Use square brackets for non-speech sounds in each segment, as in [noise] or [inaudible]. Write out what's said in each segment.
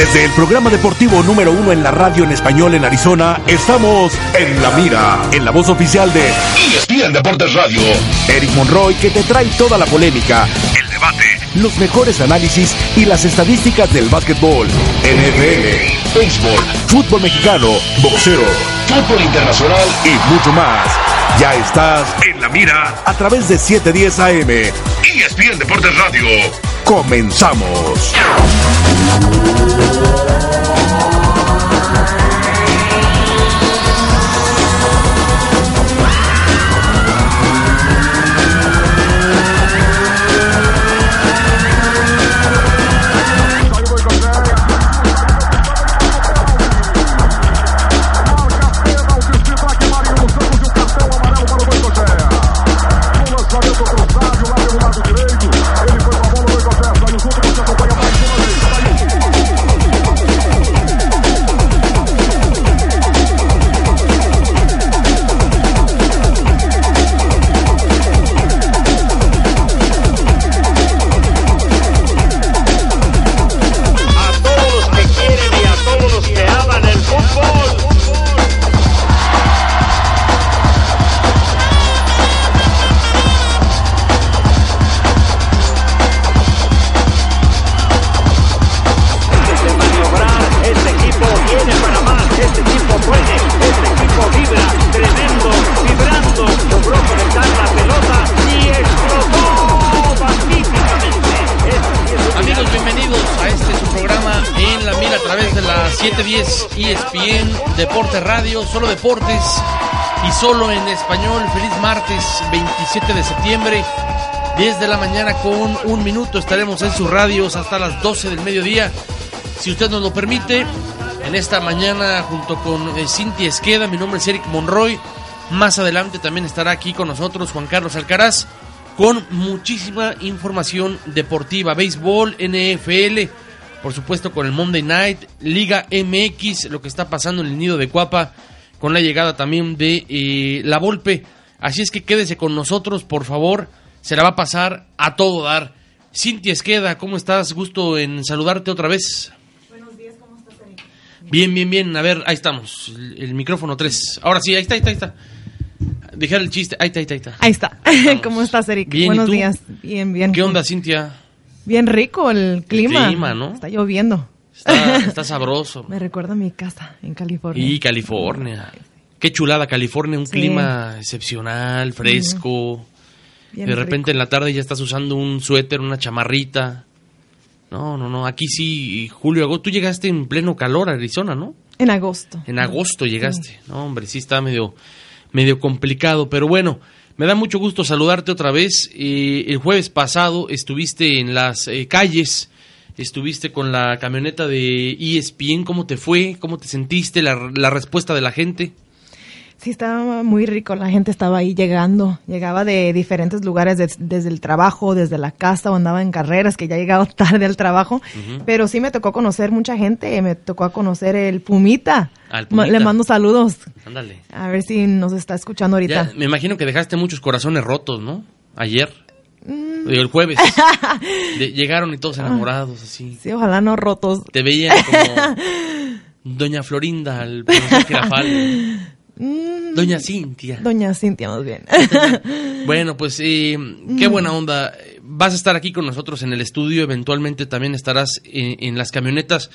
Desde el programa deportivo número uno en la radio en español en Arizona, estamos en la mira, en la voz oficial de ESPN Deportes Radio. Eric Monroy que te trae toda la polémica, el debate, los mejores análisis y las estadísticas del básquetbol, NFL, béisbol, fútbol mexicano, boxeo, fútbol internacional y mucho más. Ya estás en la mira a través de 710 AM. ESPN Deportes Radio. Comenzamos. Solo deportes y solo en español. Feliz martes 27 de septiembre, 10 de la mañana con un minuto. Estaremos en sus radios hasta las 12 del mediodía. Si usted nos lo permite, en esta mañana junto con eh, Cintia Esqueda, mi nombre es Eric Monroy. Más adelante también estará aquí con nosotros Juan Carlos Alcaraz con muchísima información deportiva, béisbol, NFL, por supuesto con el Monday Night, Liga MX, lo que está pasando en el nido de Cuapa, con la llegada también de eh, La Volpe. Así es que quédese con nosotros, por favor, se la va a pasar a todo dar. Cintia Esqueda, ¿cómo estás? Gusto en saludarte otra vez. Bien, bien, bien. A ver, ahí estamos. El, el micrófono 3. Ahora sí, ahí está, ahí está, ahí está. Dejar el chiste. Ahí está, ahí está, ahí está. Ahí está. [laughs] ¿Cómo estás, Eric? Bien, ¿y Buenos días. Bien, bien. ¿Qué onda, Cintia? Bien rico el clima. clima, ¿no? Está lloviendo. Está, [laughs] está sabroso. Me recuerda a mi casa en California. Y California. Qué chulada, California, un Sí. clima excepcional, fresco. Bien de repente rico. en la tarde ya estás usando un suéter, una chamarrita. No, no, no. Aquí sí, julio, agosto. Tú llegaste en pleno calor a Arizona, ¿no? En agosto. En agosto llegaste. No, hombre, sí está medio, medio complicado. Pero bueno, me da mucho gusto saludarte otra vez. Eh, el jueves pasado estuviste en las eh, calles, estuviste con la camioneta de ESPN. ¿Cómo te fue? ¿Cómo te sentiste? La, la respuesta de la gente. Sí, estaba muy rico. La gente estaba ahí llegando. Llegaba de diferentes lugares, des- desde el trabajo, desde la casa, o andaba en carreras, que ya llegaba [laughs] tarde al trabajo. Pero sí me tocó conocer mucha gente. Me tocó conocer el Pumita. Al Pumita. Le mando saludos. Ándale. A ver si nos está escuchando ahorita. Ya, me imagino que dejaste muchos corazones rotos, ¿no? Ayer. Mm. El jueves. [laughs] De- llegaron y todos enamorados, así. Sí, ojalá no rotos. Te veían como [laughs] Doña Florinda, al. Mm, Doña Cintia. Doña Cintia, más bien. [laughs] Bueno, pues eh, qué buena onda. Vas a estar aquí con nosotros en el estudio. Eventualmente también estarás en, en las camionetas,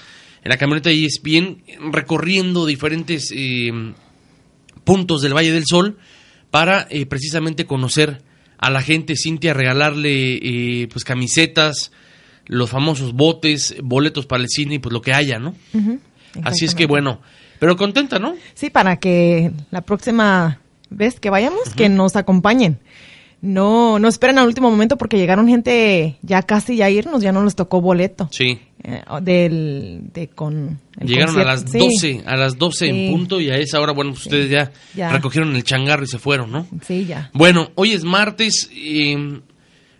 en la camioneta de ESPN, recorriendo diferentes eh, puntos del Valle del Sol para eh, precisamente conocer a la gente, Cintia, regalarle eh, pues camisetas, los famosos botes, boletos para el cine y pues lo que haya, ¿no? Así es que bueno, pero contenta, ¿no? Sí, para que la próxima vez que vayamos, que nos acompañen. No, no esperen al último momento porque llegaron gente ya casi ya a irnos, ya no les tocó boleto. Sí. Eh, del, de con el Llegaron a las Sí, 12, a las 12 en punto y a esa hora, bueno, pues ustedes ya, Ya. recogieron el changarro y se fueron, ¿no? Sí, ya. Bueno, hoy es martes, eh,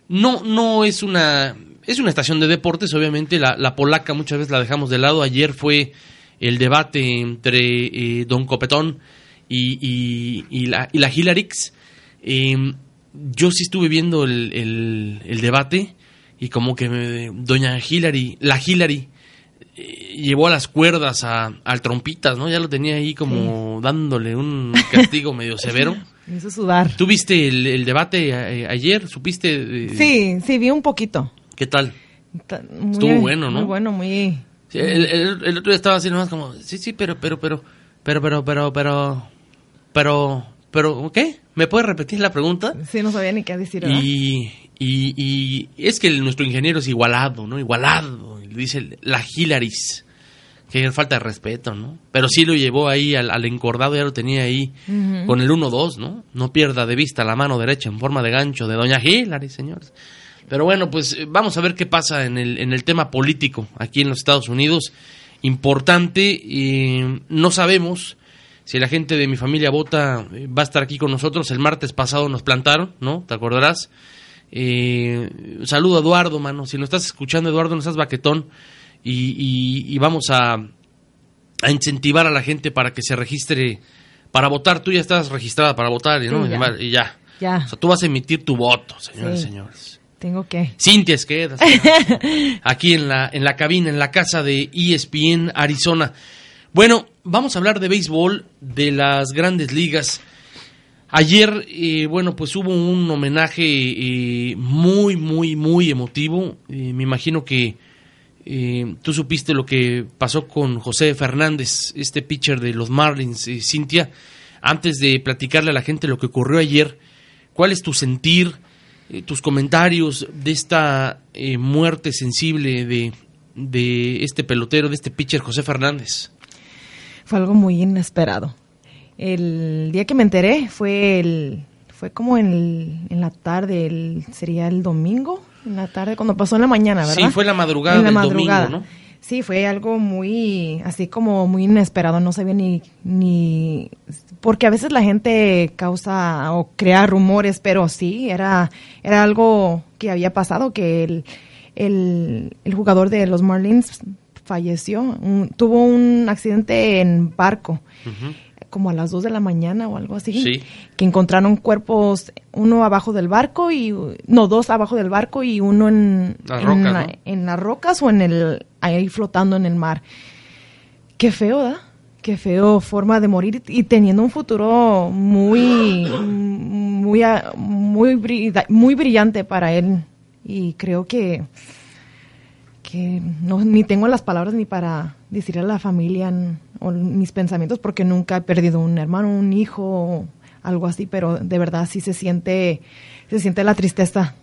no, no es una, es una estación de deportes, obviamente, la, la polaca muchas veces la dejamos de lado, ayer fue el debate entre eh, Don Copetón y, y, y la, y la Hilarix. Eh, yo sí estuve viendo el, el- el debate y como que me- Doña Hillary, la Hillary, eh, llevó a las cuerdas a, al trompitas, ¿no? Ya lo tenía ahí como dándole un [laughs] castigo medio [laughs] severo. Me hizo sudar. ¿Tú viste el, el debate eh, ayer? ¿Supiste? eh, Sí, sí, vi un poquito. ¿Qué tal? Ta- muy- Estuvo bueno, ¿no? Muy bueno, muy... Sí, el, el- el otro día estaba así nomás como, sí, sí, pero, pero, pero, pero, pero, pero, pero, pero, pero, ¿qué? ¿Me puedes repetir la pregunta? Sí, no sabía ni qué decir. ¿verdad? Y, y, y es que el- nuestro ingeniero es igualado, ¿no? Igualado. Dice la Hilaris. Que falta de respeto, ¿no? Pero sí lo llevó ahí al, al encordado, ya lo tenía ahí con el 1-2, ¿no? No pierda de vista la mano derecha en forma de gancho de Doña Hilaris, señores. Pero bueno, pues eh, vamos a ver qué pasa en el, en el tema político aquí en los Estados Unidos. Importante, eh, no sabemos si la gente de mi familia vota, eh, va a estar aquí con nosotros. El martes pasado nos plantaron, ¿no? ¿Te acordarás? Eh, un saludo a Eduardo, mano. Si nos estás escuchando, Eduardo, no estás baquetón. Y, y- y vamos a, a incentivar a la gente para que se registre para votar. Tú ya estás registrada para votar, ¿no? Sí, ya. Y ya. Ya. O sea, tú vas a emitir tu voto, señores, Sí. señores. Tengo que... Cintia Esqueda, [laughs] aquí en la, en la cabina, en la casa de ESPN Arizona. Bueno, vamos a hablar de béisbol, de las grandes ligas. Ayer, eh, bueno, pues hubo un homenaje eh, muy, muy, muy emotivo. Eh, me imagino que eh, tú supiste lo que pasó con José Fernández, este pitcher de los Marlins, eh, Cintia. Antes de platicarle a la gente lo que ocurrió ayer, ¿cuál es tu sentir, tus comentarios de esta muerte sensible de este pelotero, de este pitcher José Fernández? Fue algo muy inesperado. El día que me enteré fue el fue como en, el- en la tarde, el, sería el domingo, en la tarde, cuando pasó en la mañana, ¿verdad? Sí, fue la madrugada En la del madrugada. domingo, ¿no? Sí, fue algo muy, así como muy inesperado, no sabía ni, ni, porque a veces la gente causa o crea rumores, pero sí, era, era algo que había pasado, que el, el, el jugador de los Marlins falleció, un- tuvo un accidente en barco, como a las 2 de la mañana o algo así, Sí. que encontraron cuerpos, uno abajo del barco y, no, dos abajo del barco y uno en, Las en, rocas, la- ¿no? en las rocas o en el, ahí flotando en el mar. Qué feo, ¿verdad? Qué feo forma de morir y teniendo un futuro muy, muy, muy, muy brillante para él. Y creo que, no, ni tengo las palabras ni para decirle a la familia o mis pensamientos porque nunca he perdido un hermano, un hijo algo así, pero de verdad sí se siente, se siente la tristeza.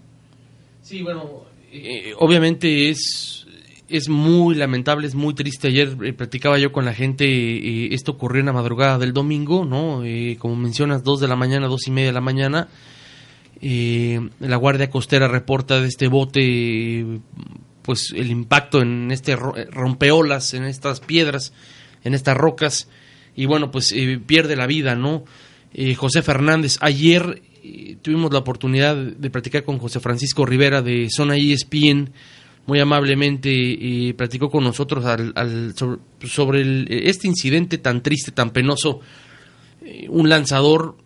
Sí, bueno, eh, obviamente es, es muy lamentable, es muy triste. Ayer eh, platicaba yo con la gente, eh, esto ocurrió en la madrugada del domingo, ¿no? Eh, como mencionas, dos de la mañana, dos y media de la mañana. Eh, la Guardia Costera reporta de este bote, eh, pues el impacto en este eh, rompeolas, en estas piedras, en estas rocas, y bueno, pues eh, pierde la vida, ¿no? Eh, José Fernández, ayer tuvimos la oportunidad de platicar con José Francisco Rivera de Zona ESPN, muy amablemente platicó con nosotros al- al- sobre, este incidente tan triste, tan penoso, un lanzador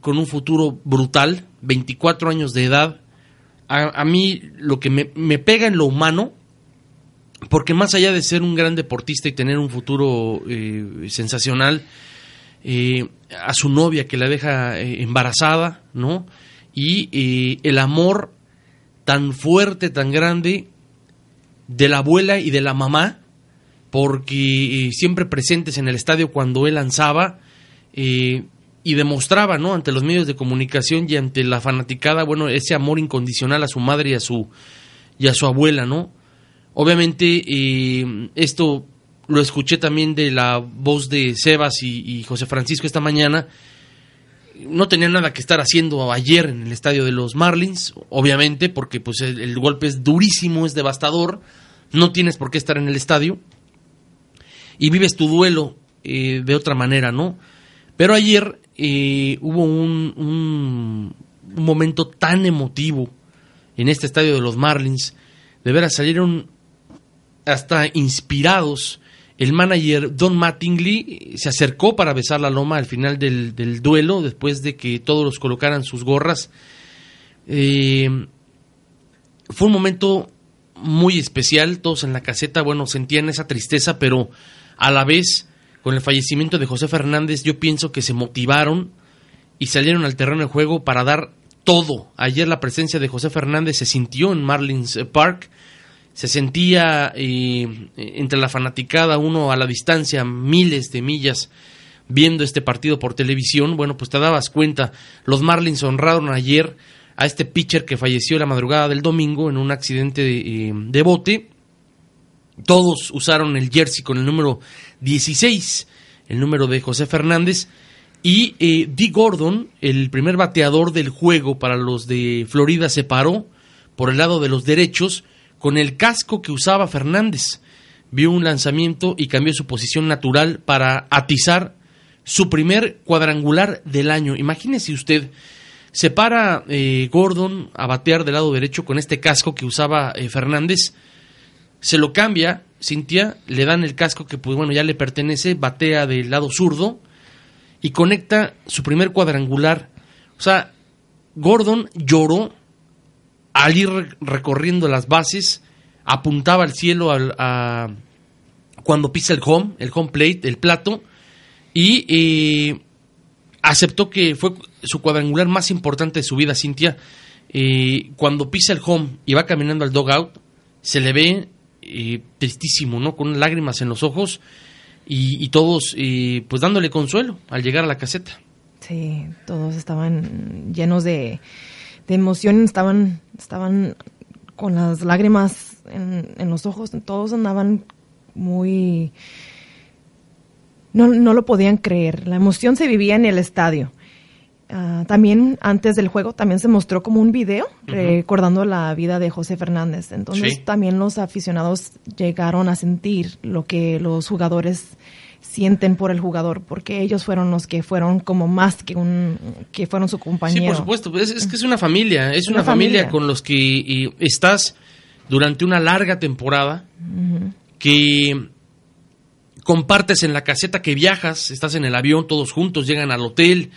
con un futuro brutal, 24 años de edad. A, mí lo que me, me pega en lo humano, porque más allá de ser un gran deportista y tener un futuro eh, sensacional, eh, a su novia que la deja eh, embarazada, ¿no? Y eh, el amor tan fuerte, tan grande de la abuela y de la mamá, porque siempre presentes en el estadio cuando él lanzaba y demostraba, ¿no? Ante los medios de comunicación y ante la fanaticada, bueno, ese amor incondicional a su madre y a su y a su abuela, ¿no? Obviamente eh, esto lo escuché también de la voz de Sebas y, José Francisco esta mañana. No tenía nada que estar haciendo ayer en el estadio de los Marlins, obviamente, porque pues el, el golpe es durísimo, es devastador. No tienes por qué estar en el estadio y vives tu duelo eh, de otra manera, ¿no? Pero ayer eh, hubo un, un, momento tan emotivo en este estadio de los Marlins. De veras salieron hasta inspirados. El manager Don Mattingly se acercó para besar la loma al final del, del duelo, después de que todos los colocaran sus gorras. Eh, fue un momento muy especial. Todos en la caseta, bueno, sentían esa tristeza, pero a la vez, con el fallecimiento de José Fernández, yo pienso que se motivaron y salieron al terreno de juego para dar todo. Ayer la presencia de José Fernández se sintió en Marlins Park. Se sentía eh, entre la fanaticada, uno a la distancia, miles de millas, viendo este partido por televisión. Bueno, pues te dabas cuenta, los Marlins honraron ayer a este pitcher que falleció la madrugada del domingo en un accidente de, eh, de bote. Todos usaron el jersey con el número 16, el número de José Fernández. Y eh, Dee Gordon, el primer bateador del juego para los de Florida, se paró por el lado de los derechos con el casco que usaba Fernández. Vio un lanzamiento y cambió su posición natural para atizar su primer cuadrangular del año. Imagínese usted, se para eh, Gordon a batear del lado derecho con este casco que usaba eh, Fernández. Se lo cambia, Cintia, le dan el casco que pues bueno ya le pertenece, batea del lado zurdo y conecta su primer cuadrangular. O sea, Gordon lloró al ir recorriendo las bases, apuntaba al cielo al, a, cuando pisa el home, el home plate, el plato, y aceptó que fue su cuadrangular más importante de su vida, Cintia. Cuando pisa el home y va caminando al dogout, se le ve eh, tristísimo, ¿no? Con lágrimas en los ojos y, todos, eh, pues dándole consuelo al llegar a la caseta. Sí, todos estaban llenos de, emoción, estaban, estaban con las lágrimas en, en los ojos, todos andaban muy no, no lo podían creer. La emoción se vivía en el estadio. Ah, también antes del juego también se mostró como un video recordando la vida de José Fernández. Entonces también los aficionados llegaron a sentir lo que los jugadores sienten por el jugador, porque ellos fueron los que fueron como más que un que fueron su compañero. Sí, por supuesto, es, que es una familia, es una, familia, con los que estás durante una larga temporada que compartes en la caseta que viajas, estás en el avión, todos juntos llegan al hotel,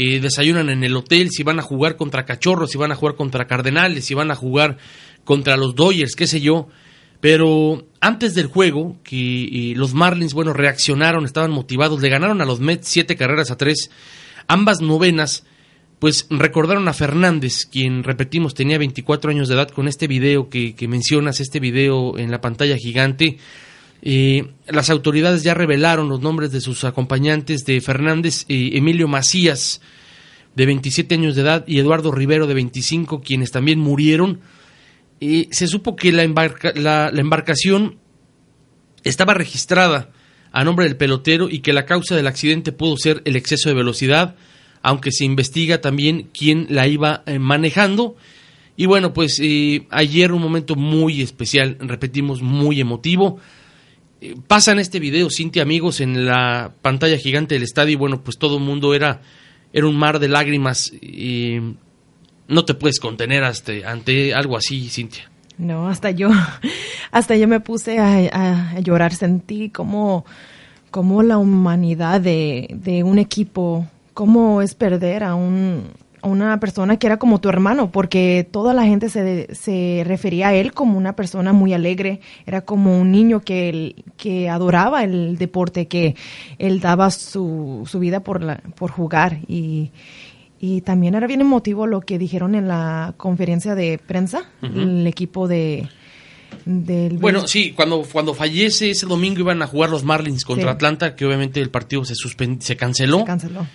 eh, desayunan en el hotel, si van a jugar contra Cachorros, si van a jugar contra Cardenales, si van a jugar contra los Dodgers, qué sé yo. Pero antes del juego, que los Marlins, bueno, reaccionaron, estaban motivados, le ganaron a los Mets siete carreras a tres, ambas novenas, pues recordaron a Fernández, quien, repetimos, tenía 24 años de edad, con este video que, que mencionas, este video en la pantalla gigante, las autoridades ya revelaron los nombres de sus acompañantes de Fernández, y Emilio Macías, de 27 años de edad, y Eduardo Rivero, de 25, quienes también murieron. y se supo que la, la, embarcación estaba registrada a nombre del pelotero y que la causa del accidente pudo ser el exceso de velocidad, aunque se investiga también quién la iba eh, manejando. Y bueno, pues eh, ayer un momento muy especial, repetimos, muy emotivo pasan este video, Cintia, amigos, en la pantalla gigante del estadio bueno, pues todo el mundo era, era un mar de lágrimas y no te puedes contener hasta, ante algo así, Cintia. No, hasta yo, [laughs] hasta yo me puse a, a llorar, sentí como, como la humanidad de, de un equipo, cómo es perder a un, una persona que era como tu hermano, porque toda la gente se, se refería a él como una persona muy alegre, era como un niño que, que adoraba el deporte, que él daba su, su vida por, la, por jugar. Y, y también era bien emotivo lo que dijeron en la conferencia de prensa, el equipo de... Del bueno, sí, cuando, cuando fallece ese domingo iban a jugar los Marlins contra Atlanta, que obviamente el partido se, se canceló. Se canceló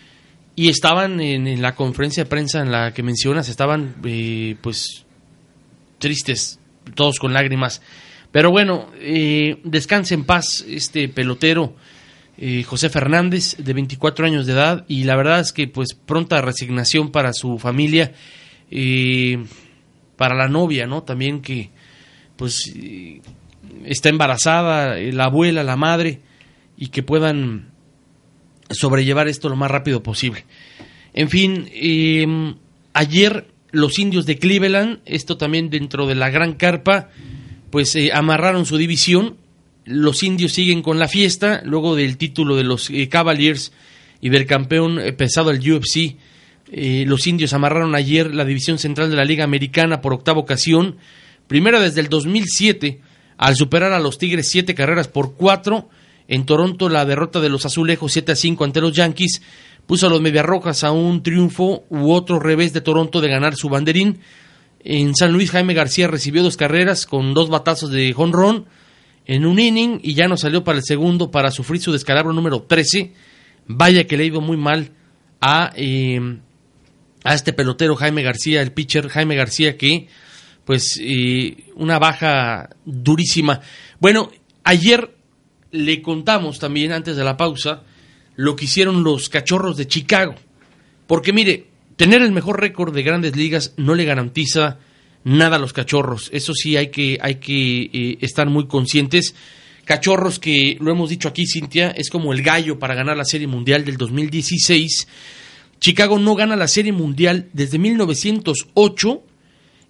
y estaban en, la conferencia de prensa en la que mencionas, estaban eh, pues tristes, todos con lágrimas. Pero bueno, eh, descanse en paz este pelotero eh, José Fernández, de 24 años de edad, y la verdad es que pues pronta resignación para su familia, para la novia, ¿no? También que pues está embarazada, la abuela, la madre, y que puedan sobrellevar esto lo más rápido posible. En fin, em, ayer los indios de Cleveland, esto también dentro de la gran carpa, pues eh, amarraron su división. Los indios siguen con la fiesta, luego del título de los eh, Cavaliers y del campeón eh, pesado del UFC. los indios amarraron ayer la división central de la Liga Americana por octava ocasión. Primera desde el 2007, al superar a los Tigres siete carreras por cuatro. En Toronto, la derrota de los azulejos 7 a 5 ante los Yankees puso a los Mediarrojas a un triunfo u otro revés de Toronto de ganar su banderín. En San Luis, Jaime García recibió dos carreras con dos batazos de jonrón en un inning y ya no salió para el segundo para sufrir su descalabro número 13. Vaya que le ha ido muy mal a, eh, a este pelotero Jaime García, el pitcher Jaime García, que pues eh, una baja durísima. Bueno, ayer le contamos también antes de la pausa lo que hicieron los cachorros de Chicago. Porque mire, tener el mejor récord de grandes ligas no le garantiza nada a los cachorros. Eso sí hay que, hay que eh, estar muy conscientes. Cachorros que, lo hemos dicho aquí, Cintia, es como el gallo para ganar la Serie Mundial del 2016. Chicago no gana la Serie Mundial desde 1908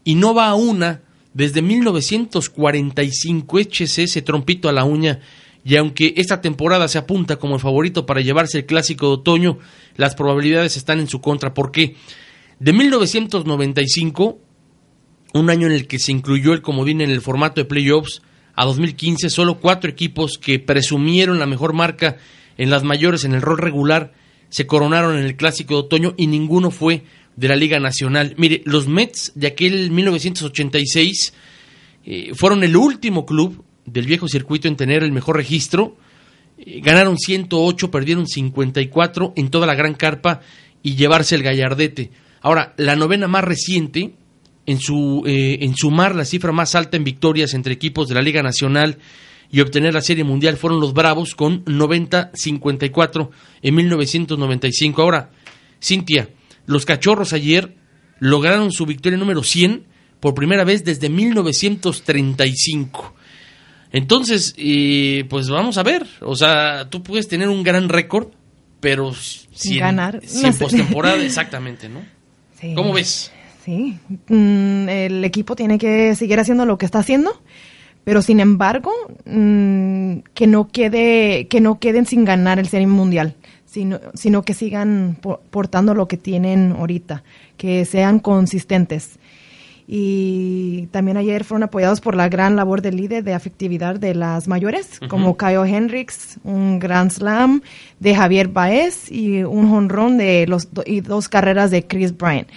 y no va a una desde 1945. Échese ese trompito a la uña. Y aunque esta temporada se apunta como el favorito para llevarse el clásico de otoño, las probabilidades están en su contra. ¿Por qué? De 1995, un año en el que se incluyó el comodín en el formato de playoffs, a 2015, solo cuatro equipos que presumieron la mejor marca en las mayores en el rol regular se coronaron en el clásico de otoño y ninguno fue de la Liga Nacional. Mire, los Mets de aquel 1986 eh, fueron el último club del viejo circuito en tener el mejor registro. Eh, ganaron 108, perdieron 54 en toda la gran carpa y llevarse el gallardete. Ahora, la novena más reciente, en, su, eh, en sumar la cifra más alta en victorias entre equipos de la Liga Nacional y obtener la Serie Mundial fueron los Bravos con 90-54 en 1995. Ahora, Cintia, los Cachorros ayer lograron su victoria número 100 por primera vez desde 1935. Entonces, eh, pues vamos a ver. O sea, tú puedes tener un gran récord, pero sin ganar. Sin postemporada, [laughs] exactamente, ¿no? Sí. ¿Cómo ves? Sí, mm, el equipo tiene que seguir haciendo lo que está haciendo, pero sin embargo, mm, que no quede, que no queden sin ganar el Serie Mundial, sino, sino que sigan po- portando lo que tienen ahorita, que sean consistentes. Y también ayer fueron apoyados por la gran labor de líder de afectividad de las mayores, como Kyle Hendricks, un Grand Slam de Javier Baez y un jonrón de los do- y dos carreras de Chris Bryant.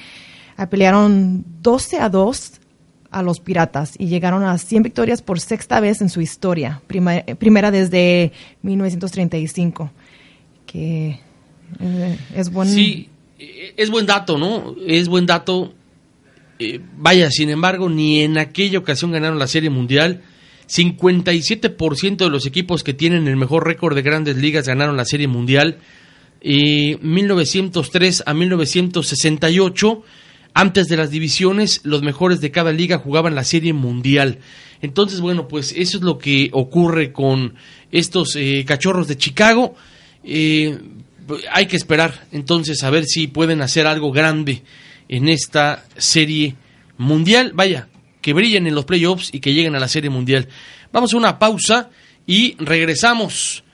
Pelearon 12 a 2 a los Piratas y llegaron a 100 victorias por sexta vez en su historia, prima- primera desde 1935, que eh, es buen... Sí, eh, es buen dato, ¿no? Es buen dato. Eh, vaya, sin embargo, ni en aquella ocasión ganaron la Serie Mundial. 57% de los equipos que tienen el mejor récord de grandes ligas ganaron la Serie Mundial. Eh, 1903 a 1968, antes de las divisiones, los mejores de cada liga jugaban la Serie Mundial. Entonces, bueno, pues eso es lo que ocurre con estos eh, cachorros de Chicago. Eh, hay que esperar entonces a ver si pueden hacer algo grande en esta serie mundial. Vaya, que brillen en los playoffs y que lleguen a la serie mundial. Vamos a una pausa y regresamos.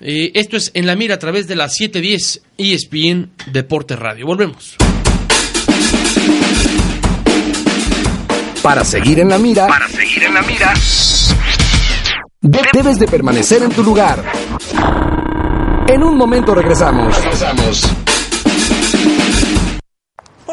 Eh, esto es En la Mira a través de la 710 ESPN Deporte Radio. Volvemos. Para seguir en la mira. Para seguir en la mira. Debes de permanecer en tu lugar. En un momento regresamos. Regresamos.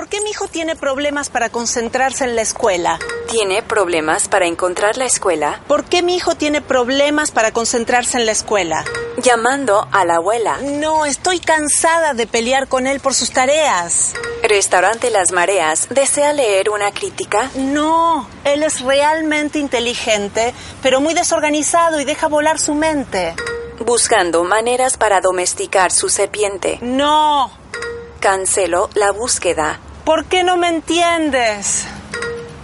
¿Por qué mi hijo tiene problemas para concentrarse en la escuela? ¿Tiene problemas para encontrar la escuela? ¿Por qué mi hijo tiene problemas para concentrarse en la escuela? Llamando a la abuela. No, estoy cansada de pelear con él por sus tareas. Restaurante Las Mareas. ¿Desea leer una crítica? No, él es realmente inteligente, pero muy desorganizado y deja volar su mente. Buscando maneras para domesticar su serpiente. No, Cancelo la búsqueda. ¿Por qué no me entiendes?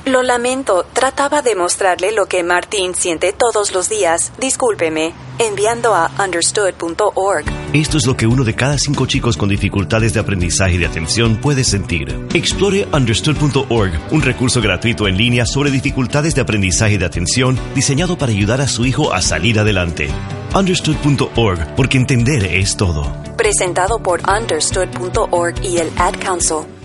Lo lamento, trataba de mostrarle lo que Martín siente todos los días. Discúlpeme, enviando a understood.org. Esto es lo que uno de cada cinco chicos con dificultades de aprendizaje y de atención puede sentir. Explore understood.org, un recurso gratuito en línea sobre dificultades de aprendizaje y de atención diseñado para ayudar a su hijo a salir adelante. Understood.org, porque entender es todo. Presentado por understood.org y el Ad Council.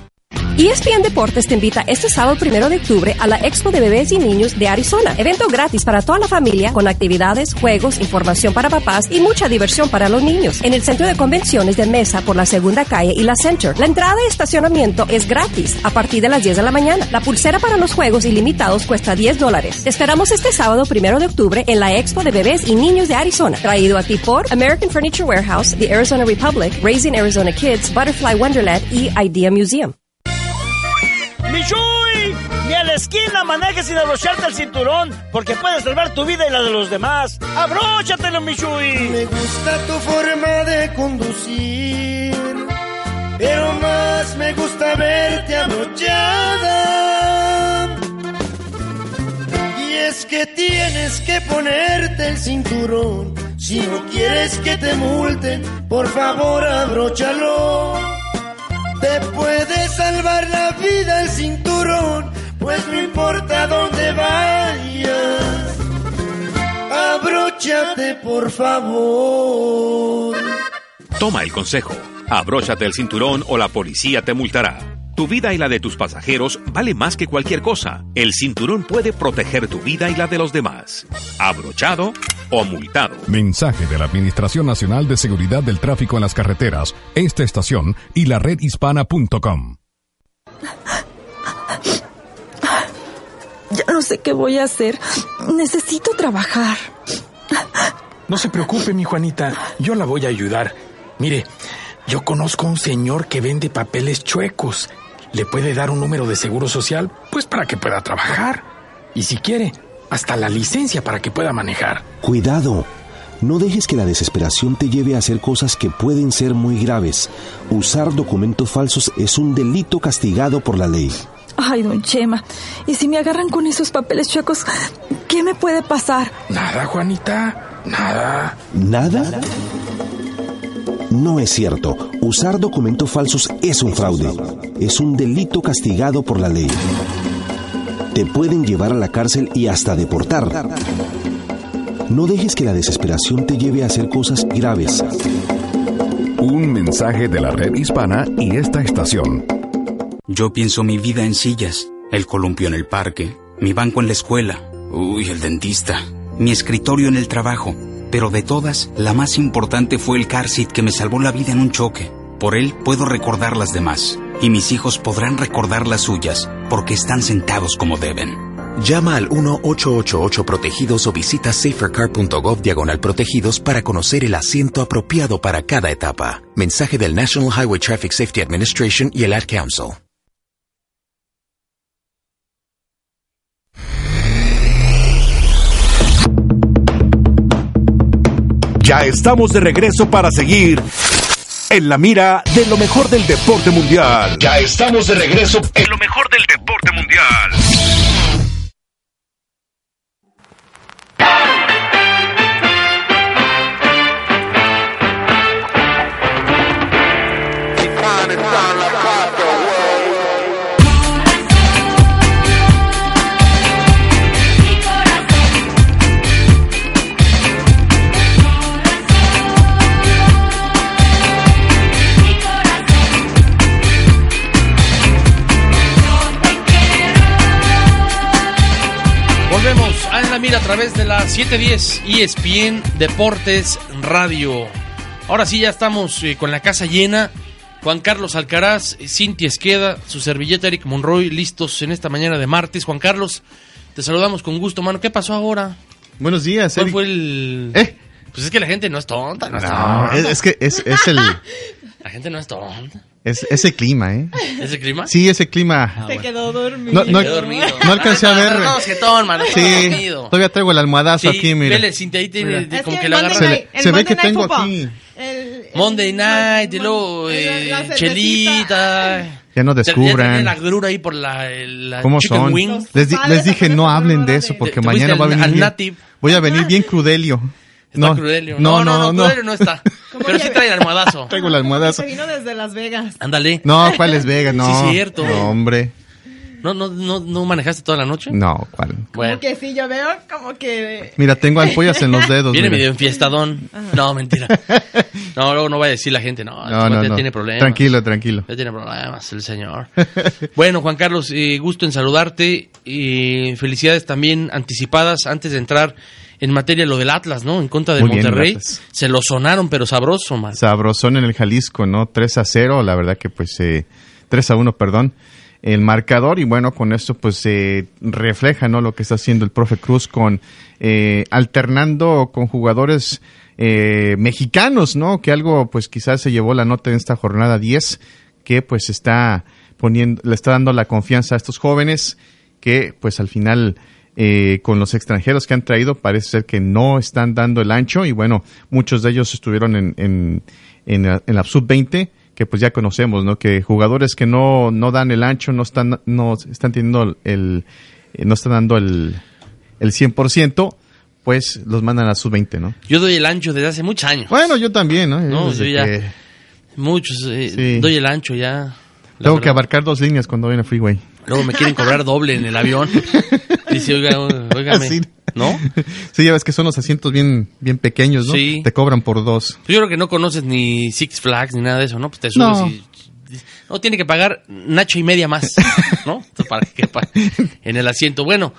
ESPN Deportes te invita este sábado primero de octubre a la Expo de Bebés y Niños de Arizona. Evento gratis para toda la familia con actividades, juegos, información para papás y mucha diversión para los niños. En el centro de convenciones de Mesa por la segunda calle y la Center. La entrada de estacionamiento es gratis a partir de las 10 de la mañana. La pulsera para los juegos ilimitados cuesta 10 dólares. Esperamos este sábado primero de octubre en la Expo de Bebés y Niños de Arizona. Traído a ti por American Furniture Warehouse, The Arizona Republic, Raising Arizona Kids, Butterfly Wonderland y Idea Museum. ¡Michuy! Ni a la esquina manejes sin abrocharte el cinturón, porque puedes salvar tu vida y la de los demás. ¡Abróchatelo, Michuy! Me gusta tu forma de conducir, pero más me gusta verte abrochada. Y es que tienes que ponerte el cinturón. Si no quieres que te multen, por favor abróchalo. Te puede salvar la vida el cinturón, pues no importa dónde vayas. Abróchate, por favor. Toma el consejo. Abróchate el cinturón o la policía te multará. Tu vida y la de tus pasajeros vale más que cualquier cosa. El cinturón puede proteger tu vida y la de los demás. Abrochado o multado. Mensaje de la Administración Nacional de Seguridad del Tráfico en las Carreteras, esta estación y la redhispana.com. Ya no sé qué voy a hacer. Necesito trabajar. No se preocupe, mi Juanita. Yo la voy a ayudar. Mire, yo conozco a un señor que vende papeles chuecos. Le puede dar un número de seguro social, pues para que pueda trabajar. Y si quiere, hasta la licencia para que pueda manejar. Cuidado. No dejes que la desesperación te lleve a hacer cosas que pueden ser muy graves. Usar documentos falsos es un delito castigado por la ley. Ay, don Chema. ¿Y si me agarran con esos papeles chuecos, qué me puede pasar? Nada, Juanita. Nada. ¿Nada? No es cierto. Usar documentos falsos es un fraude. Es un delito castigado por la ley. Te pueden llevar a la cárcel y hasta deportar. No dejes que la desesperación te lleve a hacer cosas graves. Un mensaje de la red hispana y esta estación. Yo pienso mi vida en sillas, el columpio en el parque, mi banco en la escuela, uy, el dentista, mi escritorio en el trabajo. Pero de todas, la más importante fue el car seat que me salvó la vida en un choque. Por él puedo recordar las demás, y mis hijos podrán recordar las suyas, porque están sentados como deben. Llama al 1-888 Protegidos o visita safercar.gov diagonal protegidos para conocer el asiento apropiado para cada etapa. Mensaje del National Highway Traffic Safety Administration y el Ad Council. Ya estamos de regreso para seguir en la mira de lo mejor del deporte mundial. Ya estamos de regreso en lo mejor del deporte mundial. Través de la 710 ESPN Deportes Radio. Ahora sí, ya estamos eh, con la casa llena. Juan Carlos Alcaraz, Cintia Esqueda, su servilleta Eric Monroy, listos en esta mañana de martes. Juan Carlos, te saludamos con gusto, mano. ¿Qué pasó ahora? Buenos días, ¿Cuál Eric. fue el...? ¿Eh? Pues es que la gente no es tonta, no es No, tonta. es, es que es, es el [laughs] La gente no es tonta. es ese clima, ¿eh? ¿Ese clima? Sí, ese clima. Se quedó dormido. No, no, Se quedó dormido. no alcancé a ver. No, no, jetón, mano, está Sí, dormido. todavía traigo el almohadazo Sí, aquí, mira. vele, Cintia, ahí tiene Mira. como Es que el le Monday agarra... Se, Night- el se ve que tengo Football. aquí. El- Monday Night y luego eh, la chelita. Ya no descubran. la agrura ahí por la, la ¿Cómo chicken son? wing. Les, di- les dije no hablen de eso porque Te- te mañana va a venir bien. Voy a venir bien crudelio. Está No, Crudelio. no, no, no. Crudelio no está. [laughs] Pero sí trae el almohadazo. Traigo el almohadazo. Se vino desde Las Vegas. Ándale. No, ¿cuál es Vegas? [laughs] No. Sí, cierto. No, hombre. ¿No, no, no, no manejaste toda la noche? No, ¿cuál? Bueno. Como que sí, yo veo como que... Mira, tengo ampollas en los [laughs] dedos. Viene mira. medio enfiestadón. No, mentira. No, luego no va a decir la gente, no, No, no, ya no. tiene problemas. Tranquilo, tranquilo. Ya tiene problemas el señor. bueno, Juan Carlos, eh, gusto en saludarte. y felicidades también anticipadas antes de entrar en materia lo del Atlas, ¿no? En contra Muy bien, Monterrey. Se lo sonaron, pero sabroso, man. Sabrosón en el Jalisco, ¿no? 3 a 0, la verdad que pues eh, 3 a 1, perdón. El marcador y bueno, con esto pues se refleja, ¿no? Lo que está haciendo el profe Cruz con eh, alternando con jugadores eh, mexicanos, ¿no? Que algo pues quizás se llevó la nota en esta jornada 10 que pues está poniendo, le está dando la confianza a estos jóvenes que pues al final eh, con los extranjeros que han traído parece ser que no están dando el ancho y bueno, muchos de ellos estuvieron en, en, en la, en la sub-20 que pues ya conocemos, ¿no? Que jugadores que no, no dan el ancho, no están, no están teniendo el, eh, no están dando el, el 100%, pues los mandan a sub-20, ¿no? Yo doy el ancho desde hace muchos años. Bueno, yo también, ¿no? No, Desde yo ya. que Muchos. eh, Sí. Doy el ancho ya. tengo que abarcar dos líneas cuando voy en el freeway. Luego me quieren cobrar doble en el avión. Dice, oiga, óigame. Sí. ¿No? Sí, ya ves que son los asientos bien, bien pequeños, ¿no? Sí. Te cobran por dos. Yo creo que no conoces ni Six Flags ni nada de eso, ¿no? Pues te subes No. y... No, tiene que pagar Nacho y media más, ¿no? [laughs] Para que en el asiento. Bueno,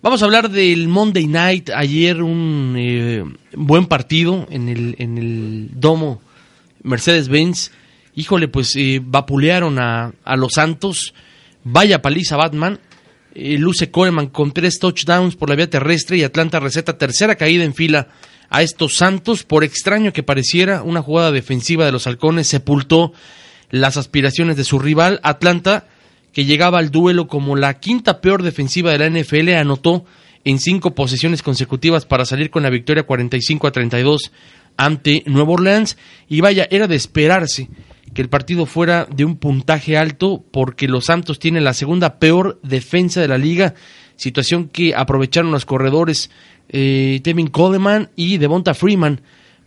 vamos a hablar del Monday Night. Ayer un eh, buen partido en el, en el domo Mercedes-Benz. Híjole, pues eh, vapulearon a, a los Santos. Vaya paliza Batman. Eh, luce Coleman con tres touchdowns por la vía terrestre y Atlanta receta tercera caída en fila a estos Santos. Por extraño que pareciera, una jugada defensiva de los halcones sepultó las aspiraciones de su rival. Atlanta, que llegaba al duelo como la quinta peor defensiva de la NFL, anotó en cinco posesiones consecutivas para salir con la victoria 45 a 32 ante Nueva Orleans. Y vaya, era de esperarse que el partido fuera de un puntaje alto porque los Santos tienen la segunda peor defensa de la liga, situación que aprovecharon los corredores eh, Tevin Coleman y Devonta Freeman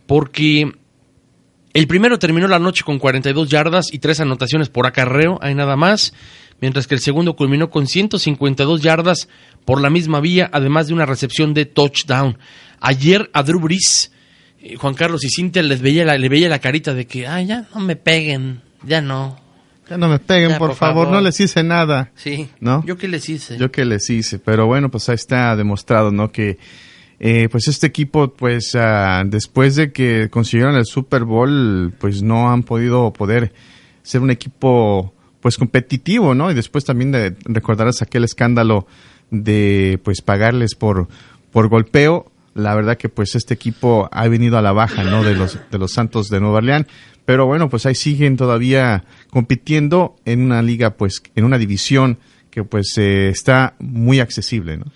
porque el primero terminó la noche con 42 yardas y tres anotaciones por acarreo, hay nada más, mientras que el segundo culminó con 152 yardas por la misma vía, además de una recepción de touchdown. Ayer a Drew Brees, eh, Juan Carlos y Cintia les veía la, le veía la carita de que, ay, ya no me peguen, ya no. Ya no me peguen, Ya, por, por favor, favor. no les hice nada. Sí, ¿No? ¿yo qué les hice? Yo que les hice, pero bueno, pues ahí está demostrado, ¿no? Que eh, pues este equipo, pues ah, después de que consiguieron el Super Bowl, pues no han podido poder ser un equipo pues competitivo, ¿no? Y después también de recordarás aquel escándalo de pues pagarles por por golpeo. La verdad que pues este equipo ha venido a la baja, ¿no? De los de los Santos de Nueva Orleans, pero bueno, pues ahí siguen todavía compitiendo en una liga, pues en una división que pues eh, está muy accesible, ¿no?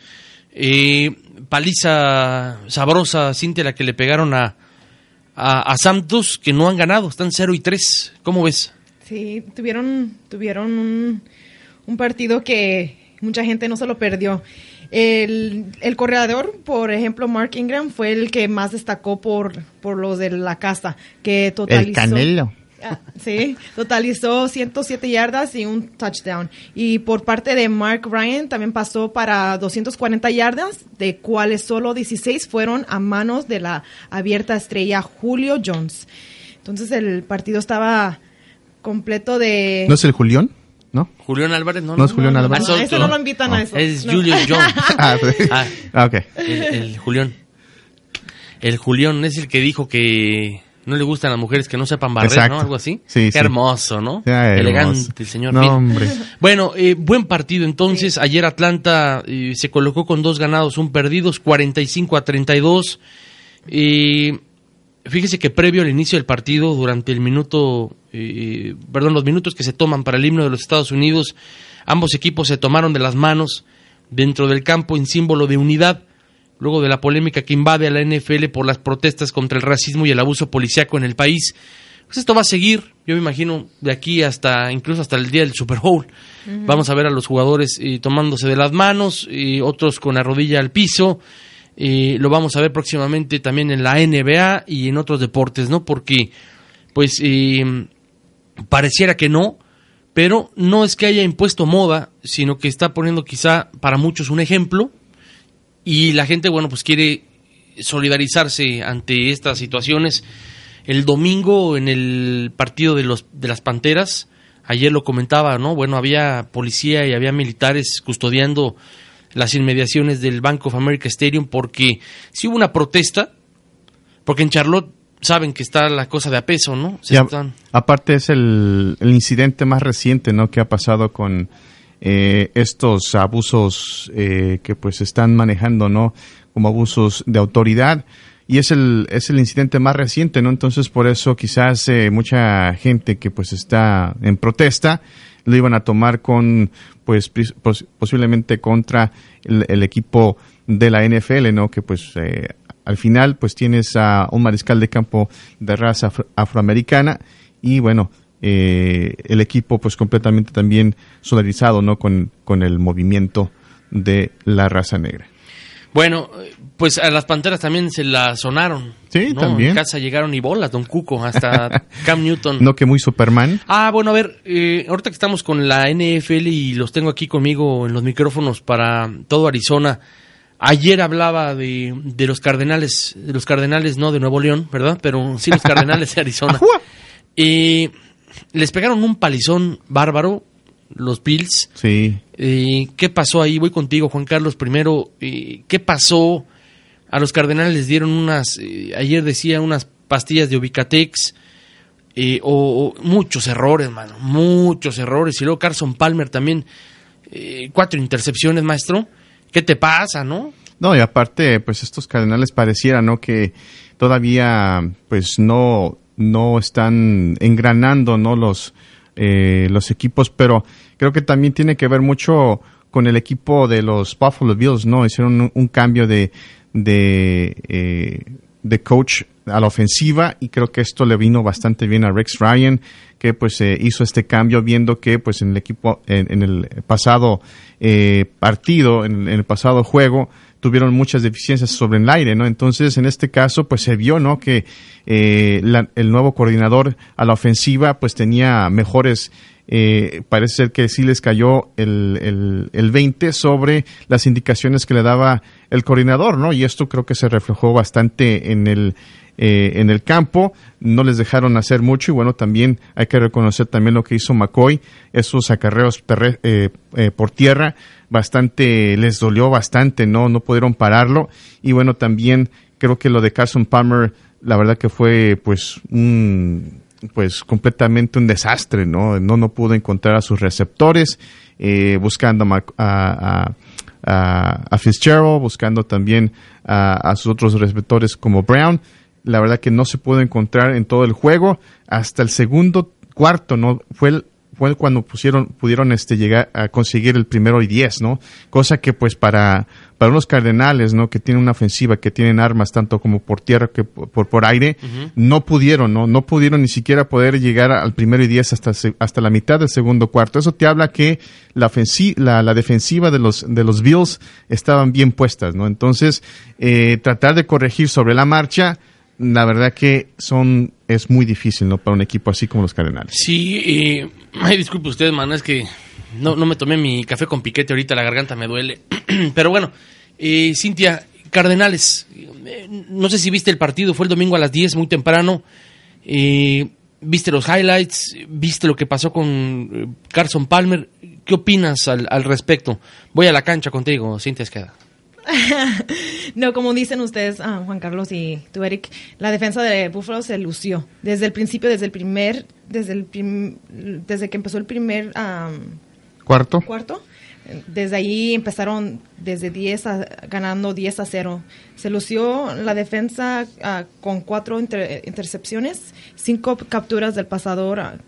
Eh, paliza sabrosa, Cintia, la que le pegaron a, a, a Santos, que no han ganado, están 0 y 3. ¿Cómo ves? Sí, tuvieron, tuvieron un, un partido que mucha gente no se lo perdió. El, el corredor, por ejemplo, Mark Ingram, fue el que más destacó por, por los de la casa, que totalizó... El Canelo. Ah, Sí, totalizó 107 yardas y un touchdown. Y por parte de Mark Ryan también pasó para 240 yardas, de cuales solo 16 fueron a manos de la abierta estrella Julio Jones. Entonces el partido estaba completo de... ¿No es el Julián? ¿No? Julián Álvarez, no. No es Julián Álvarez. no, ese no lo invitan a eso. Es No. Julio [laughs] Jones. Ah, sí. Ah, Ah, ok. el, el Julián. El Julián es el que dijo que no le gustan las mujeres que no sepan barrer, Exacto. ¿no? Algo así. Sí, Qué sí. hermoso, ¿no? Ya, hermoso. Elegante el señor. No, hombre. Bueno, eh, buen partido entonces. Ayer Atlanta eh, se colocó con dos ganados, un perdidos, 45 a 32. Y fíjese que previo al inicio del partido, durante el minuto, eh, perdón, los minutos que se toman para el himno de los Estados Unidos, ambos equipos se tomaron de las manos dentro del campo en símbolo de unidad. Luego de la polémica que invade a la NFL por las protestas contra el racismo y el abuso policiaco en el país, pues esto va a seguir, yo me imagino, de aquí hasta incluso hasta el día del Super Bowl. Vamos a ver a los jugadores eh, tomándose de las manos, y otros con la rodilla al piso. Eh, lo vamos a ver próximamente también en la NBA y en otros deportes, ¿no? Porque, pues, eh, pareciera que no, pero no es que haya impuesto moda, sino que está poniendo quizá para muchos un ejemplo y la gente, bueno, pues quiere solidarizarse ante estas situaciones. El domingo en el partido de, los, de las Panteras, ayer lo comentaba, ¿no? Bueno, había policía y había militares custodiando las inmediaciones del Bank of America Stadium porque si hubo una protesta, porque en Charlotte saben que está la cosa de a peso, ¿no? Se Y a- están- aparte es el, el incidente más reciente, ¿no? Que ha pasado con eh, estos abusos eh, que pues están manejando, ¿no? Como abusos de autoridad. Y es el, es el incidente más reciente, ¿no? Entonces por eso quizás eh, mucha gente que pues está en protesta lo iban a tomar con, pues pos- posiblemente contra el, el equipo de la NFL, ¿no? Que pues eh, al final pues tienes a un mariscal de campo de raza afro- afroamericana y bueno, eh, el equipo pues completamente también solidarizado, ¿no? Con, con el movimiento de la raza negra. Bueno, pues a las Panteras también se la sonaron. Sí, ¿no? también. En casa llegaron y bolas, Don Cuco, hasta [laughs] Cam Newton. No que muy Superman. Ah, bueno, a ver, eh, ahorita que estamos con la NFL y los tengo aquí conmigo en los micrófonos para todo Arizona. Ayer hablaba de, de los Cardenales, de los Cardenales no de Nuevo León, ¿verdad? Pero sí los Cardenales de Arizona. [laughs] Eh, les pegaron un palizón bárbaro, los Bills. Sí. ¿Qué pasó ahí? Voy contigo, Juan Carlos. Primero, ¿qué pasó? A los Cardenales les dieron unas, eh, ayer decía, unas pastillas de Ubicatex. eh, o, muchos errores, mano. Muchos errores. Y luego Carson Palmer también. eh, cuatro intercepciones, maestro. ¿Qué te pasa, no? No, y aparte, pues estos cardenales pareciera, ¿no? Que todavía, pues no, no están engranando, ¿no? Los, los equipos, pero creo que también tiene que ver mucho con el equipo de los Buffalo Bills, ¿no? Hicieron un, cambio de, de, eh, de coach a la ofensiva y creo que esto le vino bastante bien a Rex Ryan que pues eh, hizo este cambio viendo que pues en el equipo en, en el pasado eh, partido en el pasado juego tuvieron muchas deficiencias sobre el aire no entonces en este caso pues se vio no que eh, el nuevo coordinador a la ofensiva pues tenía mejores eh, parece ser que sí les cayó el, el, el 20 sobre las indicaciones que le daba el coordinador, ¿no? Y esto creo que se reflejó bastante en el, eh, en el campo, no les dejaron hacer mucho y bueno, también hay que reconocer también lo que hizo McCoy, esos acarreos eh, eh, por tierra, bastante, les dolió bastante, ¿no? No pudieron pararlo y bueno, también creo que lo de Carson Palmer, la verdad que fue pues un pues completamente un desastre, ¿no? No, no pudo encontrar a sus receptores, eh, buscando a, a, a- a- Fitzgerald, buscando también a sus otros receptores como Brown. La verdad que no se pudo encontrar en todo el juego. Hasta el segundo cuarto, ¿no? Fue el- fue cuando pusieron, pudieron este llegar a conseguir el primero y diez, ¿no? Cosa que pues para, para unos cardenales, ¿no? Que tienen una ofensiva, que tienen armas tanto como por tierra que por, por, aire, no pudieron, ¿no? No pudieron ni siquiera poder llegar al primero y diez hasta, hasta la mitad del segundo cuarto. Eso te habla que la, la defensiva de los, de los Bills estaban bien puestas, ¿no? Entonces, eh, tratar de corregir sobre la marcha, la verdad que son, es muy difícil, ¿no? Para un equipo así como los Cardenales. Sí, eh, disculpe usted, man, es que no, no me tomé mi café con piquete ahorita, la garganta me duele. [clears throat] Pero bueno, eh, Cintia, Cardenales, eh, no sé si viste el partido, fue el domingo a las 10, muy temprano. Eh, ¿Viste los highlights? ¿Viste lo que pasó con eh, Carson Palmer? ¿Qué opinas al, al respecto? Voy a la cancha contigo, Cintia Esqueda. [laughs] No, como dicen ustedes, ah, Juan Carlos y tú, Eric, la defensa de Buffalo se lució. Desde el principio, desde el primer, desde el prim- desde que empezó el primer Cuarto. cuarto, desde ahí empezaron desde 10 a, ganando 10 a 0. Se lució la defensa ah, con cuatro inter- intercepciones, cinco capturas del pasador.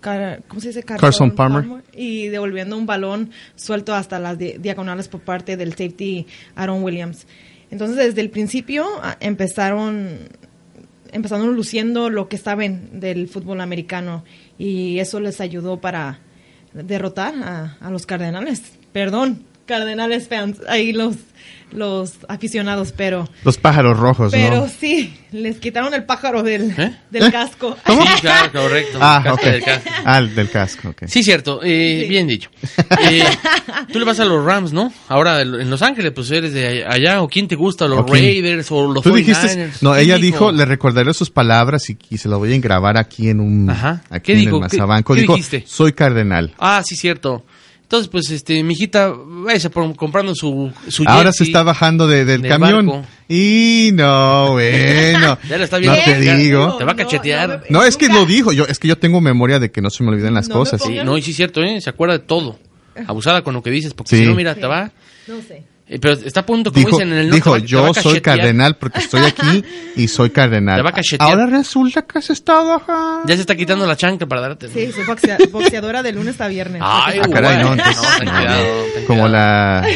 Car- ¿Cómo se dice? Carson Palmer. Y devolviendo un balón suelto hasta las di- diagonales por parte del safety Aaron Williams. Entonces, desde el principio ah, empezaron empezaron luciendo lo que saben del fútbol americano y eso les ayudó para derrotar a, a los Cardenales. Perdón, Cardenales fans, ahí los, los aficionados, pero... Los pájaros rojos, Pero ¿no? sí, les quitaron el pájaro del, del ¿Eh? casco. Sí, claro, correcto. Ah, Casco ok. del casco. Ah, el del casco, ok. Sí, cierto. eh, Bien dicho. [laughs] Eh, tú le vas a los Rams, ¿no? Ahora en Los Ángeles, pues eres de allá. ¿O quién te gusta? ¿Los. Raiders o los Tú 49ers? dijiste, no, ¿Quién ella dijo, le recordaré sus palabras y, y se lo voy a grabar aquí en un, aquí ¿Qué en dijo? el ¿Qué- Mazabanco. qué Dijo, dijiste? soy cardenal. Ah, sí, cierto. Entonces, pues, este, mi hijita, vaya por- comprando su, su Ahora se está bajando de- del del camión. barco. Y no, bueno. [laughs] Ya lo está no viendo. te digo. Te va a cachetear. No, es que lo dijo. Yo, es que yo tengo memoria de que no se me olviden las cosas. Sí, no, y sí es cierto, ¿eh? Se acuerda de todo. [laughs] Abusada con lo que dices, porque Sí. si no, mira, te va... No sé. Eh, pero está a punto, como Dijo, dicen en el norte, dijo va- yo soy cardenal porque estoy aquí y soy cardenal. Va a. Ahora resulta que se está bajando. Ya se está quitando la chancla para darte. Sí, soy boxea- boxeadora de lunes a viernes. Ay, Ah, caray, no, güey. entonces, No, ten cuidado, ten Como la...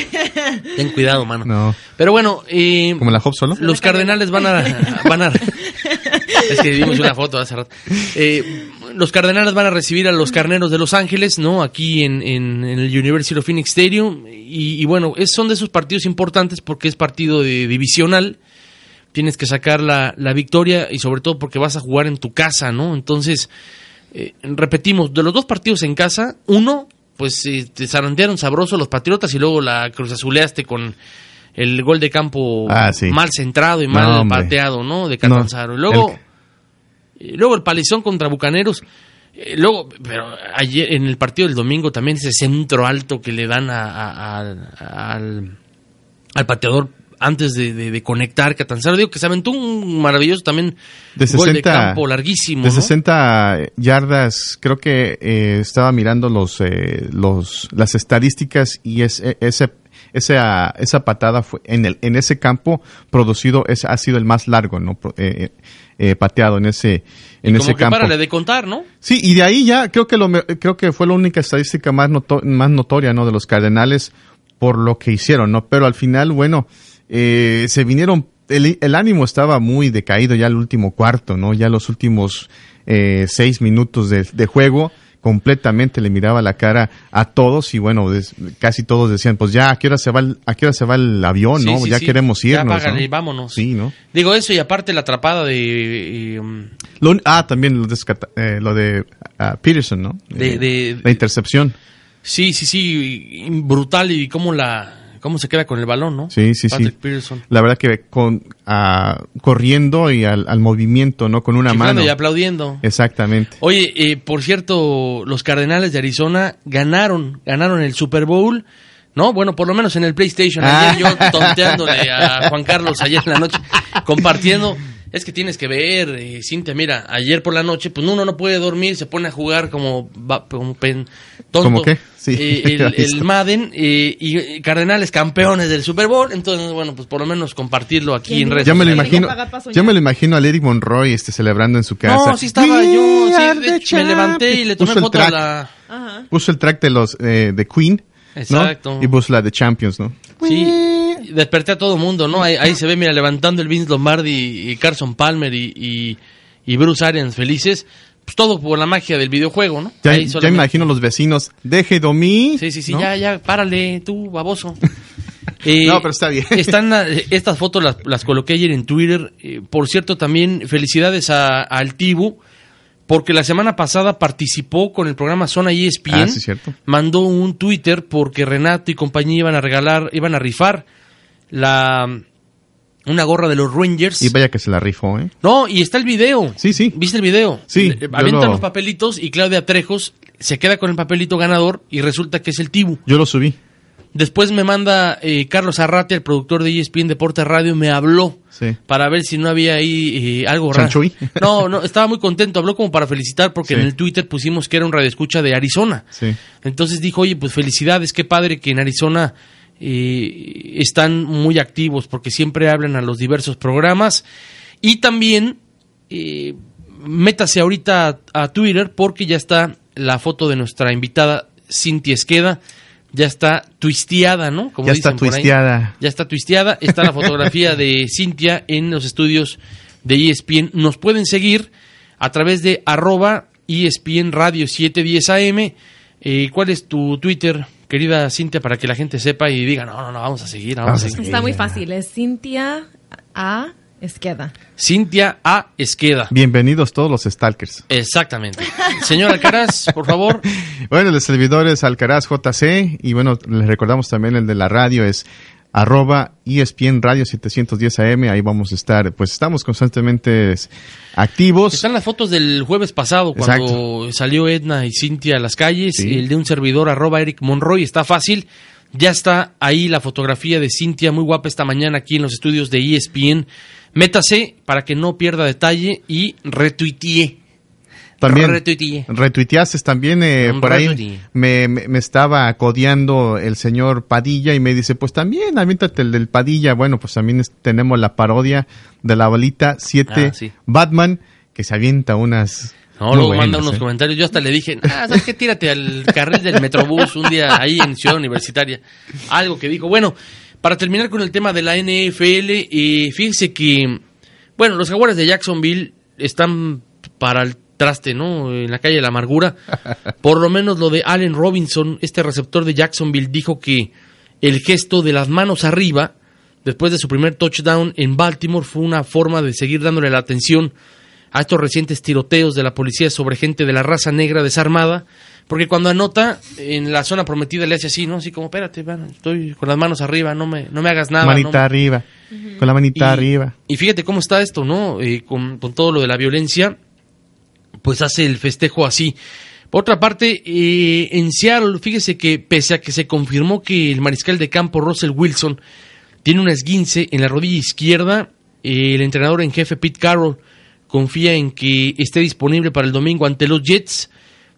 Ten cuidado, mano. No. Pero bueno, eh, ¿Como la Hop solo? los cardenales van a, van a [laughs] [laughs] es que vimos una foto hace rato. Eh, los cardenales van a recibir a los carneros de Los Ángeles, ¿no? Aquí en, en- en el University of Phoenix Stadium. Y, y bueno, es, son de esos partidos importantes porque es partido de divisional. Tienes que sacar la, la victoria y sobre todo porque vas a jugar en tu casa, ¿no? Entonces, eh, repetimos, de los dos partidos en casa, uno, pues eh, te zarandearon sabroso los Patriotas y luego la cruzazuleaste con el gol de campo Ah, sí. mal centrado y No, mal pateado, ¿no? De No, Catanzaro. Y luego, el- luego el palizón contra Bucaneros. Eh, luego, pero ayer en el partido del domingo también ese centro alto que le dan a- a- a- al, al pateador antes de, de- de conectar Catanzaro. Digo que se aventó un maravilloso también de 60, gol de campo larguísimo. de ¿no? 60 yardas, creo que eh, estaba mirando los, eh, los las estadísticas y es, eh, ese esa, esa patada fue en el en ese campo producido es, ha sido el más largo, ¿no? Eh, eh, pateado en ese en Y ese como que campo. párale de contar, ¿no? Sí, y de ahí ya creo que lo creo que fue la única estadística más noto- más notoria, ¿no? De los Cardenales por lo que hicieron, ¿no? Pero al final, bueno, eh, se vinieron el, el ánimo estaba muy decaído ya el último cuarto, ¿no? Ya los últimos eh, seis minutos de, de juego completamente le miraba la cara a todos y bueno, des- casi todos decían, pues ya, ¿a qué hora se va el, a qué hora se va el avión, Sí, no? sí, ya sí. queremos Ya irnos, págale ¿no? y vámonos. Sí, ¿no? Digo eso y aparte la atrapada de... eh, um, Lo ah, también lo de, eh, lo de ah, Peterson, ¿no? De- Eh, de- la intercepción. sí, sí, sí, brutal y cómo la... cómo se queda con el balón, ¿no? Sí, sí, Patrick sí. Peterson. La verdad que con ah, corriendo y al, al movimiento, ¿no? Con una Chiflando mano. y aplaudiendo. Exactamente. Oye, eh, por cierto, los Cardenales de Arizona ganaron, ganaron el Super Bowl, ¿no? Bueno, por lo menos en el PlayStation. Ayer Ah. yo tonteándole a Juan Carlos ayer en la noche, compartiendo. [laughs] Es que tienes que ver, eh, Cintia, mira, ayer por la noche, pues uno no puede dormir, se pone a jugar como, va- como pen- tonto. ¿Cómo qué? Sí. Eh, [laughs] el, el Madden eh, y eh, Cardenales campeones del Super Bowl, entonces, bueno, pues por lo menos compartirlo aquí en redes Ya me lo imagino, ya me lo imagino a Eric Monroy este, celebrando en su casa. No, sí estaba yo, sí, me levanté y le tomé foto a la... Puso el track de los eh, de Queen, ¿no? Exacto. Y puso la de Champions, ¿no? Sí, desperté a todo mundo, ¿no? Ahí, ahí se ve, mira, levantando el Vince Lombardi y Carson Palmer y, y, y Bruce Arians felices. Pues todo por la magia del videojuego, ¿no? Ya, Ahí ya imagino los vecinos, deje domí. Sí, sí, sí, ¿no? ya, ya, párale, tú, baboso. [laughs] Eh, No, pero está bien. Están, estas fotos las, las coloqué ayer en Twitter. Eh, por cierto, también felicidades a, al Tibu, porque la semana pasada participó con el programa Zona ESPN. Ah, sí, cierto. Mandó un Twitter porque Renato y compañía iban a regalar, iban a rifar la una gorra de los Rangers. Y vaya que se la rifó, ¿eh? No, y está el video. Sí, sí. ¿Viste el video? Sí, Avientan lo- los papelitos y Claudia Trejos se queda con el papelito ganador y resulta que es el Tibu. Yo lo subí. Después me manda eh, Carlos Arrate, el productor de ESPN Deportes Radio, me habló Sí. para ver si no había ahí eh, algo raro. ¿Chanchuy? [laughs] No, no, estaba muy contento. Habló como para felicitar porque Sí. en el Twitter pusimos que era un radioescucha de Arizona. Sí. Entonces dijo, oye, pues felicidades, qué padre que en Arizona eh, están muy activos porque siempre hablan a los diversos programas. Y también eh, métase ahorita a, a Twitter porque ya está la foto de nuestra invitada Cintia Esqueda. Ya está twisteada, ¿no? Como Ya está dicen por ahí. twisteada. Ya está twisteada. Está la fotografía de [laughs] Cintia en los estudios de ESPN. Nos pueden seguir a través de arroba ESPN Radio 710 AM. Eh, ¿Cuál es tu Twitter, querida Cintia, para que la gente sepa y diga, no, no, no, vamos a seguir, vamos a seguir. Está muy fácil, es Cintia A. Esqueda. Cintia A. Esqueda. Bienvenidos todos los stalkers. Exactamente. Señor Alcaraz, por favor. [laughs] Bueno, el servidor es Alcaraz JC y bueno, les recordamos también el de la radio es arroba ESPN Radio 710 AM, ahí vamos a estar, pues estamos constantemente activos. Están las fotos del jueves pasado, cuando salió Edna y Cintia a las calles, el de un servidor arroba Eric Monroy, está fácil, ya está ahí la fotografía de Cintia, muy guapa esta mañana aquí en los estudios de ESPN. Métase para que no pierda detalle y retuitee. También Retuiteé. retuiteaste también eh, por ahí me, me, me estaba codeando el señor Padilla y me dice pues también aviéntate el del Padilla bueno pues también es- tenemos la parodia de la bolita 7 Ah, sí. Batman que se avienta unas No, luego manda unos eh. comentarios. Yo hasta le dije, ah, ¿sabes qué? Tírate al carril del Metrobús un día ahí en Ciudad Universitaria. Algo que dijo. Bueno, para terminar con el tema de la NFL, eh, fíjense que, bueno, los jaguares de Jacksonville están para el traste, ¿no? En la calle de la amargura. [laughs] Por lo menos lo de Allen Robinson, este receptor de Jacksonville, dijo que el gesto de las manos arriba, después de su primer touchdown en Baltimore, fue una forma de seguir dándole la atención a estos recientes tiroteos de la policía sobre gente de la raza negra desarmada, porque cuando anota en la zona prometida le hace así, ¿no? Así como, espérate, man, estoy con las manos arriba, no me, no me hagas nada. manita no me-". arriba con la manita Y- arriba Y fíjate cómo está esto, ¿no? Eh, con, con todo lo de la violencia, pues hace el festejo así. Por otra parte, eh, en Seattle, fíjese que pese a que se confirmó que el mariscal de campo Russell Wilson tiene un esguince en la rodilla izquierda, eh, el entrenador en jefe Pete Carroll confía en que esté disponible para el domingo ante los Jets.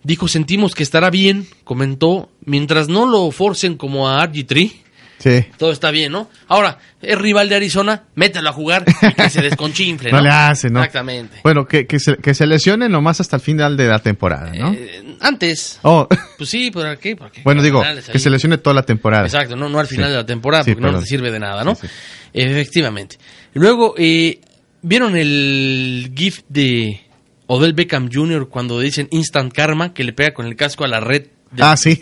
Dijo, sentimos que estará bien, comentó, mientras no lo forcen como a RG3, sí todo está bien, ¿no? Ahora, es rival de Arizona, mételo a jugar y que se desconchinfle, [laughs] ¿no? no le hace no Exactamente. bueno que, que, se, que se lesione nomás hasta el final de la temporada ¿no? Eh, Antes, oh [laughs] pues sí, ¿por qué? Porque bueno digo que se lesione toda la temporada Exacto, no, no al final Sí. de la temporada, Sí, porque no te sirve de nada, ¿no? Efectivamente. Luego, eh, ¿vieron el GIF de Odell Beckham Jr. cuando dicen Instant Karma, que le pega con el casco a la red? de- Ah, sí.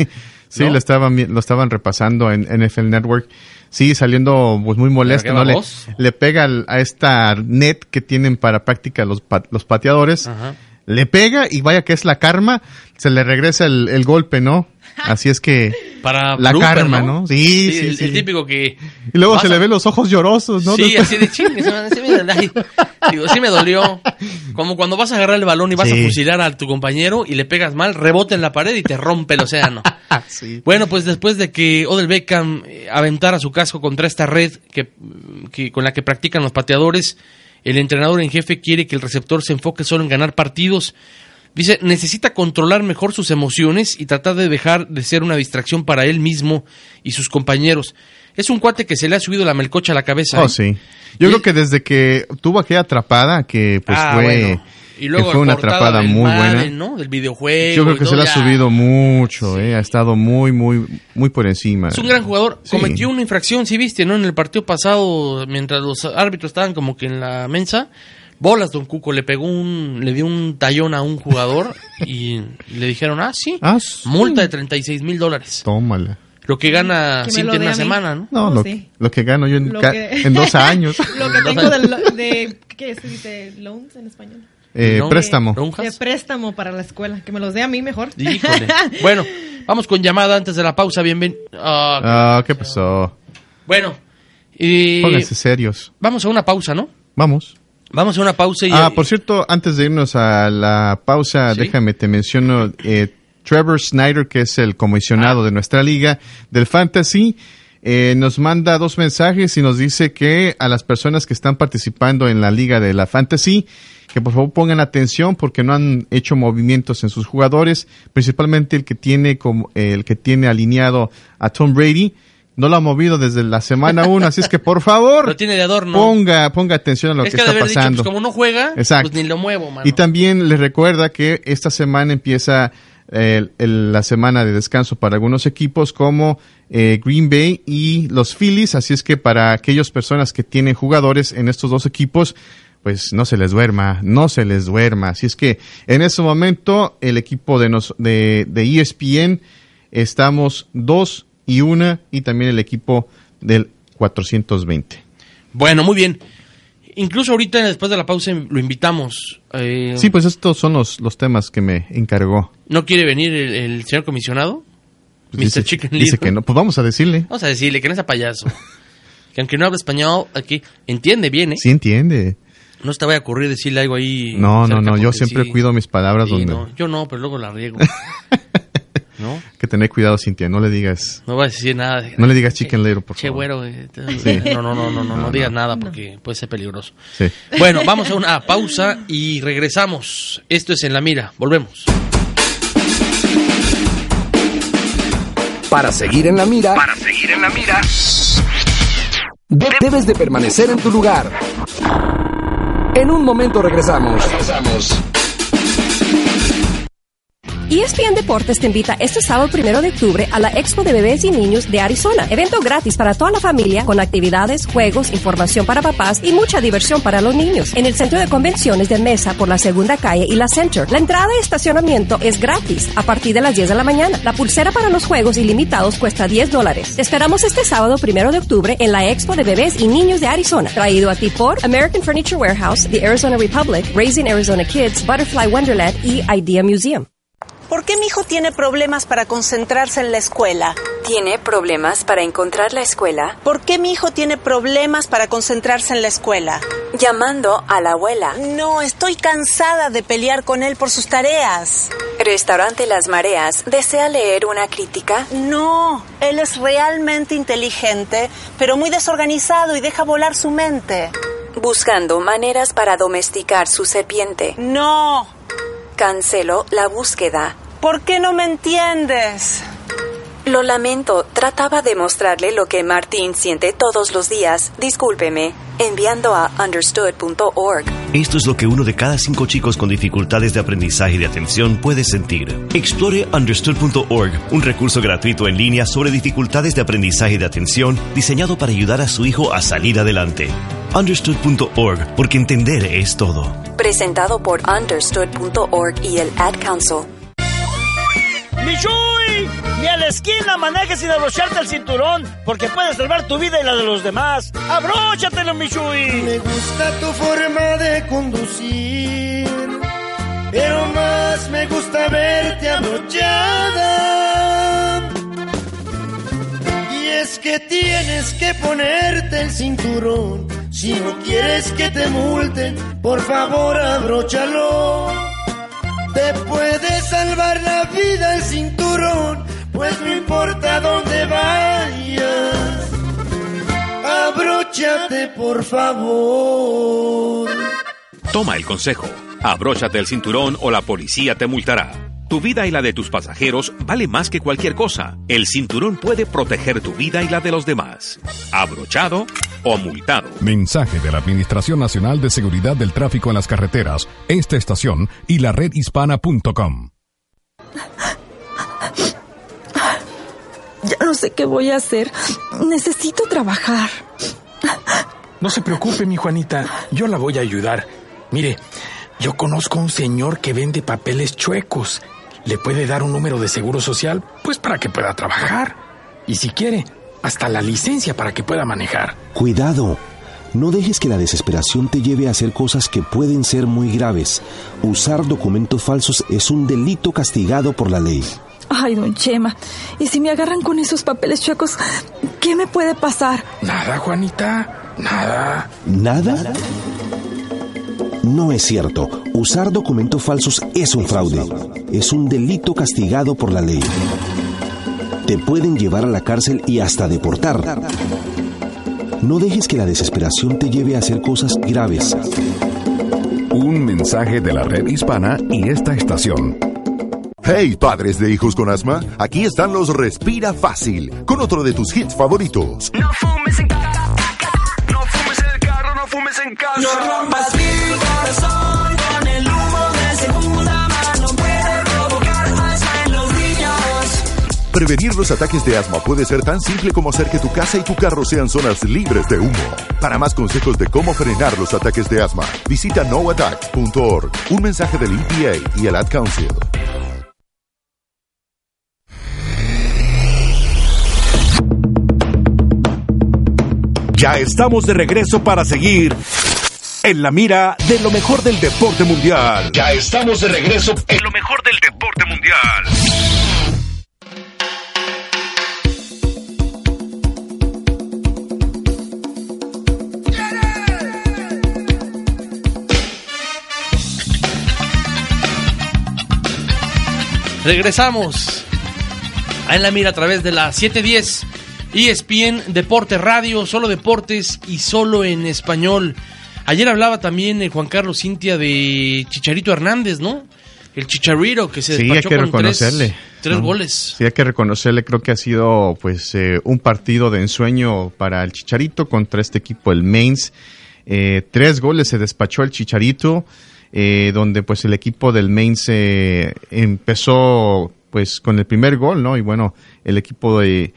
Sí, ¿No? lo estaban lo estaban repasando en NFL Network. Sí, saliendo pues muy molesto, ¿no? Le, le pega a esta net que tienen para práctica los, los pateadores. Ajá. Le pega y vaya que es la karma, se le regresa el, el golpe, ¿no? Así es que Para la karma, ¿no? Sí, sí, el, sí. el típico que... Y luego se le ven los ojos llorosos, ¿no? Sí, Después- así de chingue, Digo, sí me dolió. Como cuando vas a agarrar el balón y vas a fusilar a tu compañero y le pegas mal, rebota en la pared y te rompe el océano. [laughs] Sí. Bueno, pues después de que Odell Beckham eh, aventara su casco contra esta red que, que- con la que practican los pateadores, el entrenador en jefe quiere que el receptor se enfoque solo en ganar partidos. Dice, necesita controlar mejor sus emociones y tratar de dejar de ser una distracción para él mismo y sus compañeros. Es un cuate que se le ha subido la melcocha a la cabeza. Oh, ¿eh? sí. Yo creo que desde que tuvo aquella atrapada, que pues Ah, fue, bueno. Y luego que fue una atrapada del muy buena. ¿no? Del videojuego. Yo creo que se le ha subido mucho, eh, ha estado muy, muy, muy por encima. Es un gran jugador. Sí. Cometió una infracción, si viste, ¿no? En el partido pasado, mientras los árbitros estaban como que en la mensa, bolas, don Cuco, le pegó un, le dio un tallón a un jugador [laughs] y le dijeron, ah, sí, Ah, sí. multa de 36 mil dólares. Tómala. Lo que gana Cintia en una semana, ¿no? No, Oh, lo, sí. lo que gano yo en, Lo ca- que- en dos [laughs] años. Lo que [laughs] tengo de, lo- de ¿qué se dice? ¿Loans en español? Eh, ¿No? préstamo. ¿Lonjas? De préstamo para la escuela. Que me los dé a mí mejor. Híjole. bueno, vamos con llamada antes de la pausa, bienvenido. Ah, ¿qué pasó? bueno, y Pónganse serios. vamos a una pausa, ¿no? Vamos. Vamos a una pausa y... Ah, por cierto, antes de irnos a la pausa, ¿Sí? déjame te menciono eh, Trevor Snyder, que es el comisionado de nuestra liga del Fantasy. eh, nos manda dos mensajes y nos dice que a las personas que están participando en la liga de la Fantasy, que por favor pongan atención porque no han hecho movimientos en sus jugadores, principalmente el que tiene como el que tiene alineado a Tom Brady. No lo ha movido desde la semana 1, así es que por favor [laughs] Lo tiene de adorno. ponga ponga atención a lo es que, está dicho, pasando. pues como no juega, Exacto. pues ni lo muevo, mano. Y también les recuerda que esta semana empieza el- la semana de descanso para algunos equipos como eh, Green Bay y los Phillies, así es que para aquellas personas que tienen jugadores en estos dos equipos, pues no se les duerma, no se les duerma. Así es que en ese momento el equipo de, nos, de, de ESPN Estamos dos y una y también el equipo del 420. Bueno, muy bien. Incluso ahorita, después de la pausa, lo invitamos. Eh, Sí, pues estos son los, los temas que me encargó. ¿No quiere venir el, el señor comisionado? Pues Mr. dice, Chicken dice que no. Pues vamos a decirle. Vamos a decirle que no sea payaso. que aunque no habla español, aquí entiende bien, ¿eh? Sí entiende. No se te vaya a ocurrir decirle algo ahí. No, no, no. Yo siempre sí. cuido mis palabras Sí, donde... no, yo no, pero luego la riego. [laughs] ¿No? Que tener cuidado, Cintia. No le digas... No voy a decir nada. No le digas chicken little, por Che, favor. güero. eh, te- Sí. No, no, no, no, no, no, No, digas no. nada porque puede ser peligroso. Sí. Bueno, vamos a una pausa y regresamos. Esto es En la Mira. Volvemos. Para seguir en la mira, Para seguir en la mira, de- debes de permanecer en tu lugar. En un momento regresamos. Regresamos. ESPN Deportes te invita este sábado primero de octubre a la Expo de Bebés y Niños de Arizona. Evento gratis para toda la familia con actividades, juegos, información para papás y mucha diversión para los niños. En el centro de convenciones de Mesa por la segunda calle y la Center. La entrada y estacionamiento es gratis a partir de las 10 de la mañana. La pulsera para los juegos ilimitados cuesta 10 dólares. Esperamos este sábado primero de octubre en la Expo de Bebés y Niños de Arizona. Traído a ti por American Furniture Warehouse, The Arizona Republic, Raising Arizona Kids, Butterfly Wonderland y Idea Museum. ¿Por qué mi hijo tiene problemas para concentrarse en la escuela? ¿Tiene problemas para encontrar la escuela? ¿Por qué mi hijo tiene problemas para concentrarse en la escuela? Llamando a la abuela. No, estoy cansada de pelear con él por sus tareas. Restaurante Las Mareas. ¿Desea leer una crítica? No, él es realmente inteligente, pero muy desorganizado y deja volar su mente. Buscando maneras para domesticar su serpiente. No. Cancelo la búsqueda. ¿Por qué no me entiendes? Lo lamento, trataba de mostrarle lo que Martín siente todos los días. Discúlpeme, enviando a understood.org. Esto es lo que uno de cada cinco chicos con dificultades de aprendizaje y de atención puede sentir. Explore understood.org, un recurso gratuito en línea sobre dificultades de aprendizaje y de atención diseñado para ayudar a su hijo a salir adelante. Understood.org, porque entender es todo. Presentado por understood.org y el Ad Council. ¡Michuy! Ni a la esquina manejes sin abrocharte el cinturón, porque puedes salvar tu vida y la de los demás. ¡Abróchatelo, Michuy! Me gusta tu forma de conducir, pero más me gusta verte abrochada. Y es que tienes que ponerte el cinturón, si no quieres que te multen, por favor abróchalo. Te puede salvar la vida el cinturón, pues no importa dónde vayas. Abróchate, por favor. Toma el consejo. Abróchate el cinturón o la policía te multará. Tu vida y la de tus pasajeros vale más que cualquier cosa. El cinturón puede proteger tu vida y la de los demás. Abrochado o multado. Mensaje de la Administración Nacional de Seguridad del Tráfico en las Carreteras, esta estación y la redhispana.com. Ya no sé qué voy a hacer. Necesito trabajar. No se preocupe, mi Juanita. Yo la voy a ayudar. Mire, yo conozco a un señor que vende papeles chuecos. Le puede dar un número de seguro social, pues para que pueda trabajar. Y si quiere, hasta la licencia para que pueda manejar. Cuidado. No dejes que la desesperación te lleve a hacer cosas que pueden ser muy graves. Usar documentos falsos es un delito castigado por la ley. Ay, don Chema. ¿Y si me agarran con esos papeles chuecos? ¿Qué me puede pasar? Nada, Juanita. Nada. ¿Nada? No es cierto. Usar documentos falsos es un fraude. Es un delito castigado por la ley. Te pueden llevar a la cárcel y hasta deportar. No dejes que la desesperación te lleve a hacer cosas graves. Un mensaje de la red hispana y esta estación. Hey, padres de hijos con asma, aquí están los Respira Fácil, con otro de tus hits favoritos. No fumes en casa, fumes en casa. No rompas mi corazón con el humo de segunda mano. Puede provocar asma en los niños. Prevenir los ataques de asma puede ser tan simple como hacer que tu casa y tu carro sean zonas libres de humo. Para más consejos de cómo frenar los ataques de asma, visita noattack.org. Un mensaje del EPA y el Ad Council. Ya estamos de regreso para seguir en la mira de lo mejor del deporte mundial. Ya estamos de regreso en lo mejor del deporte mundial. Regresamos En la Mira a través de la 710 ESPN Deporte Radio, solo deportes y solo en español. Ayer hablaba también eh, Juan Carlos Cintia de Chicharito Hernández, ¿no? El Chicharito que se Sí, hay despachó que con reconocerle. tres, tres ¿no? goles. Sí, hay que reconocerle. Creo que ha sido pues eh, un partido de ensueño para el Chicharito contra este equipo, el Mainz. Eh, tres goles se despachó el Chicharito, eh, donde pues el equipo del Mainz eh, empezó pues con el primer gol, ¿no? Y bueno, el equipo de,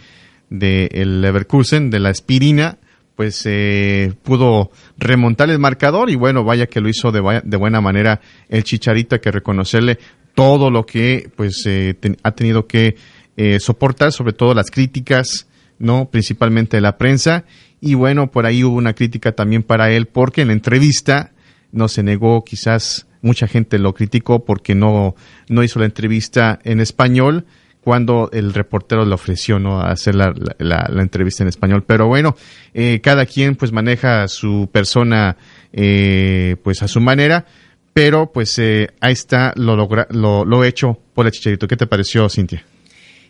de el Leverkusen, de la Aspirina, pues eh, pudo remontar el marcador y bueno, vaya que lo hizo de, de buena manera el Chicharito, que reconocerle todo lo que pues eh, ha tenido que eh, soportar, sobre todo las críticas, no, principalmente de la prensa. Y bueno, por ahí hubo una crítica también para él porque en la entrevista no se negó, quizás mucha gente lo criticó porque no no hizo la entrevista en español cuando el reportero le ofreció no hacer la, la- entrevista en español pero bueno eh, cada quien pues maneja su persona eh, pues a su manera pero pues eh, ahí está lo, logra- lo lo hecho por el chicharito qué te pareció Cintia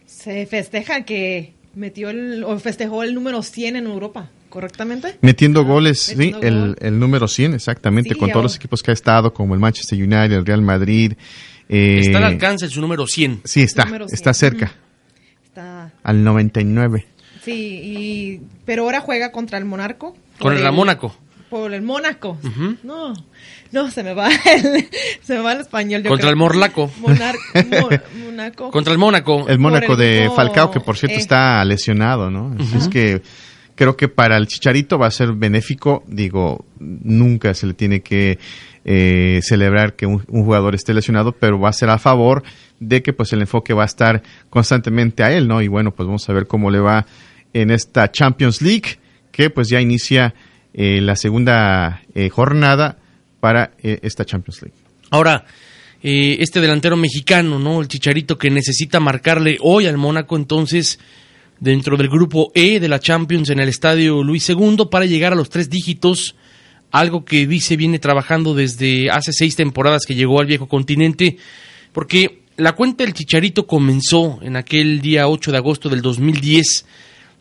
Se festeja que metió el, o festejó el número 100 en Europa, ¿correctamente? Metiendo goles, sí, metiendo el, gol. el número 100, exactamente, Sí, con todos los equipos que ha estado, como el Manchester United, el Real Madrid. Eh, Está al alcance su número 100. Sí, está, Número 100, está cerca, Está, al 99. sí, y, pero ahora juega contra el Monarco. Con por el Mónaco. Por el Mónaco. No, no, se me va [laughs] el, se me va el español. yo Contra creo. el Morlaco. Monar-. [laughs] Contra el Mónaco. El Mónaco el de Falcao, que por cierto eh. está lesionado, ¿no? Así es que creo que para el Chicharito va a ser benéfico. Digo, nunca se le tiene que eh, celebrar que un, jugador esté lesionado, pero va a ser a favor de que pues el enfoque va a estar constantemente a él, ¿no? Y bueno, pues vamos a ver cómo le va en esta Champions League, que pues ya inicia eh, la segunda eh, jornada para eh, esta Champions League. Ahora, este delantero mexicano, ¿no? El Chicharito que necesita marcarle hoy al Mónaco, entonces, dentro del grupo E de la Champions en el estadio Luis II, para llegar a los tres dígitos, algo que dice viene trabajando desde hace seis temporadas que llegó al viejo continente, porque la cuenta del Chicharito comenzó en aquel día 8 de agosto del 2010,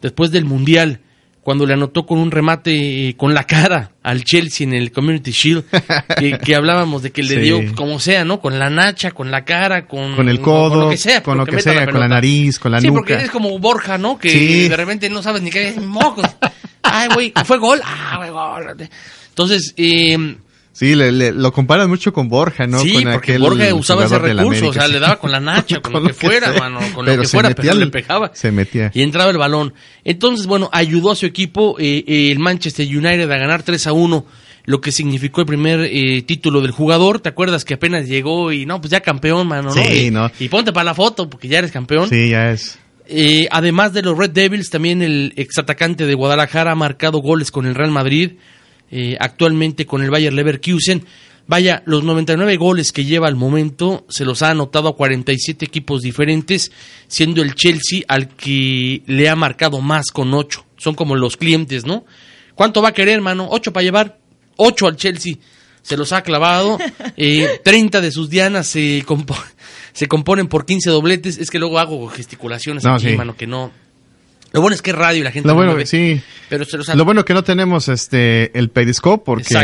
después del Mundial, cuando le anotó con un remate eh, con la cara al Chelsea en el Community Shield, [laughs] que, que hablábamos de que le Sí. dio como sea, ¿no? Con la nacha, con la cara, con, Con el con codo, lo que sea, con lo que sea, con la nariz, con la sí, nuca. porque es como Borja, ¿no? Que Sí. de repente no sabes ni qué es, mocos. Ay, güey, ¿fue gol? Ah, fue gol. Entonces, eh, Sí, le, le- lo comparan mucho con Borja, ¿no? Sí, con porque aquel Borja usaba ese recurso, o sea, le daba con la [laughs] nacha, con, lo que fuera, sea. mano, con lo que se fuera, metía pero le pegaba. Se metía. Y entraba el balón. Entonces, bueno, ayudó a su equipo, eh, eh, el Manchester United, a ganar 3 a 1, lo que significó el primer eh, título del jugador. ¿Te acuerdas que apenas llegó y no, pues ya campeón, mano, ¿no? Sí, y, ¿no? y ponte para la foto, porque ya eres campeón. Sí, ya es. Eh, además de los Red Devils, también el exatacante de Guadalajara ha marcado goles con el Real Madrid, eh, actualmente con el Bayer Leverkusen. Vaya, los 99 goles que lleva al momento se los ha anotado a 47 equipos diferentes, siendo el Chelsea al que le ha marcado más con 8. Son como los clientes, ¿no? ¿Cuánto va a querer, mano? 8 para llevar, 8 al Chelsea. Se los ha clavado. [laughs] Eh, 30 de sus dianas se, compo- se componen por 15 dobletes. Es que luego hago gesticulaciones No, aquí, sí. mano, que no. Lo bueno es que es radio y la gente Lo no bueno, me ve. sí. Pero se los ha- Lo bueno que no tenemos este el Periscope porque sí,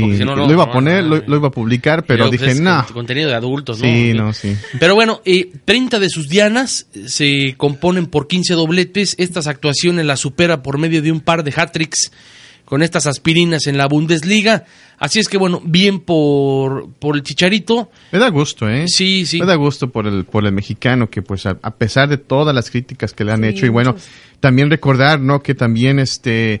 porque si no, lo no, iba a poner, no, lo, lo iba a publicar, pero dije, no. con- Contenido de adultos, ¿no? Sí, no, sí. Pero bueno, eh, 30 de sus dianas eh, se componen por 15 dobletes. Estas actuaciones las supera por medio de un par de hat-tricks con estas aspirinas en la Bundesliga. Así es que bueno, bien por, por el Chicharito. Me da gusto, ¿eh? Sí, sí. Me da gusto por el, por el mexicano que, pues, a, a pesar de todas las críticas que le han Sí, hecho, y bueno, muchos. también recordar, ¿no? Que también, este,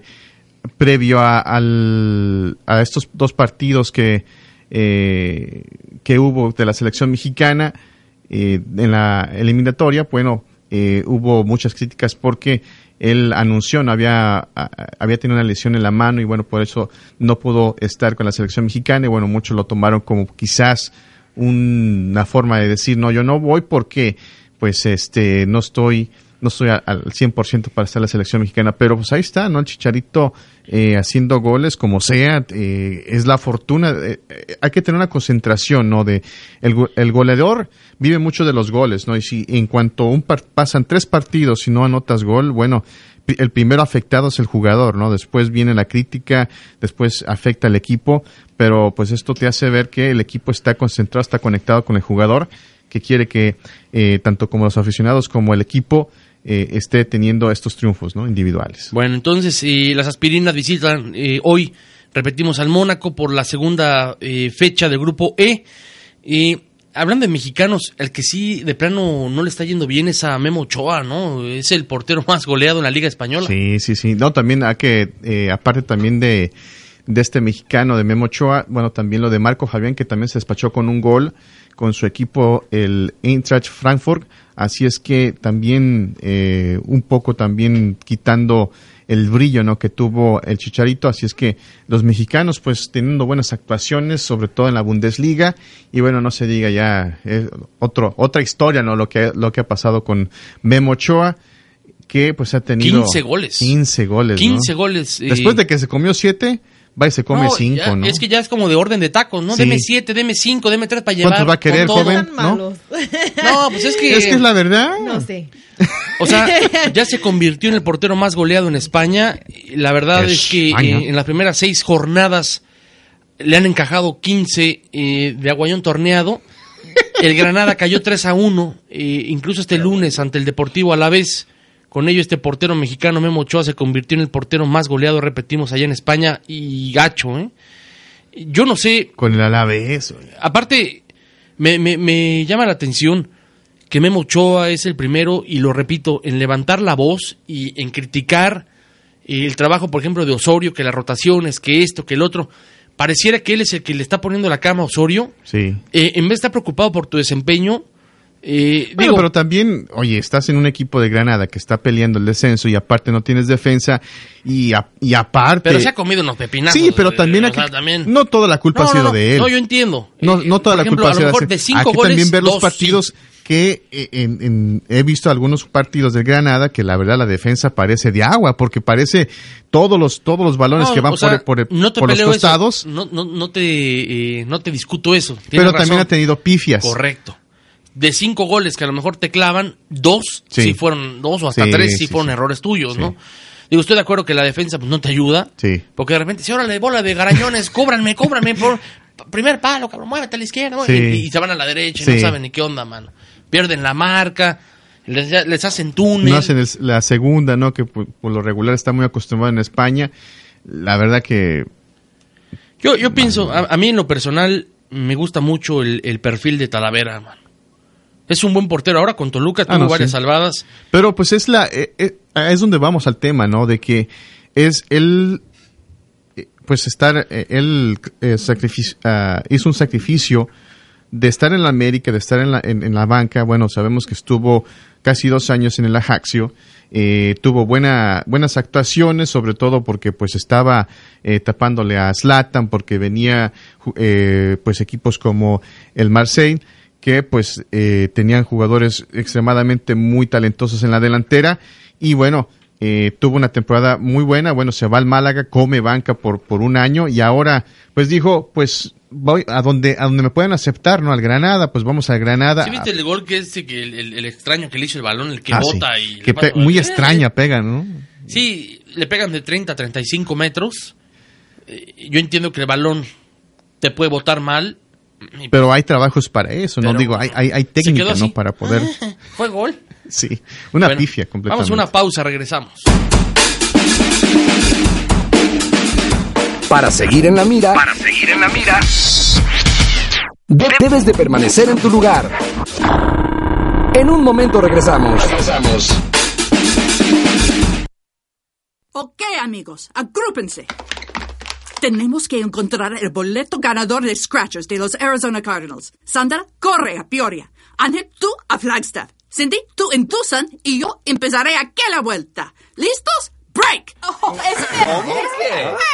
previo a, al- a estos dos partidos que, eh, que hubo de la selección mexicana eh, en la eliminatoria, bueno, eh, hubo muchas críticas porque él anunció, no había, había tenido una lesión en la mano y bueno, por eso no pudo estar con la selección mexicana y bueno, muchos lo tomaron como quizás una forma de decir, no, yo no voy porque pues este no estoy no estoy al 100% para estar en la selección mexicana, pero pues ahí está, ¿no? El Chicharito eh, haciendo goles como sea, eh, es la fortuna, eh, hay que tener una concentración, ¿no? De el, goleador vive mucho de los goles, ¿no? Y si en cuanto un pasan tres partidos y no anotas gol, bueno, el primero afectado es el jugador, ¿no? Después viene la crítica, después afecta al equipo, pero pues esto te hace ver que el equipo está concentrado, está conectado con el jugador, que quiere que tanto como los aficionados como el equipo eh, esté teniendo estos triunfos ¿no? individuales. Bueno, entonces las aspirinas visitan eh, hoy, repetimos, al Mónaco por la segunda eh, fecha del grupo E. Y hablando de mexicanos, el que sí de plano no le está yendo bien es a Memo Ochoa, ¿no? Es el portero más goleado en la Liga Española. Sí, sí, sí. No, también hay que, aparte también de, de este mexicano de Memo Ochoa, bueno, también lo de Marco Fabián, que también se despachó con un gol con su equipo, el Eintracht Frankfurt Así es que también eh, un poco también quitando el brillo ¿no? que tuvo el Chicharito. Así es que los mexicanos pues teniendo buenas actuaciones, sobre todo en la Bundesliga. Y bueno, no se diga ya otro, otra historia ¿no? lo, que, lo que ha pasado con Memo Ochoa que pues ha tenido 15 goles. 15 goles. 15 goles. Después de que se comió 7, va y se come 5, ¿no? Es que ya es como de orden de tacos, ¿no? Deme 7, deme 5, deme 3 para llevar. ¿Cuántos va a querer, joven? ¿No? no, pues es que... Es que es la verdad. No sé. O sea, [laughs] ya se convirtió en el portero más goleado en España. La verdad es, que eh, en las primeras 6 jornadas le han encajado 15 eh, de aguayón torneado. El Granada cayó 3 a 1, eh, incluso este lunes ante el Deportivo a la vez con ello, este portero mexicano Memo Ochoa se convirtió en el portero más goleado, repetimos, allá en España y gacho, ¿eh? Yo no sé. Con el Alavés. Aparte, me, me, llama la atención que Memo Ochoa es el primero, y lo repito, en levantar la voz y en criticar el trabajo, por ejemplo, de Osorio, que las rotaciones, que esto, que el otro. Pareciera que él es el que le está poniendo la cama a Osorio. Sí. Eh, en vez de estar preocupado por tu desempeño, eh, pero también, oye, estás en un equipo de Granada que está peleando el descenso y aparte no tienes defensa y, y aparte... Pero se ha comido unos pepinazos. Sí, pero también, aquí, no toda la culpa ha sido de él. No, yo entiendo. No, no toda la culpa ha sido de él. Aquí también ver los partidos que eh, en, he visto algunos partidos del Granada que la verdad la defensa parece de agua porque parece todos los todos los balones que van por, los costados. No, no, no, te, eh, no te discuto eso. Pero también ha tenido pifias. Correcto de cinco goles que a lo mejor te clavan, dos si fueron, dos o hasta tres si fueron errores tuyos, ¿no? Digo, estoy de acuerdo que la defensa pues, no te ayuda. Sí. Porque de repente, si ahora le bola de garañones, cóbranme, cóbranme por [laughs] primer palo, cabrón, muévete a la izquierda. Y, se van a la derecha y no saben ni qué onda, mano. Pierden la marca, les, hacen túnel. No hacen la segunda, ¿no? Que por, lo regular está muy acostumbrado en España. La verdad que... Yo, yo pienso, a, mí en lo personal, me gusta mucho el, el perfil de Talavera, mano. Es un buen portero. Ahora con Toluca ah, tuvo varias salvadas. Pero pues es la eh, eh, es donde vamos al tema, ¿no? De que es él eh, pues estar él sacrificio, ah, hizo un sacrificio de estar en la América, de estar en la, en, la banca. Bueno, sabemos que estuvo casi dos años en el Ajaxio. tuvo buena, buenas actuaciones, sobre todo porque pues estaba tapándole a Slatan, porque venía pues equipos como el Marseille que pues eh, tenían jugadores extremadamente muy talentosos en la delantera y bueno, eh, tuvo una temporada muy buena, bueno, se va al Málaga, come banca por, por un año y ahora pues dijo, pues voy a donde a donde me puedan aceptar, ¿no? Al Granada, pues vamos al Granada. ¿Sí viste el gol que es que el, extraño que le hizo el balón, el que ah, bota y... Que muy extraña pega, ¿no? Sí, le pegan de 30 a 35 metros. Eh, yo entiendo que el balón te puede botar mal, pero hay trabajos para eso, no digo, hay, hay, técnica, ¿no? Para poder. [laughs] Fue gol. Sí, una pifia completamente. Vamos a una pausa, regresamos. Para seguir en la mira. Para seguir en la mira. Debes de permanecer en tu lugar. En un momento regresamos. Regresamos. Ok, amigos, agrúpense. Tenemos que encontrar el boleto ganador de Scratchers de los Arizona Cardinals. Sandra, corre a Peoria. Ángel, tú a Flagstaff. Cindy, tú en Tucson y yo empezaré aquí a la vuelta. ¿Listos? ¡Break!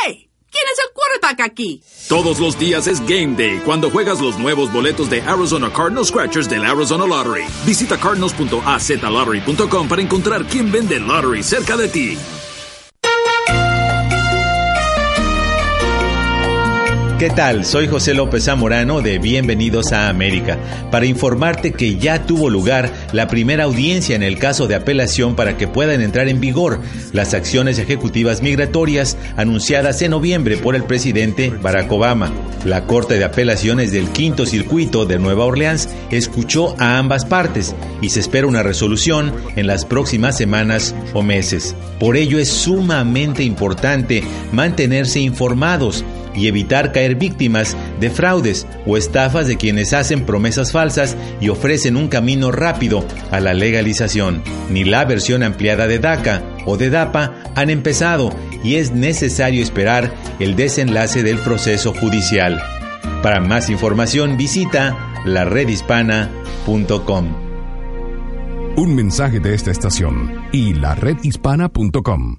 ¡Hey! ¿Quién es el quarterback aquí? Todos los días es Game Day cuando juegas los nuevos boletos de Arizona Cardinals Scratchers del Arizona Lottery. Visita cardinals.azlottery.com para encontrar quién vende lottery cerca de ti. ¿Qué tal? Soy José López Zamorano de Bienvenidos a América para informarte que ya tuvo lugar la primera audiencia en el caso de apelación para que puedan entrar en vigor las acciones ejecutivas migratorias anunciadas en noviembre por el presidente Barack Obama. La Corte de Apelaciones del Quinto Circuito de Nueva Orleans escuchó a ambas partes y se espera una resolución en las próximas semanas o meses. Por ello es sumamente importante mantenerse informados y evitar caer víctimas de fraudes o estafas de quienes hacen promesas falsas y ofrecen un camino rápido a la legalización. Ni la versión ampliada de DACA o de DAPA han empezado y es necesario esperar el desenlace del proceso judicial. Para más información visita laredhispana.com. Un mensaje de esta estación y laredhispana.com.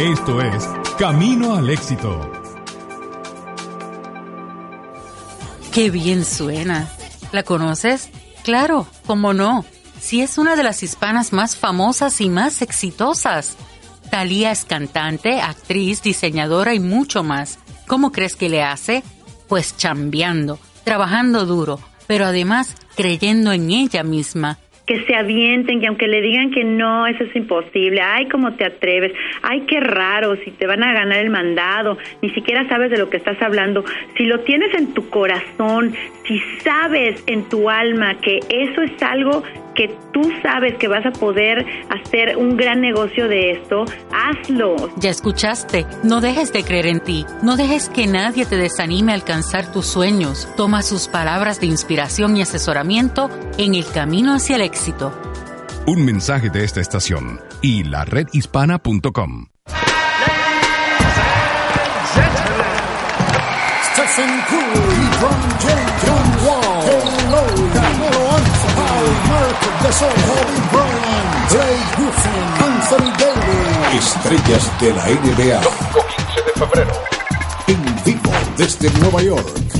Esto es Camino al Éxito. Qué bien suena. ¿La conoces? Claro, cómo no. Si es una de las hispanas más famosas y más exitosas. Talía es cantante, actriz, diseñadora y mucho más. ¿Cómo crees que le hace? Pues chambeando, trabajando duro, pero además creyendo en ella misma que se avienten, que aunque le digan que no, eso es imposible, ay, cómo te atreves, ay, qué raro, si te van a ganar el mandado, ni siquiera sabes de lo que estás hablando, si lo tienes en tu corazón, si sabes en tu alma que eso es algo que tú sabes que vas a poder hacer un gran negocio de esto, hazlo. Ya escuchaste, no dejes de creer en ti, no dejes que nadie te desanime a alcanzar tus sueños. Toma sus palabras de inspiración y asesoramiento en el camino hacia el éxito. Un mensaje de esta estación y la redhispana.com. Gasol, Kobe Bryant, Blake Griffin, Anthony Davis. Estrellas de la NBA. Domingo 15 de febrero. En vivo desde Nueva York.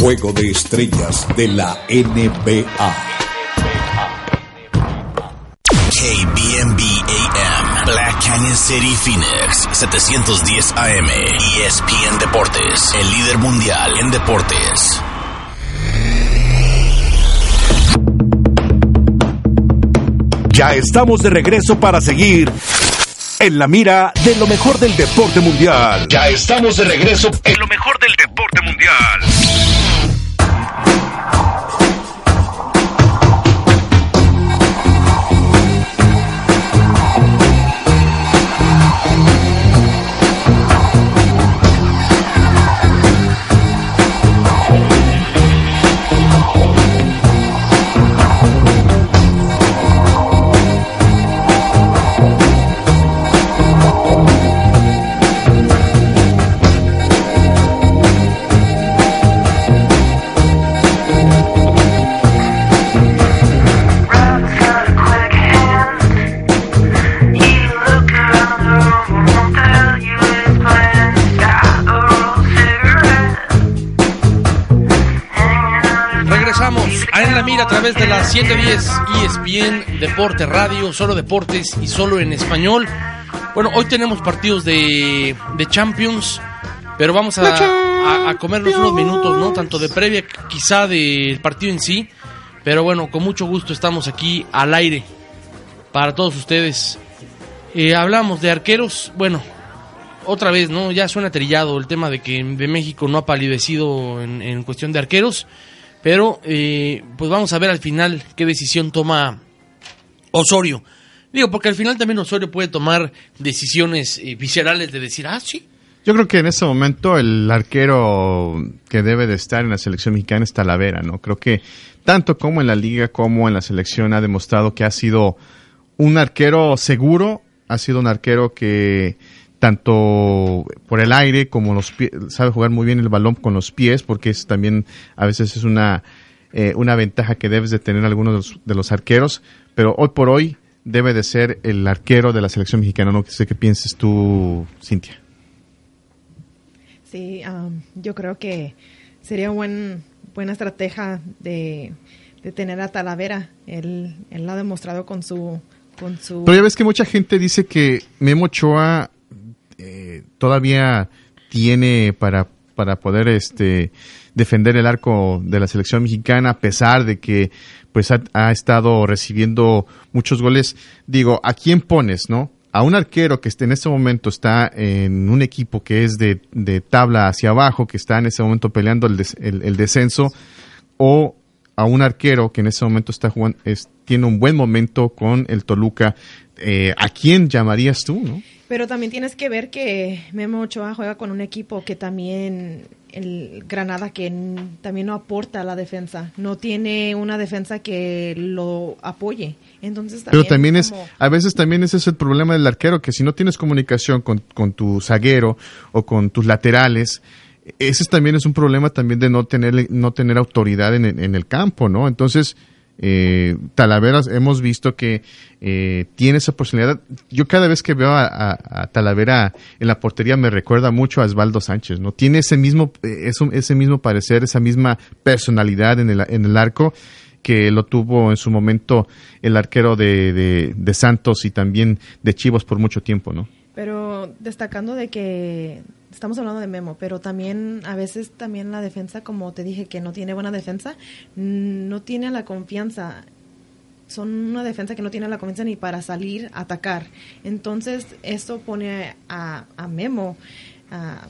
Juego de estrellas de la NBA. KBMB AM, Black Canyon City, Phoenix, 710 AM, ESPN Deportes, el líder mundial en deportes. Ya estamos de regreso para seguir en la mira de lo mejor del deporte mundial. Ya estamos de regreso en lo mejor del deporte mundial. A través de la 710 ESPN Deporte Radio, solo deportes y solo en español. Bueno, hoy tenemos partidos de, de Champions, pero vamos a, a, a comernos unos minutos, ¿no? Tanto de previa, quizá del partido en sí. Pero bueno, con mucho gusto estamos aquí al aire para todos ustedes. Eh, hablamos de arqueros, bueno, otra vez, ¿no? Ya suena trillado el tema de que de México no ha palidecido en, en cuestión de arqueros. Pero, eh, pues vamos a ver al final qué decisión toma Osorio. Digo, porque al final también Osorio puede tomar decisiones eh, viscerales de decir, ah, sí. Yo creo que en ese momento el arquero que debe de estar en la selección mexicana es Talavera, ¿no? Creo que tanto como en la liga como en la selección ha demostrado que ha sido un arquero seguro, ha sido un arquero que tanto por el aire como los pies, sabe jugar muy bien el balón con los pies, porque es también a veces es una, eh, una ventaja que debes de tener algunos de los, de los arqueros, pero hoy por hoy debe de ser el arquero de la selección mexicana, no sé qué pienses tú, Cintia. Sí, um, yo creo que sería buen, buena estrategia de, de tener a Talavera. Él, él lo ha demostrado con su, con su... Pero ya ves que mucha gente dice que Memo Ochoa todavía tiene para, para poder este defender el arco de la selección mexicana a pesar de que pues ha, estado recibiendo muchos goles. Digo, ¿a quién pones, no? a un arquero que esté en este momento está en un equipo que es de, de tabla hacia abajo, que está en ese momento peleando el, des, el, descenso, o a un arquero que en ese momento está jugando, tiene un buen momento con el Toluca, eh, ¿a quién llamarías tú, no? Pero también tienes que ver que Memo Ochoa juega con un equipo que también el Granada que también no aporta a la defensa, no tiene una defensa que lo apoye. Entonces también Pero también es, como... a veces también ese es el problema del arquero, que si no tienes comunicación con, con tu zaguero o con tus laterales, ese también es un problema también de no tener, no tener autoridad en, en el campo, ¿no? Entonces, eh, Talaveras hemos visto que eh, tiene esa posibilidad. Yo cada vez que veo a, Talavera en la portería me recuerda mucho a Osvaldo Sánchez, ¿no? Tiene ese mismo, ese mismo parecer, esa misma personalidad en el, en el arco que lo tuvo en su momento el arquero de, de, de Santos y también de Chivos por mucho tiempo, ¿no? Pero destacando de que estamos hablando de Memo, pero también a veces también la defensa, como te dije, que no tiene buena defensa, no tiene la confianza. Son una defensa que no tiene la confianza ni para salir a atacar. Entonces, esto pone a, a Memo a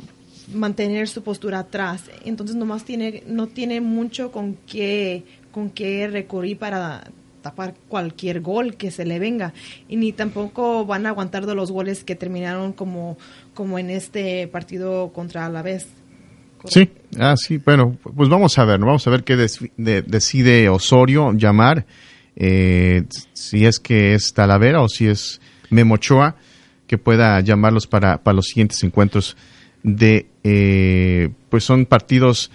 mantener su postura atrás. Entonces, nomás tiene, no tiene mucho con qué, con qué recurrir para tapar cualquier gol que se le venga y ni tampoco van a aguantar de los goles que terminaron como como en este partido contra Alavés. Sí, ah, sí, bueno, pues vamos a ver, ¿no? vamos a ver qué decide Osorio llamar, eh, si es que es Talavera o si es Memochoa, que pueda llamarlos para, para los siguientes encuentros de, eh, pues son partidos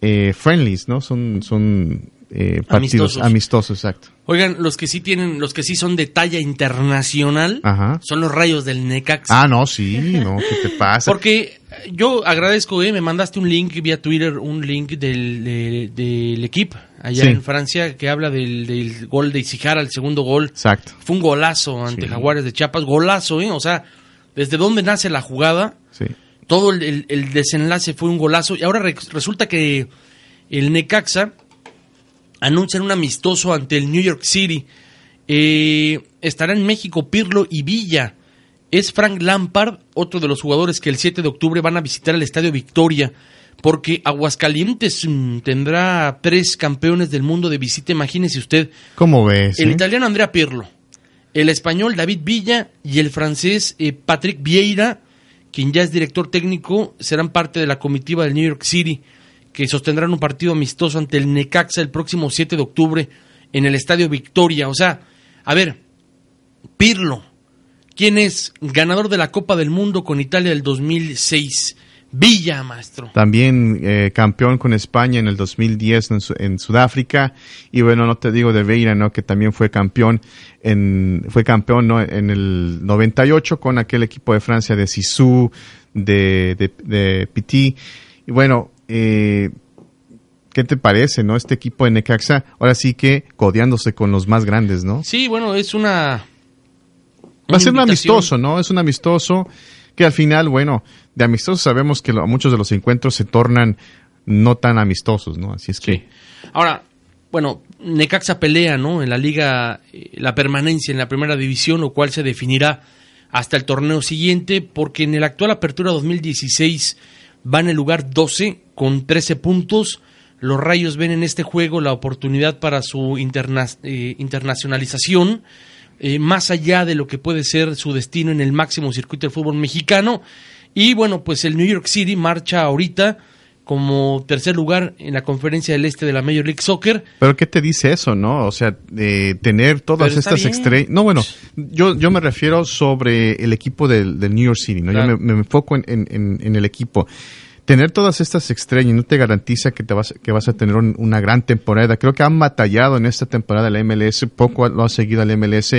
eh, friendlies, ¿no? Son, son eh, partidos amistosos. amistosos, exacto. Oigan, los que sí tienen, los que sí son de talla internacional, Ajá. son los rayos del Necaxa. Ah, no, sí, no, ¿qué te pasa? [laughs] Porque yo agradezco, eh, me mandaste un link vía Twitter, un link del, de, del equipo allá sí. en Francia que habla del, del gol de Isijara, el segundo gol. Exacto. Fue un golazo ante sí. Jaguares de Chiapas, golazo, ¿eh? O sea, desde dónde nace la jugada, sí. todo el, el, desenlace fue un golazo y ahora re resulta que el Necaxa anuncian un amistoso ante el New York City. Eh, estará en México Pirlo y Villa. Es Frank Lampard, otro de los jugadores que el 7 de octubre van a visitar el Estadio Victoria, porque Aguascalientes mmm, tendrá tres campeones del mundo de visita, imagínese usted. ¿Cómo ves? El eh? italiano Andrea Pirlo, el español David Villa y el francés eh, Patrick Vieira, quien ya es director técnico, serán parte de la comitiva del New York City que sostendrán un partido amistoso ante el Necaxa el próximo 7 de octubre en el Estadio Victoria. O sea, a ver, Pirlo, ¿quién es ganador de la Copa del Mundo con Italia del 2006? Villa, maestro. También eh, campeón con España en el 2010 en, en, Sudáfrica. Y bueno, no te digo de Veira, ¿no? Que también fue campeón en, fue campeón ¿no? en el 98 con aquel equipo de Francia de Sisu, de, de, de Piti. Y bueno, eh, ¿qué te parece, no? Este equipo de Necaxa, ahora sí que codeándose con los más grandes, ¿no? Sí, bueno, es una... Va a ser un amistoso, ¿no? Es un amistoso que al final, bueno, de amistosos sabemos que lo, muchos de los encuentros se tornan no tan amistosos, ¿no? Así es que... Sí. Ahora, bueno, Necaxa pelea, ¿no? En la liga, eh, la permanencia en la primera división, lo cual se definirá hasta el torneo siguiente, porque en el actual Apertura 2016 va en el lugar 12 con 13 puntos. Los Rayos ven en este juego la oportunidad para su interna eh, internacionalización, eh, más allá de lo que puede ser su destino en el máximo circuito del fútbol mexicano. Y bueno, pues el New York City marcha ahorita como tercer lugar en la conferencia del este de la Major League Soccer. Pero ¿qué te dice eso, no? O sea, de tener todas Pero estas estrellas... No, bueno, yo, yo me refiero sobre el equipo del, del New York City, ¿no? Claro. Yo me, me enfoco en, en- en- en el equipo. Tener todas estas estrellas no te garantiza que, te vas, que vas a tener un- una gran temporada. Creo que han batallado en esta temporada la MLS, poco lo ha seguido el MLS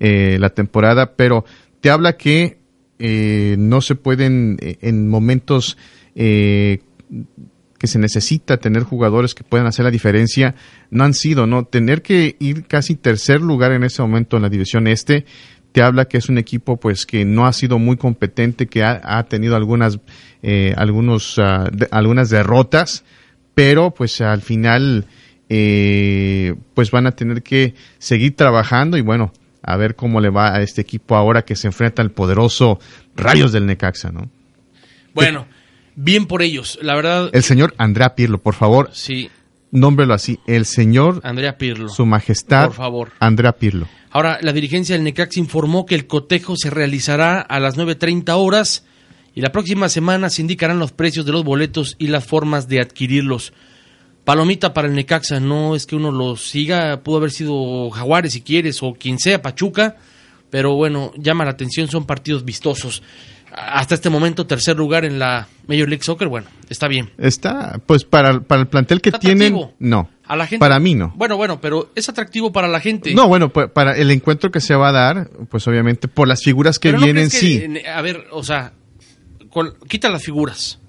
eh, la temporada, pero te habla que eh, no se pueden eh, en momentos eh, que se necesita tener jugadores que puedan hacer la diferencia, no han sido, ¿no? Tener que ir casi tercer lugar en ese momento en la división este, te habla que es un equipo pues que no ha sido muy competente, que ha, tenido algunas, eh, algunos, ah, algunas derrotas, pero pues al final eh, pues van a tener que seguir trabajando y bueno, a ver cómo le va a este equipo ahora que se enfrenta al poderoso Rayos del Necaxa, ¿no? Bueno, bien por ellos, la verdad. El señor Andrea Pirlo, por favor, Sí, nómbrelo así, el señor Andrea Pirlo. Su Majestad Por favor. Andrea Pirlo. Ahora, la dirigencia del Necaxa informó que el cotejo se realizará a las 9.30 horas y la próxima semana se indicarán los precios de los boletos y las formas de adquirirlos. Palomita para el Necaxa, no es que uno los siga, pudo haber sido Jaguares si quieres o quien sea, Pachuca, pero bueno, llama la atención, son partidos vistosos. Hasta este momento, tercer lugar en la Major League Soccer, bueno, está bien. Está, pues para, para el plantel que tienen, atractivo. no. A la gente, Para mí no. Bueno, bueno, pero es atractivo para la gente. No, bueno, pues para el encuentro que se va a dar, pues obviamente por las figuras que Pero ¿no vienen, que, sí. A ver, o sea, con- quita las figuras.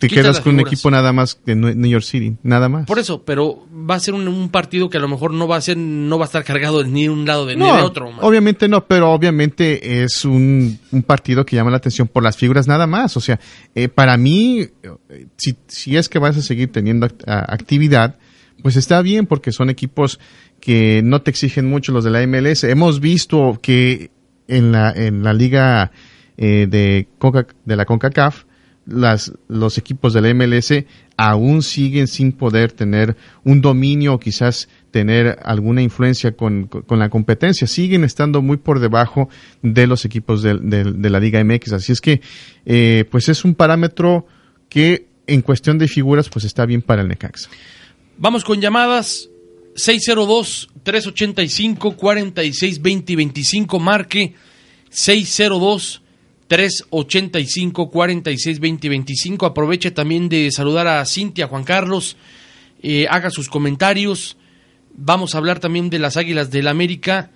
Te quita quedas con un equipo nada más de New York City, nada más. Por eso, pero va a ser un, un partido que a lo mejor no va a ser, no va a estar cargado ni de un lado de, ni de otro. man. obviamente no, pero obviamente es un, un partido que llama la atención por las figuras nada más. O sea, eh, para mí, eh, si, si es que vas a seguir teniendo act- actividad, pues está bien porque son equipos que no te exigen mucho los de la MLS. Hemos visto que en la, en la liga eh, de la CONCACAF, las, los equipos de la MLS aún siguen sin poder tener un dominio o quizás tener alguna influencia con, con- la competencia. Siguen estando muy por debajo de los equipos del- del- de, la Liga MX. Así es que, eh, pues es un parámetro que en cuestión de figuras, pues está bien para el Necaxa. Vamos con llamadas. 602-385-4620 y 25. Marque 602-385-4620 y 25. Aproveche también de saludar a Cintia, Juan Carlos. eh, haga sus comentarios. Vamos a hablar también de las Águilas del América.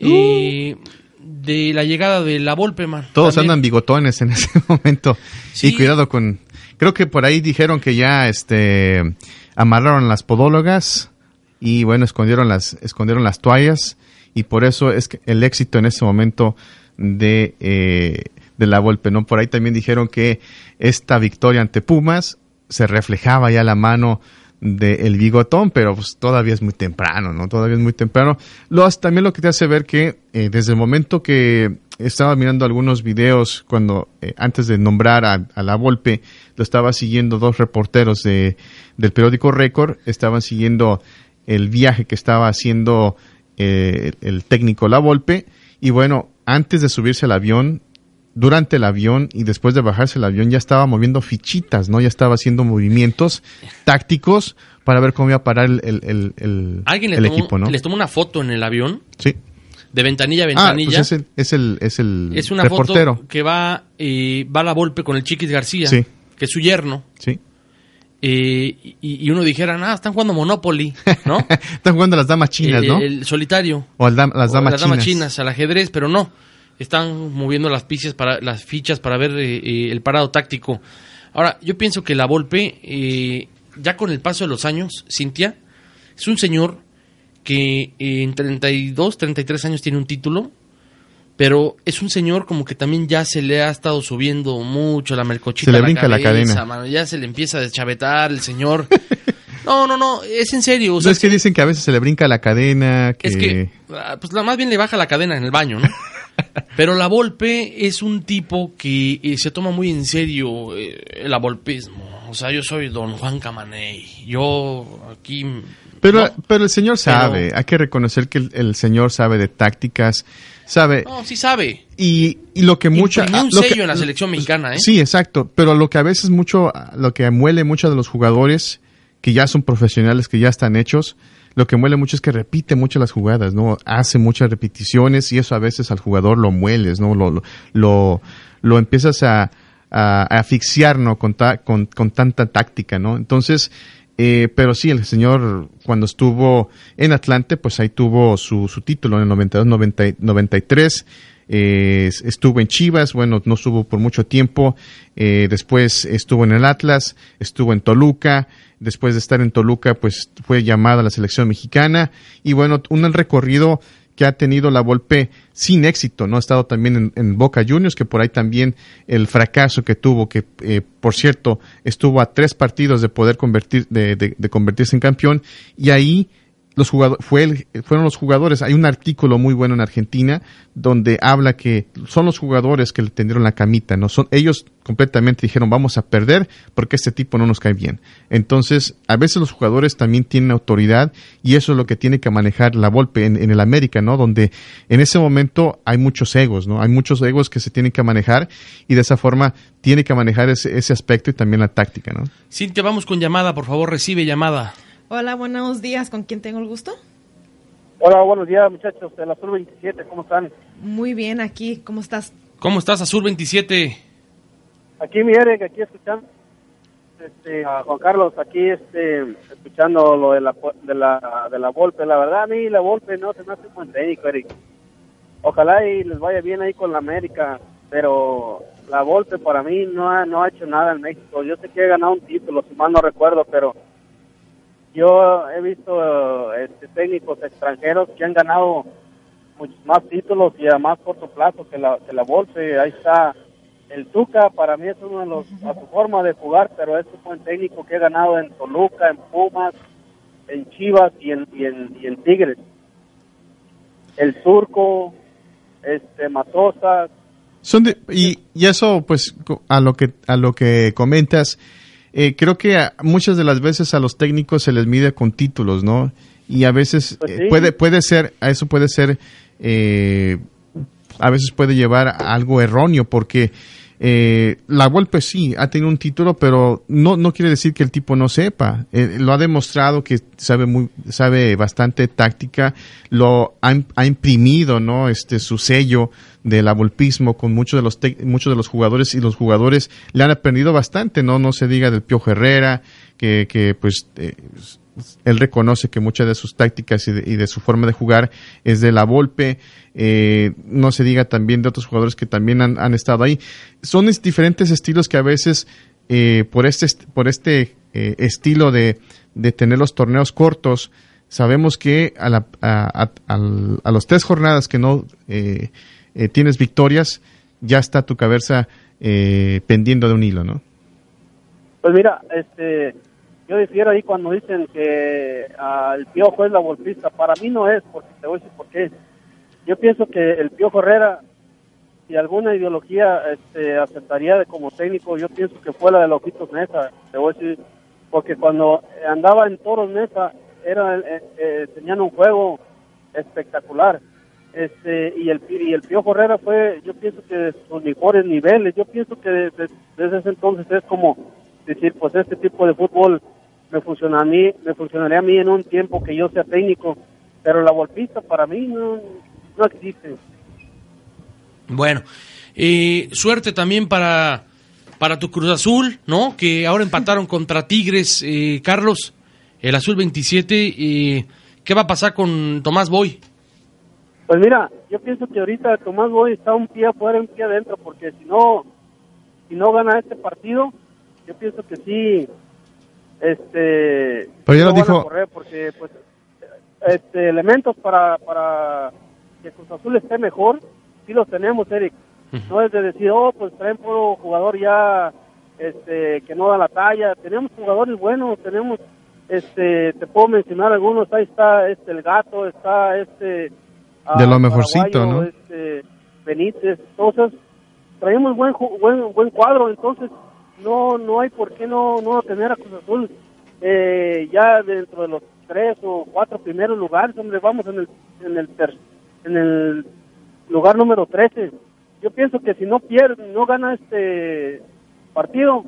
eh, de la llegada de la Volpe, man. Todos También. andan bigotones en [laughs] ese momento. Sí. Y cuidado con... Creo que por ahí dijeron que ya este amarraron las podólogas y bueno, escondieron las, escondieron las toallas y por eso es que el éxito en ese momento de, eh, de la Volpe, ¿no? Por ahí también dijeron que esta victoria ante Pumas se reflejaba ya la mano del bigotón, pero pues todavía es muy temprano, ¿no? Todavía es muy temprano. Lo, también lo que te hace ver que eh, desde el momento que estaba mirando algunos videos cuando eh, antes de nombrar a, a la Volpe, lo estaba siguiendo dos reporteros de, del periódico Récord, estaban siguiendo el viaje que estaba haciendo eh, el técnico La Volpe y bueno, antes de subirse al avión, durante el avión y después de bajarse el avión ya estaba moviendo fichitas, ¿no? Ya estaba haciendo movimientos tácticos para ver cómo iba a parar el, el, el, el- Alguien tomó, equipo, ¿no? les tomó una foto en el avión. Sí. De ventanilla a Ah, ventanilla. pues es el, es el, es el Es una reportero. foto que va, eh, va a la golpe con el Chiquis García, Sí. que es su yerno. Sí. Eh, y, y uno dijera, ah, están jugando Monopoly, ¿no? [laughs] Están jugando las damas chinas, ¿no? el solitario. o dam- las O damas las chinas. damas chinas al ajedrez, pero no. Están moviendo las fichas para, las fichas para ver eh, eh, el parado táctico. Ahora, yo pienso que la Volpe, eh, ya con el paso de los años, Cintia, es un señor que eh, en 32, 33 años tiene un título, pero es un señor como que también ya se le ha estado subiendo mucho la melcochita. Se le a brinca la cabeza, cadena. mano, ya se le empieza a deschavetar el señor. [laughs] no, no, no, es en serio. o No, es que dicen que a veces se le brinca la cadena, que... es que, ah, pues la, más bien le baja la cadena en el baño, ¿no? [laughs] Pero la Volpe es un tipo que eh, se toma muy en serio eh, el avolpismo. O sea, yo soy don Juan Camaney. Yo aquí... Pero, no, pero el señor pero- sabe, hay que reconocer que el, el señor sabe de tácticas, sabe... No, sí sabe. Y, y lo que mucha... Imprimió un lo que- sello en la selección mexicana, ¿eh? Sí, exacto. Pero lo que a veces mucho, lo que muele mucho de los jugadores que ya son profesionales, que ya están hechos, lo que muele mucho es que repite mucho las jugadas, ¿no? Hace muchas repeticiones y eso a veces al jugador lo mueles, ¿no? Lo, lo, lo, empiezas a, a, asfixiar, ¿no? Con, ta- con, con tanta táctica, ¿no? Entonces, eh, pero sí, el señor cuando estuvo en Atlante, pues ahí tuvo su, su título en el 92, 90 y- 93. Eh, estuvo en Chivas, bueno, no estuvo por mucho tiempo. eh, después estuvo en el Atlas, estuvo en Toluca. Después de estar en Toluca, pues fue llamado a la selección mexicana. Y bueno, un recorrido que ha tenido la Volpe sin éxito, ¿no? Ha estado también en, en Boca Juniors, que por ahí también el fracaso que tuvo, que eh, por cierto estuvo a tres partidos de poder convertir, de, de- de convertirse en campeón, y ahí los jugadores, fue el- fueron los jugadores, hay un artículo muy bueno en Argentina donde habla que son los jugadores que le tendieron la camita, ¿no? Son, ellos completamente dijeron vamos a perder porque este tipo no nos cae bien. Entonces, a veces los jugadores también tienen autoridad y eso es lo que tiene que manejar la Volpe en, en el América, ¿no? Donde en ese momento hay muchos egos, ¿no? Hay muchos egos que se tienen que manejar y de esa forma tiene que manejar ese, ese aspecto y también la táctica, ¿no? Cintia, vamos con llamada, por favor, recibe llamada. Hola, buenos días. ¿Con quién tengo el gusto? Hola, buenos días muchachos de la Sur 27, ¿cómo están? Muy bien, aquí. ¿Cómo estás? ¿Cómo estás, Azul 27? Aquí mi Eric, aquí escuchando, este, a Juan Carlos, aquí este, escuchando lo de la, de la, de la Volpe, la verdad a mí la Volpe no se me hace buen técnico, Eric. Ojalá y les vaya bien ahí con la América, pero la Volpe para mí no ha, no ha hecho nada en México. Yo sé que he ganado un título, si mal no recuerdo, pero yo he visto este, técnicos extranjeros que han ganado muchos más títulos y a más corto plazo que la, que la Volpe. Ahí está el Tuca, para mí es uno de los, a su forma de jugar, pero es un buen técnico que ha ganado en Toluca, en Pumas, en Chivas y en, y en, y en Tigres. El Turco, este Matosas, Son y, y eso, pues, a lo que, a lo que comentas, eh, creo que a- muchas de las veces a los técnicos se les mide con títulos, ¿no? Y a veces Pues eh, puede, puede ser, a eso puede ser, eh, a veces puede llevar a algo erróneo, porque eh, la Volpe sí ha tenido un título, pero no, no quiere decir que el tipo no sepa. Eh, lo ha demostrado que sabe muy, sabe bastante táctica, lo ha, ha imprimido, ¿no? Este su sello del avolpismo con muchos de los tec- muchos de los jugadores y los jugadores le han aprendido bastante, ¿no? No se diga del Piojo Herrera, que, que pues eh, él reconoce que muchas de sus tácticas y de, y de su forma de jugar es de la Volpe. Eh, no se diga también de otros jugadores que también han, estado ahí. Son es- diferentes estilos que a veces eh, por este est- por este eh, estilo de, de tener los torneos cortos sabemos que a, la, a, a- a los tres jornadas que no eh, eh, tienes victorias ya está tu cabeza eh, pendiendo de un hilo, ¿no? Pues mira, este, yo difiero ahí cuando dicen que ah, el Piojo es la golpista. Para mí no es, porque te voy a decir por qué. Yo pienso que el Piojo Herrera, si alguna ideología este, aceptaría de como técnico, yo pienso que fue la de Lojitos Mesa. Te voy a decir, porque cuando andaba en Toros Mesa, era, eh, eh, tenían un juego espectacular. Este, y el y el Piojo Herrera fue, yo pienso que de sus mejores niveles. Yo pienso que desde, desde ese entonces es como decir, pues este tipo de fútbol me funciona a mí, me funcionaría a mí en un tiempo que yo sea técnico, pero la golpista para mí no, no existe. Bueno, eh, suerte también para, para tu Cruz Azul, ¿no? Que ahora empataron contra Tigres, eh, Carlos, el Azul 27. eh, ¿Qué va a pasar con Tomás Boy? Pues mira, yo pienso que ahorita Tomás Boy está un pie afuera, un pie adentro, porque si no, si no gana este partido, yo pienso que sí, este, Pero ya no lo dijo- a correr, porque pues, este, elementos para, para que Cruz Azul esté mejor, sí los tenemos, Eric. No es de decir, oh, pues traen puro jugador ya, este, que no da la talla. Tenemos jugadores buenos, tenemos, este, te puedo mencionar algunos. Ahí está, este, el gato, está, este, ah, De lo mejorcito, Paraguayo, ¿no? Este, Benítez, entonces traemos buen, ju- buen, buen cuadro, entonces no no hay por qué no no tener a Cruz Azul eh, ya dentro de los tres o cuatro primeros lugares, hombre, vamos en el en el ter- en el lugar número 13. Yo pienso que si no pierde, no gana este partido,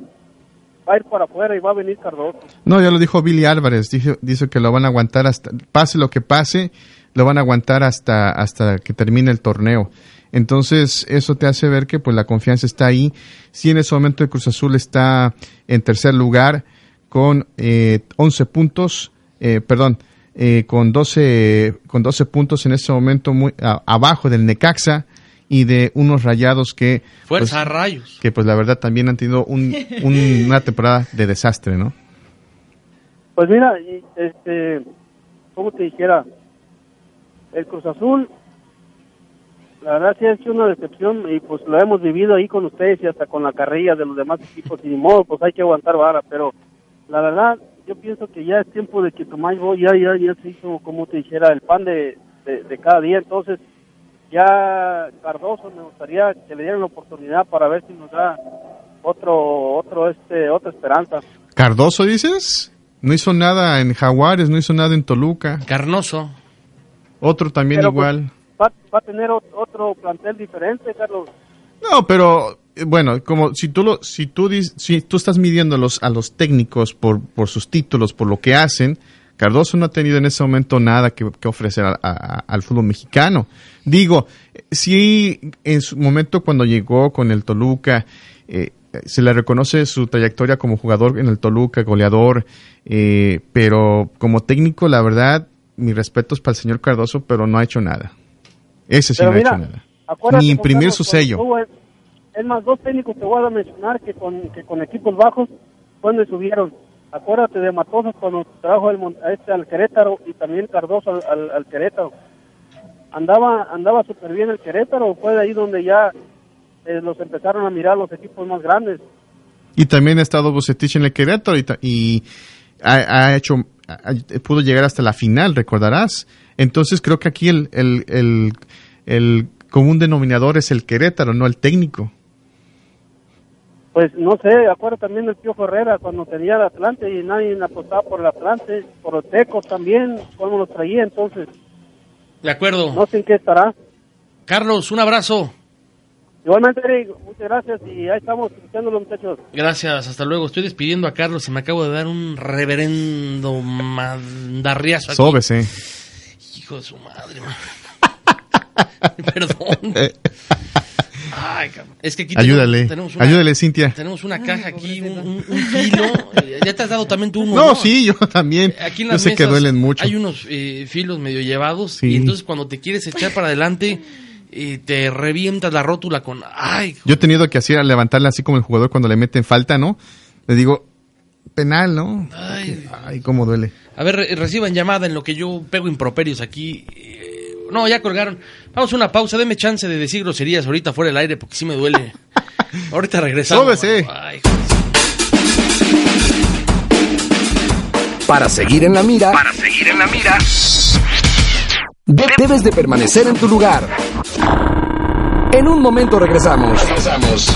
va a ir para afuera y va a venir Cardoso. No, ya lo dijo Billy Álvarez, dijo, dice que lo van a aguantar hasta, pase lo que pase, lo van a aguantar hasta, hasta que termine el torneo. Entonces, eso te hace ver que pues la confianza está ahí. Si en ese momento el Cruz Azul está en tercer lugar con eh, 11 puntos, eh, perdón, eh, con 12 con 12 puntos en ese momento muy a- abajo del Necaxa y de unos Rayados que Fuerza pues, rayos. que pues la verdad también han tenido un- un- [laughs] una temporada de desastre, ¿no? Pues mira, y, este, como te dijera, el Cruz Azul, la verdad sí ha sido una decepción y pues lo hemos vivido ahí con ustedes y hasta con la carrilla de los demás equipos y ni modo, pues hay que aguantar vara, pero la verdad yo pienso que ya es tiempo de que Tomás ya, ya, ya se hizo, como te dijera, el pan de, de, de cada día, entonces ya Cardoso me gustaría que le dieran la oportunidad para ver si nos da otro, otro, este, otra esperanza. Cardoso, dices? No hizo nada en Jaguares, no hizo nada en Toluca. Carnoso. Otro también Pero, pues, igual. Va, va a tener ot- otro plantel diferente, Carlos. No, pero eh, bueno, como si tú lo, si tú si tú estás midiendo a los, a los técnicos por, por sus títulos, por lo que hacen, Cardoso no ha tenido en ese momento nada que, ofrecer a- al fútbol mexicano. Digo, sí, en su momento cuando llegó con el Toluca, eh, se le reconoce su trayectoria como jugador en el Toluca, goleador, eh, pero como técnico, la verdad, mis respetos para el señor Cardoso, pero no ha hecho nada. Ese sí Pero no mira, ha hecho nada. Ni imprimir su sello. en- Es más, dos técnicos te voy a mencionar que con, que con equipos bajos cuando subieron. Acuérdate de Matosas cuando trajo el, este al Querétaro y también Cardoso al, al, al Querétaro. Andaba andaba súper bien el Querétaro, fue de ahí donde ya eh, los empezaron a mirar los equipos más grandes. Y también ha estado Bucetich en el Querétaro y, y ha, ha hecho, ha- pudo llegar hasta la final, recordarás. Entonces creo que aquí el, el, el, el común denominador es el Querétaro, no el técnico. Pues no sé, acuérdate también del Pío Herrera cuando tenía el Atlante y nadie apostaba por el Atlante, por los Tecos también, cuando los traía, entonces De acuerdo. no sé en qué estará. Carlos, un abrazo. Igualmente, Eric, muchas gracias y ahí estamos escuchando los muchachos. Gracias, hasta luego. Estoy despidiendo a Carlos y me acabo de dar un reverendo mandarriazo aquí. Sóbese. Hijo de su madre. [laughs] Perdón. Ay. Es que aquí Ayúdale, tenemos, tenemos una, ayúdale, Cintia. Tenemos una caja aquí, un, un- un filo. Eh, Ya te has dado también tú uno. No, sí, yo también. Aquí en Yo las sé que duelen mucho. Hay unos eh, filos medio llevados Sí. y entonces cuando te quieres echar para adelante eh, te revientas la rótula con ay, Yo he tenido que hacer levantarla así como el jugador cuando le meten falta, ¿no? Le digo, penal, ¿no? ay. Ay, cómo duele. A ver, re- reciban llamada en lo que yo pego improperios aquí. Eh, No, ya colgaron. Vamos a una pausa. Deme chance de decir groserías ahorita fuera del aire porque sí me duele. [laughs] ahorita regresamos. Sóbese. Ay, Para seguir en la mira. Para seguir en la mira. de- debes de permanecer en tu lugar. En un momento regresamos. Regresamos.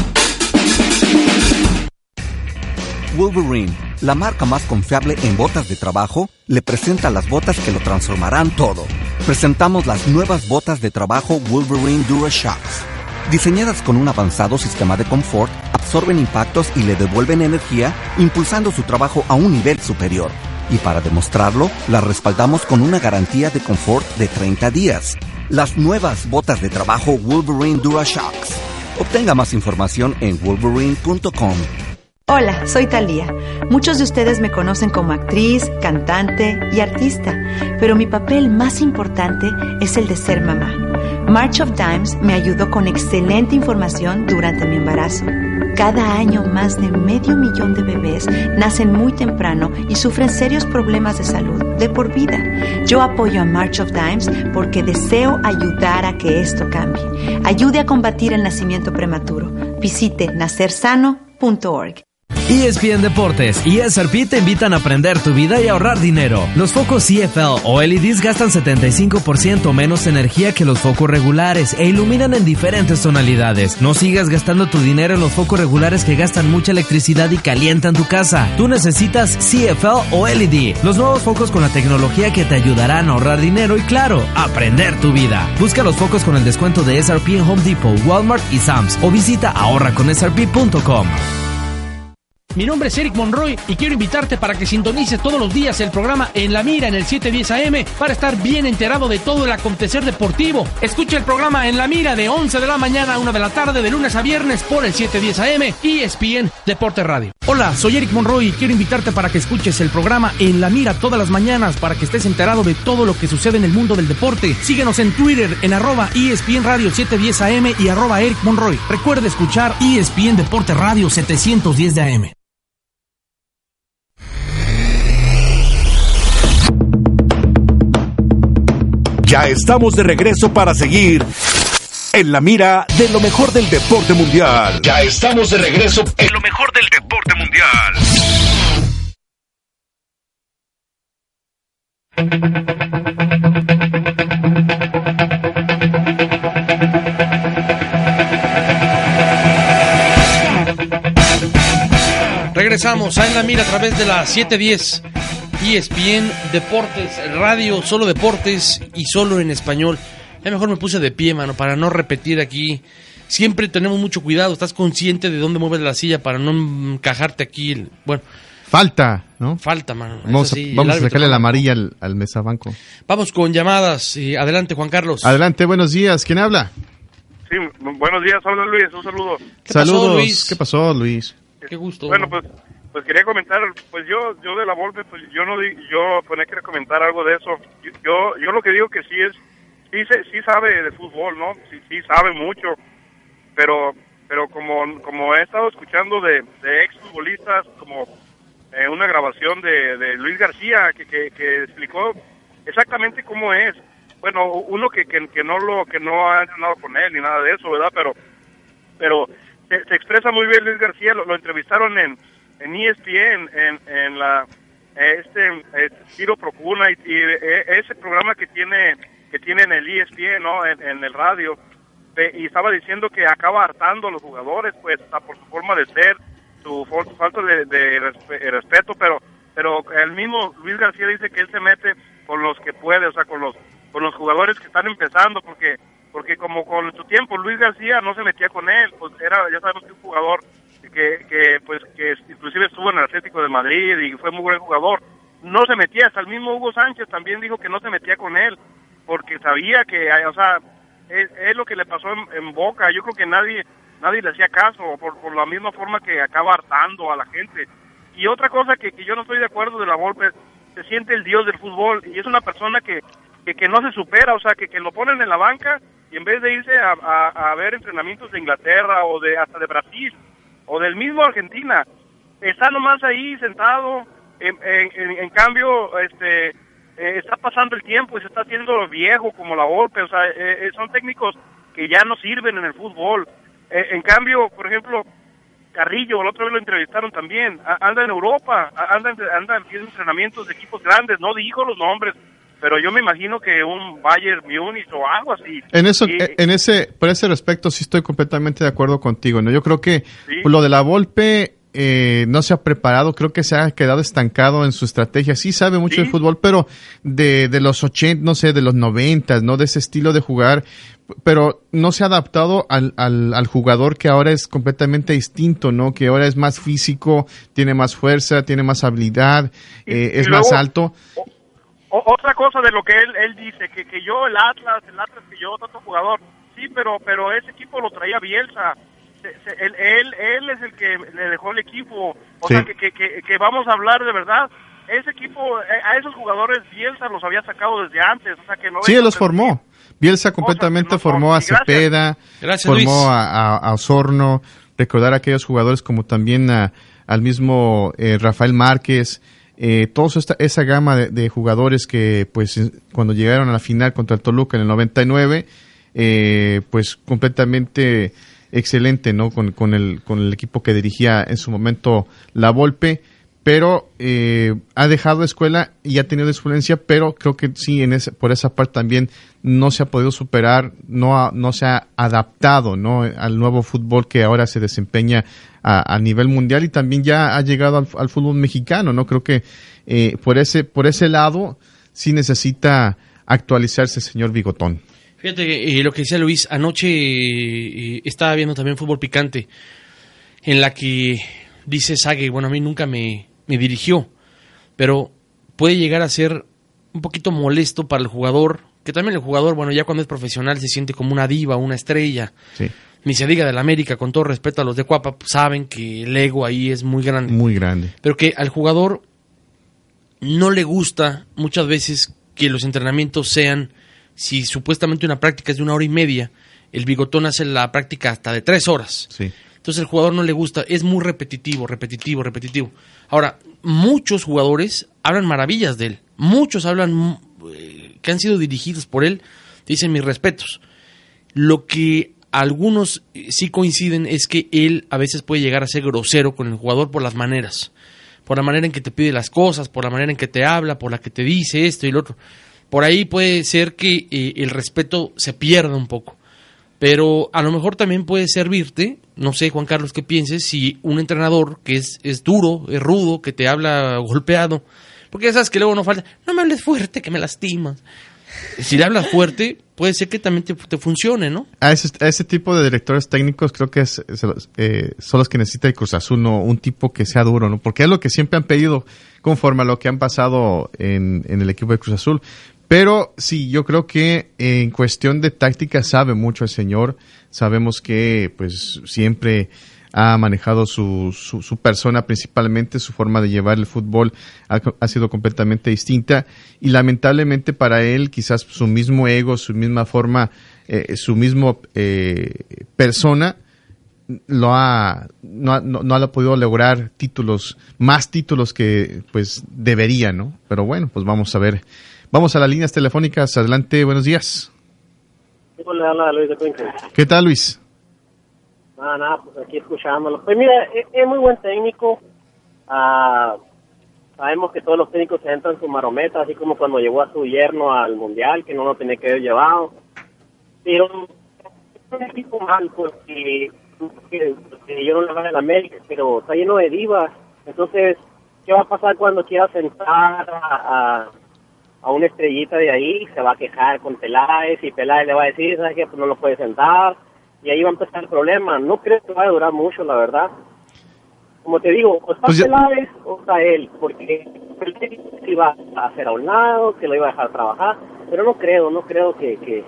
Wolverine, la marca más confiable en botas de trabajo, le presenta las botas que lo transformarán todo. Presentamos las nuevas botas de trabajo Wolverine DuraShocks. Diseñadas con un avanzado sistema de confort, absorben impactos y le devuelven energía, impulsando su trabajo a un nivel superior. Y para demostrarlo, las respaldamos con una garantía de confort de 30 días. Las nuevas botas de trabajo Wolverine DuraShocks. Obtenga más información en wolverine.com. Hola, soy Thalía. Muchos de ustedes me conocen como actriz, cantante y artista, pero mi papel más importante es el de ser mamá. March of Dimes me ayudó con excelente información durante mi embarazo. Cada año más de medio millón de bebés nacen muy temprano y sufren serios problemas de salud de por vida. Yo apoyo a March of Dimes porque deseo ayudar a que esto cambie. Ayude a combatir el nacimiento prematuro. Visite nacersano.org. ESPN Deportes y SRP te invitan a aprender tu vida y ahorrar dinero. Los focos CFL o LEDs gastan 75% menos energía que los focos regulares e iluminan en diferentes tonalidades. No sigas gastando tu dinero en los focos regulares que gastan mucha electricidad y calientan tu casa. Tú necesitas CFL o LED, los nuevos focos con la tecnología que te ayudarán a ahorrar dinero y claro, aprender tu vida. Busca los focos con el descuento de SRP en Home Depot, Walmart y Sam's o visita ahorraconsrp.com. Mi nombre es Eric Monroy y quiero invitarte para que sintonices todos los días el programa En la Mira en el 710 AM para estar bien enterado de todo el acontecer deportivo. Escucha el programa En la Mira de 11 de la mañana a 1 de la tarde de lunes a viernes por el 710 AM y ESPN Deporte Radio. Hola, soy Eric Monroy y quiero invitarte para que escuches el programa En la Mira todas las mañanas para que estés enterado de todo lo que sucede en el mundo del deporte. Síguenos en Twitter en arroba ESPN Radio 710 AM y arroba Eric Monroy. Recuerda escuchar ESPN Deporte Radio 710 de AM. Ya estamos de regreso para seguir en la mira de lo mejor del deporte mundial. Ya estamos de regreso en lo mejor del deporte mundial. Regresamos a En la Mira a través de la 710 ESPN Deportes Radio, solo deportes y solo en español. Ya mejor me puse de pie, mano, para no repetir aquí. Siempre tenemos mucho cuidado, estás consciente de dónde mueves la silla para no encajarte aquí. el- Bueno, Falta, ¿no? falta, mano. Vamos, sí, vamos a sacarle la amarilla al, al mesabanco. Vamos con llamadas. eh, adelante, Juan Carlos. Adelante, buenos días. ¿Quién habla? Sí, buenos días, habla Luis, un saludo. Saludos. ¿Qué pasó, Luis? Qué gusto. Bueno, pues, pues quería comentar, pues yo, yo de la Volpe, pues yo no yo no quiero comentar algo de eso. Yo, yo, lo que digo que sí es, sí, sí sabe de fútbol, ¿no? Sí, sí sabe mucho, pero, pero como, como he estado escuchando de, de ex futbolistas, como eh, una grabación de, de Luis García que, que, que explicó exactamente cómo es. Bueno, uno que, que, que no lo, que no ha entrenado con él ni nada de eso, ¿verdad? Pero, pero se, se expresa muy bien Luis García, lo, lo entrevistaron en, en E ESPN, en, en la este Tiro Procuna y, eh, ese programa que tiene que tiene en el E ESPN, ¿no? En, el radio y estaba diciendo que acaba hartando a los jugadores, pues, por su forma de ser, su falta de, de eh, respeto, pero pero el mismo Luis García dice que él se mete con los que puede, o sea, con los con los jugadores que están empezando, porque porque como con su tiempo Luis García no se metía con él, pues era, ya sabemos que un jugador que, que pues que inclusive estuvo en el Atlético de Madrid y fue muy buen jugador, no se metía, hasta el mismo Hugo Sánchez también dijo que no se metía con él, porque sabía que, o sea, es, lo que le pasó en, Boca, yo creo que nadie nadie le hacía caso, por, por la misma forma que acaba hartando a la gente. Y otra cosa que, que yo no estoy de acuerdo de la Volpe, se siente el dios del fútbol y es una persona que, que, que no se supera, o sea, que, que lo ponen en la banca y en vez de irse a, a, a ver entrenamientos de Inglaterra o de hasta de Brasil o del mismo Argentina, está nomás ahí sentado, en, en, en- en cambio, este, eh, está pasando el tiempo y se está haciendo viejo como la Volpe, o sea, eh, eh, son técnicos que ya no sirven en el fútbol. Eh, en cambio, por ejemplo, Carrillo, el otro vez lo entrevistaron también, anda en Europa, anda, en- anda haciendo entrenamientos de equipos grandes, no dijo los nombres, pero yo me imagino que un Bayern Múnich o algo así. En eso, Y- eh, en ese, por ese respecto sí estoy completamente de acuerdo contigo, ¿no? Yo creo que Sí. lo de la Volpe eh, no se ha preparado, creo que se ha quedado estancado en su estrategia. Sí sabe mucho de fútbol, pero de, de los 80, no sé, de los 90, ¿no? De ese estilo de jugar, pero no se ha adaptado al, al, al jugador que ahora es completamente distinto, ¿no? Que ahora es más físico, tiene más fuerza, tiene más habilidad, eh, es más alto. O- otra cosa de lo que él, él dice, que, que yo, el Atlas, el Atlas que yo, otro jugador, sí, pero pero ese equipo lo traía Bielsa. Se- se- él, él, él es el que le dejó el equipo. O Sí. sea, que, que, que, que vamos a hablar de verdad. Ese equipo, eh, a esos jugadores Bielsa los había sacado desde antes. O sea, que no Sí, él los formó. Bielsa completamente formó a gracias. Cepeda, Gracias, formó a, a Osorno, recordar a aquellos jugadores como también a- al mismo eh, Rafael Márquez, eh, toda esta, esa gama de, jugadores que pues eh, cuando llegaron a la final contra el Toluca en el 99, eh, pues completamente excelente, ¿no? Con, con, el, con el equipo que dirigía en su momento la Volpe, pero eh, ha dejado escuela y ha tenido influencia, pero creo que sí, en ese, por esa parte también no se ha podido superar, no, ha- no se ha adaptado, ¿no? Al nuevo fútbol que ahora se desempeña a, nivel mundial y también ya ha llegado al, fútbol mexicano, ¿no? Creo que eh, por ese, por ese lado sí necesita actualizarse, señor Bigotón. Fíjate eh, lo que decía Luis, anoche eh, estaba viendo también fútbol picante, en la que dice Sague, bueno, a mí nunca me, me dirigió, pero puede llegar a ser un poquito molesto para el jugador, que también el jugador, bueno, ya cuando es profesional se siente como una diva, una estrella. Sí. Ni se diga del América, con todo respeto a los de Cuapa, pues, saben que el ego ahí es muy grande. Muy grande. Pero que al jugador no le gusta muchas veces que los entrenamientos sean, si supuestamente una práctica es de una hora y media, el bigotón hace la práctica hasta de tres horas. Sí. Entonces al jugador no le gusta, es muy repetitivo, repetitivo, repetitivo. Ahora, muchos jugadores hablan maravillas de él, muchos hablan eh, que han sido dirigidos por él, dicen mis respetos. Lo que algunos eh, sí coinciden es que él a veces puede llegar a ser grosero con el jugador por las maneras, por la manera en que te pide las cosas, por la manera en que te habla, por la que te dice esto y lo otro. Por ahí puede ser que eh, el respeto se pierda un poco. Pero a lo mejor también puede servirte, no sé Juan Carlos qué pienses, si un entrenador que es, es duro, es rudo, que te habla golpeado, porque ya sabes que luego no falta, no me hables fuerte, que me lastimas. Si le hablas fuerte, puede ser que también te, funcione, ¿no? A ese, a ese tipo de directores técnicos creo que es, eh, son los que necesita el Cruz Azul, ¿no? un tipo que sea duro, ¿no? Porque es lo que siempre han pedido conforme a lo que han pasado en, en el equipo de Cruz Azul. Pero sí, yo creo que en cuestión de táctica sabe mucho el señor. Sabemos que pues siempre ha manejado su, su, su persona principalmente, su forma de llevar el fútbol ha, sido completamente distinta y lamentablemente para él quizás su mismo ego, su misma forma, eh, su mismo eh, persona lo ha no, no, no ha podido lograr títulos, más títulos que pues debería, ¿no? Pero bueno, pues vamos a ver. Vamos a las líneas telefónicas. Adelante, buenos días. le habla Luis de Cuenca. ¿Qué tal, Luis? Nada, nada, pues aquí escuchándolo. Pues mira, es, es muy buen técnico. Ah, sabemos que todos los técnicos se entran su marometa, así como cuando llevó a su yerno al mundial, que no lo tenía que haber llevado. Pero es un equipo mal porque, porque- porque yo no le voy a la América, pero está lleno de divas. Entonces, ¿qué va a pasar cuando quiera sentar a, a, a una estrellita de ahí? Se va a quejar con Peláez y Peláez le va a decir, ¿sabes qué? Pues no lo puede sentar. Y ahí va a empezar el problema. No creo que vaya a durar mucho, la verdad. Como te digo, o está Pues ya- Peláez o está él, porque se iba a hacer a un lado, que lo iba a dejar trabajar, pero no creo, no creo que... que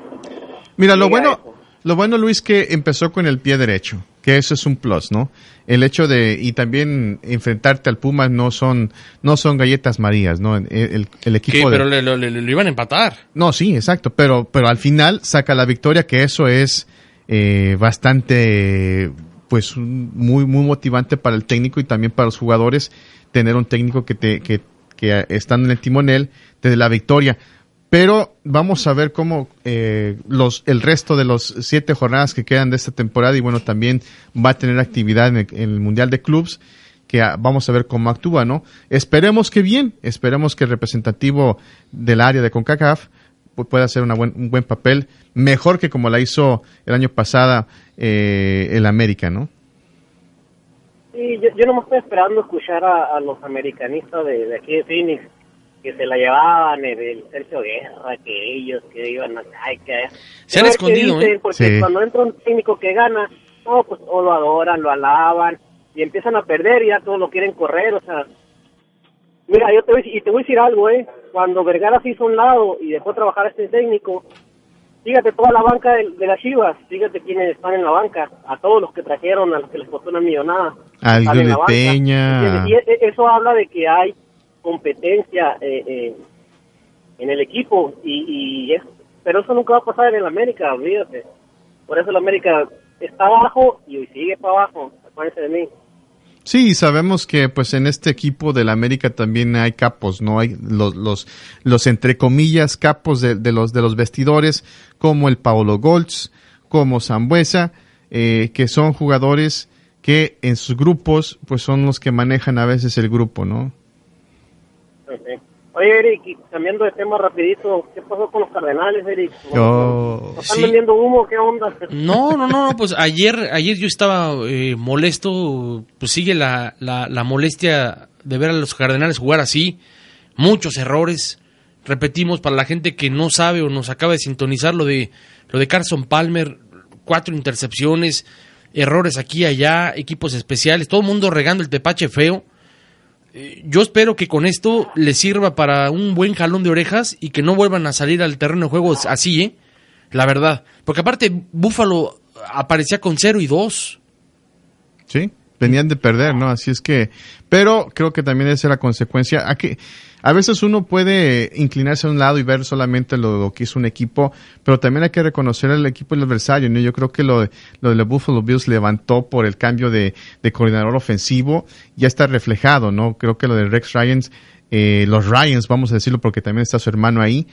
Mira, lo bueno, eso. lo bueno, Luis, que empezó con el pie derecho, que eso es un plus, ¿no? El hecho de, y también enfrentarte al Pumas no son, no son galletas marías, ¿no? El, el- el equipo de- pero le, le- le- le iban a empatar. No, sí, exacto, pero, pero al final saca la victoria, que eso es eh, bastante, pues, muy, muy motivante para el técnico y también para los jugadores, tener un técnico que te, que, que estando en el timonel, te dé la victoria. Pero vamos a ver cómo eh, los, el resto de los siete jornadas que quedan de esta temporada y bueno, también va a tener actividad en el, Mundial de Clubs que vamos a ver cómo actúa, ¿no? Esperemos que bien, esperemos que el representativo del área de CONCACAF pu- pueda hacer una buen, un buen papel, mejor que como la hizo el año pasado eh, el América, ¿no? Sí, yo, yo no me estoy esperando escuchar a, a los americanistas de, de aquí de Phoenix que se la llevaban el, el Sergio Guerra, que ellos que iban acá y que... Se han A escondido, dicen, ¿eh? Porque Sí. cuando entra un técnico que gana, no, pues o lo adoran, lo alaban y empiezan a perder y ya todos lo quieren correr, o sea... Mira, yo te voy, y te voy a decir algo, ¿eh? Cuando Vergara se hizo a un lado y dejó trabajar a este técnico, fíjate toda la banca de, de las Chivas, fíjate quiénes están en la banca, a todos los que trajeron, a los que les costó una millonada. Al de Peña. e- e- eso habla de que hay competencia eh, eh, en el equipo, y, pero eso nunca va a pasar en el América, olvídate. Por eso el América está abajo y hoy sigue para abajo, acuérdense de mí. Sí, sabemos que pues en este equipo del América también hay capos, ¿no? Hay los, los, los entre comillas capos de, de los, de los vestidores, como el Paolo Goltz, como Zambuesa, eh, que son jugadores que en sus grupos pues son los que manejan a veces el grupo, ¿no? Ok. Oye, Eric, y cambiando de tema rapidito, ¿qué pasó con los Cardenales, Eric? Oh, ¿Nos están sí. vendiendo humo? ¿Qué onda? No, no, no, no, pues ayer, ayer yo estaba eh, molesto, pues sigue la, la, la molestia de ver a los Cardenales jugar así, muchos errores, repetimos para la gente que no sabe o nos acaba de sintonizar lo de lo de Carson Palmer, cuatro intercepciones, errores aquí y allá, equipos especiales, todo el mundo regando el tepache feo. Yo espero que con esto les sirva para un buen jalón de orejas y que no vuelvan a salir al terreno de juego así, ¿eh? La verdad. Porque aparte, Búfalo aparecía con 0 y 2. Sí, venían de perder, ¿no? Así es que, pero creo que también esa es la consecuencia. A, que, a veces uno puede inclinarse a un lado y ver solamente lo, que hizo un equipo, pero también hay que reconocer al equipo del adversario, ¿no? Yo creo que lo, lo de los Buffalo Bills levantó por el cambio de, coordinador ofensivo, ya está reflejado, ¿no? Creo que lo de Rex Ryans, eh, los Ryans, vamos a decirlo porque también está su hermano ahí,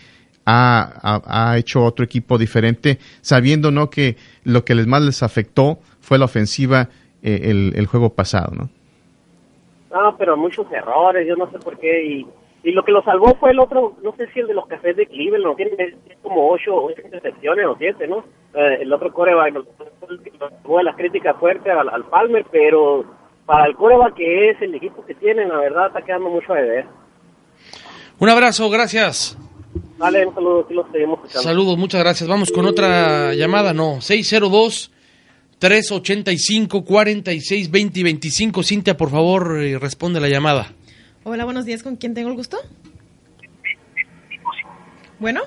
ha, hecho otro equipo diferente, sabiendo, ¿no? Que lo que les más les afectó fue la ofensiva eh, el, el juego pasado, ¿no? No, pero muchos errores, yo no sé por qué. Y, y lo que lo salvó fue el otro, no sé si el de los cafés de Cleveland, tiene como ocho, ocho intercepciones o siete, ¿no? Eh, el otro coreback, salvó de las críticas fuertes al, al Palmer, pero para el coreback que es, el equipo que tienen, la verdad está quedando mucho a deber. Un abrazo, gracias. Dale, un saludo, aquí los seguimos escuchando. Saludos, muchas gracias. Vamos con otra llamada, no. 602 385 46 20 y 25. Cintia, por favor, eh, responde la llamada. Hola, buenos días. ¿Con quién tengo el gusto? Bueno.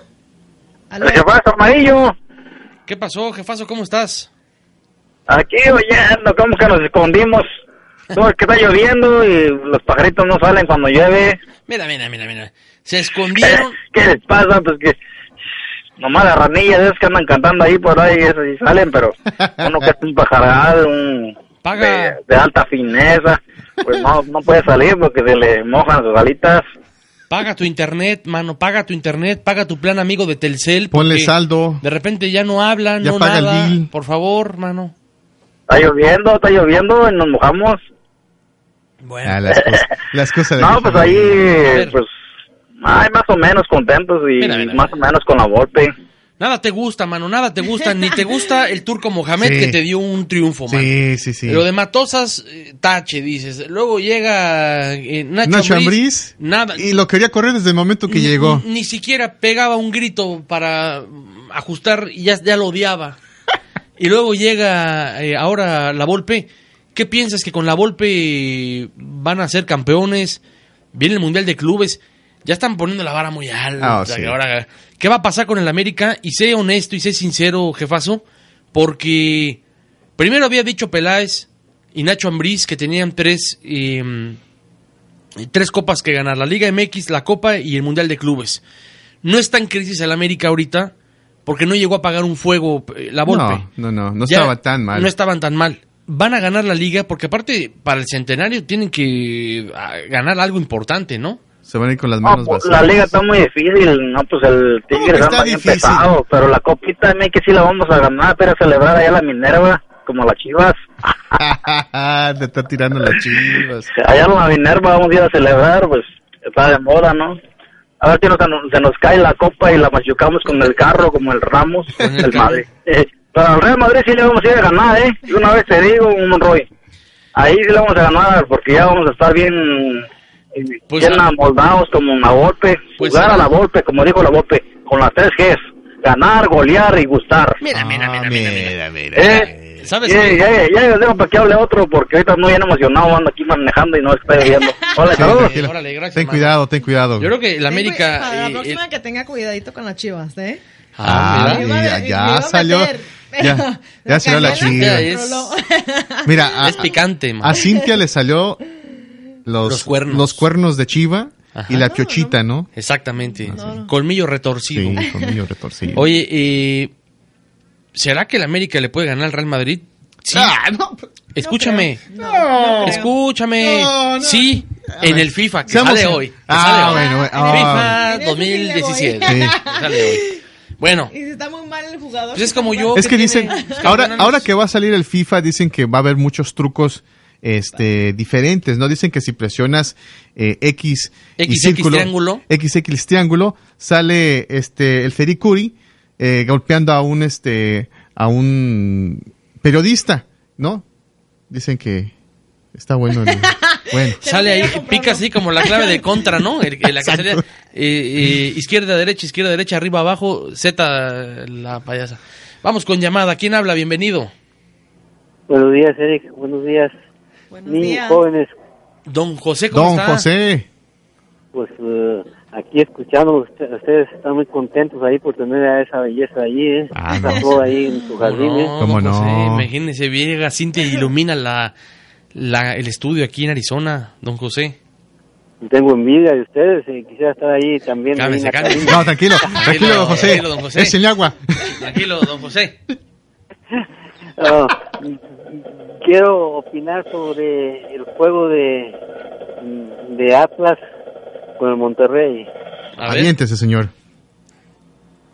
¿Aló? ¿Qué pasa, amarillo? ¿Qué pasó, jefazo? ¿Cómo estás? Aquí oyendo, como que nos escondimos. No, es que está lloviendo y los pajaritos no salen cuando llueve. Mira, mira, mira, mira. Se escondieron. [laughs] ¿Qué les pasa? Pues que nomás las ranillas esas que andan cantando ahí por ahí, esas sí salen, pero uno que es un pajaral, un Paga. de, de alta fineza, pues no, no puede salir porque se le mojan sus alitas. Paga tu internet, mano, paga tu internet, paga tu plan amigo de Telcel. Ponle saldo. De repente ya no hablan, Ya no paga el nada. bill. Por favor, mano. Está lloviendo, está lloviendo y nos mojamos. Ah, las, cosas, las cosas de [laughs] No, pues ahí, pues, ay, más o menos contentos y Mira, mira, más o menos con la golpe. Nada te gusta, mano, nada te gusta. Ni te gusta el turco Mohamed Sí. que te dio un triunfo, mano. Sí, sí, sí. Lo de Matosas, eh, tache, dices. Luego llega eh, Nacho, Nacho Ambriz, Ambriz, Nada. Y lo quería correr desde el momento que Ni- llegó. Ni, ni siquiera pegaba un grito para mm, ajustar y ya, ya lo odiaba. [laughs] y luego llega eh, ahora la Volpe. ¿Qué piensas que con la Volpe van a ser campeones? Viene el Mundial de Clubes. Ya están poniendo la vara muy alta. Ah, sí. que ahora, ¿Qué va a pasar con el América? Y sé honesto y sé sincero, jefazo, porque primero había dicho Peláez y Nacho Ambriz que tenían tres, eh, tres copas que ganar, la Liga MX, la Copa y el Mundial de Clubes. No está en crisis el América ahorita porque no llegó a pagar un fuego eh, la Volpe. No, no, no, no Ya estaba tan mal. No estaban tan mal. Van a ganar la liga porque aparte para el centenario tienen que ah, ganar algo importante, ¿no? Se van a ir con las No, manos pues, vacías. la liga está muy difícil, no, pues el Tigre que está bien pesado, pero la copita que sí la vamos a ganar, pero a celebrar allá la Minerva, como las chivas. [laughs] Te está tirando las chivas. Allá en la Minerva vamos a ir a celebrar, pues está de moda, ¿no? A ver si nos, se nos cae la copa y la machucamos con el carro, como el Ramos, el, Madrid. Eh, pero al Real Madrid sí le vamos a ir a ganar, ¿eh? Y una vez te digo, un Roy, ahí sí le vamos a ganar, porque ya vamos a estar bien, bien amoldados como una golpe, Pues, jugar a ah. la golpe, como dijo la golpe, con las tres Gs, ganar, golear y gustar. Mira, mira, mira, mira, mira. ¿Eh? ¿Sabes Ya, qué? ya, ya, ya, les dejo para que hable otro, porque ahorita muy bien emocionado, ando aquí manejando y no estoy viendo. [laughs] Hola, Sí, saludos. tranquila. Órale, gracias, ten mano. cuidado, ten cuidado. Yo creo que la Para América... la eh, próxima que tenga cuidadito con las chivas, ¿eh? Ah, Me iba a- ya, ya salió. Ya, ya salió la chiva. es-. Mira, [laughs] a, es picante, man. a Cintia le salió los, Los cuernos. los cuernos de chiva Ajá. y la piochita, ¿no? Exactamente. Colmillo retorcido. Sí, colmillo retorcido. Oye, eh, ¿será que el América le puede ganar al Real Madrid? Sí. Ah, no. Escúchame. No, Escúchame. No, no. Sí, en el FIFA, que Seamos- sale hoy. que Ah, sale hoy. bueno. Ah. FIFA 2017. Sí. que sale hoy. Bueno, Y si está muy mal el jugador. Pues es como yo. Es que tiene- dicen, ahora, ahora que va a salir el FIFA, dicen que va a haber muchos trucos este, diferentes, ¿no? Dicen que si presionas eh, X y XX círculo, triángulo. XX triángulo, sale este, el Fericuri eh, golpeando a un, este, a un periodista, ¿no? Dicen que está bueno. el- [laughs] bueno. Sale ahí, pica así como la clave de contra, ¿no? El- el- la que salía, eh, eh, izquierda, derecha, izquierda, derecha, arriba, abajo, Z, la payasa. Vamos con llamada. ¿Quién habla? Bienvenido. Buenos días, Eric. Buenos días. Niños días. jóvenes, Don José, ¿cómo Don está? José. pues eh, aquí escuchando, usted- ustedes están muy contentos ahí por tener a esa belleza allí, ¿eh? Ah, no. flor ahí en su jardín, ¿eh? No, don José, imagínese, llega Cintia y ilumina la, la, el estudio aquí en Arizona, don José. Tengo envidia de ustedes y quisiera estar ahí también. ahí cálmese. cabina. No, tranquilo, tranquilo, don José. tranquilo, don José. Agua. Tranquilo, don José. [laughs] Ah, quiero opinar sobre el juego de, de Atlas con el Monterrey. Aviéntese, señor.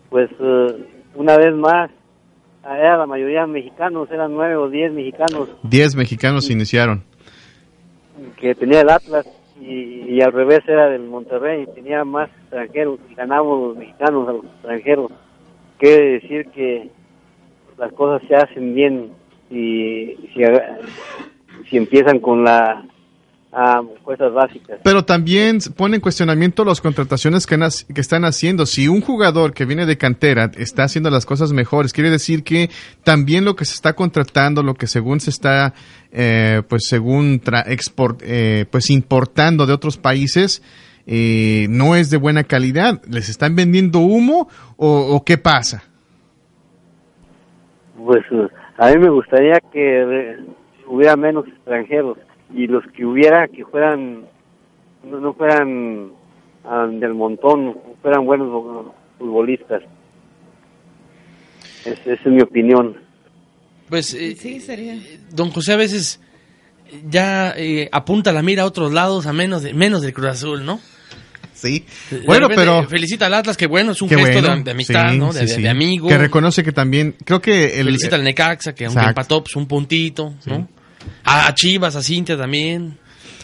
Pues eh, una vez más, era la mayoría mexicanos, eran nueve o diez mexicanos Diez mexicanos iniciaron. que tenía el Atlas y, y al revés era del Monterrey, tenía más extranjeros y ganamos los mexicanos a los extranjeros. Quiere decir que las cosas se hacen bien y si, empiezan con la ah, cosas básicas. Pero también pone en cuestionamiento las contrataciones que, están haciendo. Si un jugador que viene de cantera está haciendo las cosas mejores, quiere decir que también lo que se está contratando, lo que según se está, eh, pues según tra- export- eh, pues importando de otros países, eh, no es de buena calidad. ¿Les están vendiendo humo o qué pasa? Pues eh, a mí me gustaría que eh, hubiera menos extranjeros y los que hubiera que fueran no, no fueran ah, del montón, fueran buenos fu- futbolistas. Es- Esa es mi opinión. Pues, eh, Sí, sería. don José a veces ya eh, apunta la mira a otros lados, a menos, de, menos del Cruz Azul, ¿no? Sí. Bueno, repente pero- Felicita al Atlas, que bueno, es un gesto bueno. de, de amistad, Sí, ¿no? De, sí, de- sí. de amigo. Que reconoce que también, creo que el, Felicita al Necaxa, que aunque empató, pues un puntito, ¿no? A, a Chivas, a Cintia también.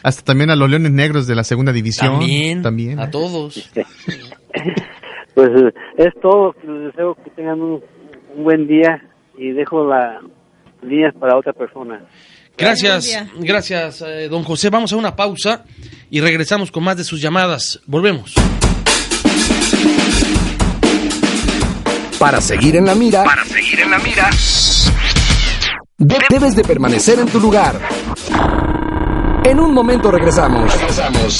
hasta también a los Leones Negros de la segunda división. También, También. a todos. [laughs] Pues eh, es todo. Les deseo que tengan un, un buen día y dejo las líneas para otra persona. Gracias, gracias, eh, don José. Vamos a una pausa y regresamos con más de sus llamadas. Volvemos. Para seguir en la mira, Para seguir en la mira, de- debes de permanecer en tu lugar. En un momento regresamos. regresamos.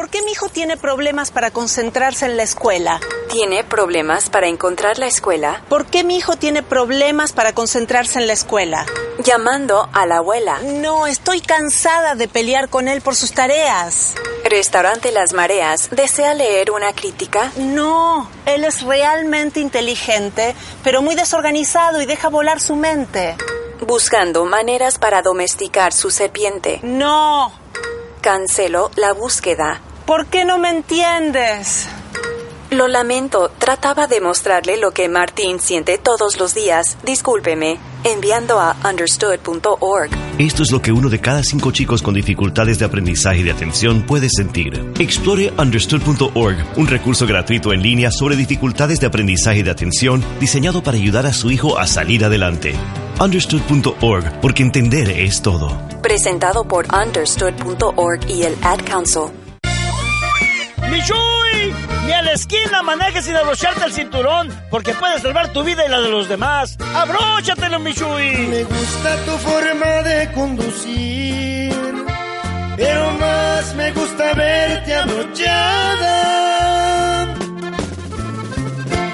¿Por qué mi hijo tiene problemas para concentrarse en la escuela? ¿Tiene problemas para encontrar la escuela? ¿Por qué mi hijo tiene problemas para concentrarse en la escuela? Llamando a la abuela. No, estoy cansada de pelear con él por sus tareas. Restaurante Las Mareas. ¿Desea leer una crítica? No, él es realmente inteligente, pero muy desorganizado y deja volar su mente. Buscando maneras para domesticar su serpiente. No. Cancelo la búsqueda. ¿Por qué no me entiendes? Lo lamento, trataba de mostrarle lo que Martín siente todos los días. Discúlpeme, enviando a understood.org. Esto es lo que uno de cada cinco chicos con dificultades de aprendizaje y de atención puede sentir. Explore understood.org, un recurso gratuito en línea sobre dificultades de aprendizaje y de atención diseñado para ayudar a su hijo a salir adelante. Understood.org, porque entender es todo. Presentado por understood.org y el Ad Council. ¡Michuy! Ni a la esquina manejes sin abrocharte el cinturón, porque puedes salvar tu vida y la de los demás. ¡Abróchatelo, Michuy! Me gusta tu forma de conducir, pero más me gusta verte abrochada.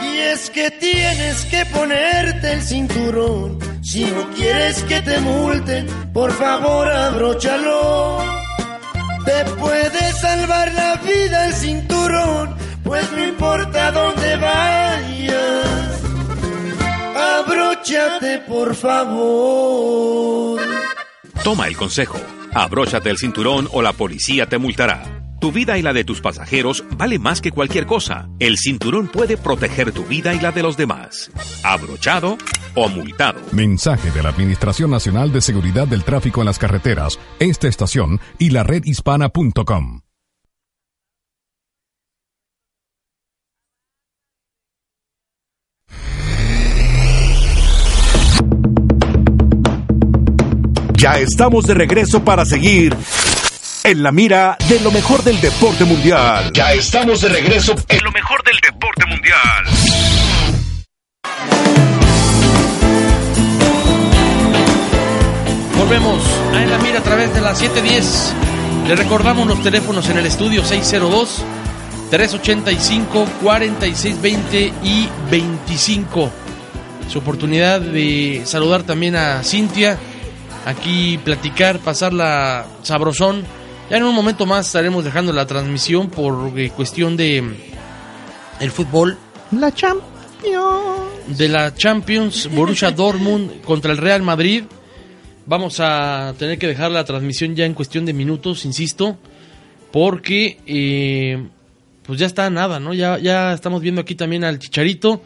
Y es que tienes que ponerte el cinturón. Si no quieres que te multen, por favor abróchalo. Te puede salvar la vida el cinturón, pues no importa dónde vayas. Abróchate, por favor. Toma el consejo. Abróchate el cinturón o la policía te multará. Tu vida y la de tus pasajeros vale más que cualquier cosa. El cinturón puede proteger tu vida y la de los demás. Abrochado o multado. Mensaje de la Administración Nacional de Seguridad del Tráfico en las Carreteras, esta estación y la redhispana.com. Ya estamos de regreso para seguir en la mira de lo mejor del deporte mundial. Ya estamos de regreso en lo mejor del deporte mundial. Volvemos a En la Mira a través de las 710. Le recordamos los teléfonos en el estudio 602 385 4620 y 25. Su oportunidad de saludar también a Cintia, aquí platicar, pasarla sabrosón. Ya en un momento más estaremos dejando la transmisión por eh, cuestión de mm, el fútbol. La Champions. De la Champions, Borussia [laughs] Dortmund contra el Real Madrid. Vamos a tener que dejar la transmisión ya en cuestión de minutos, insisto, porque eh, pues ya está nada, ¿no? Ya, ya estamos viendo aquí también al Chicharito,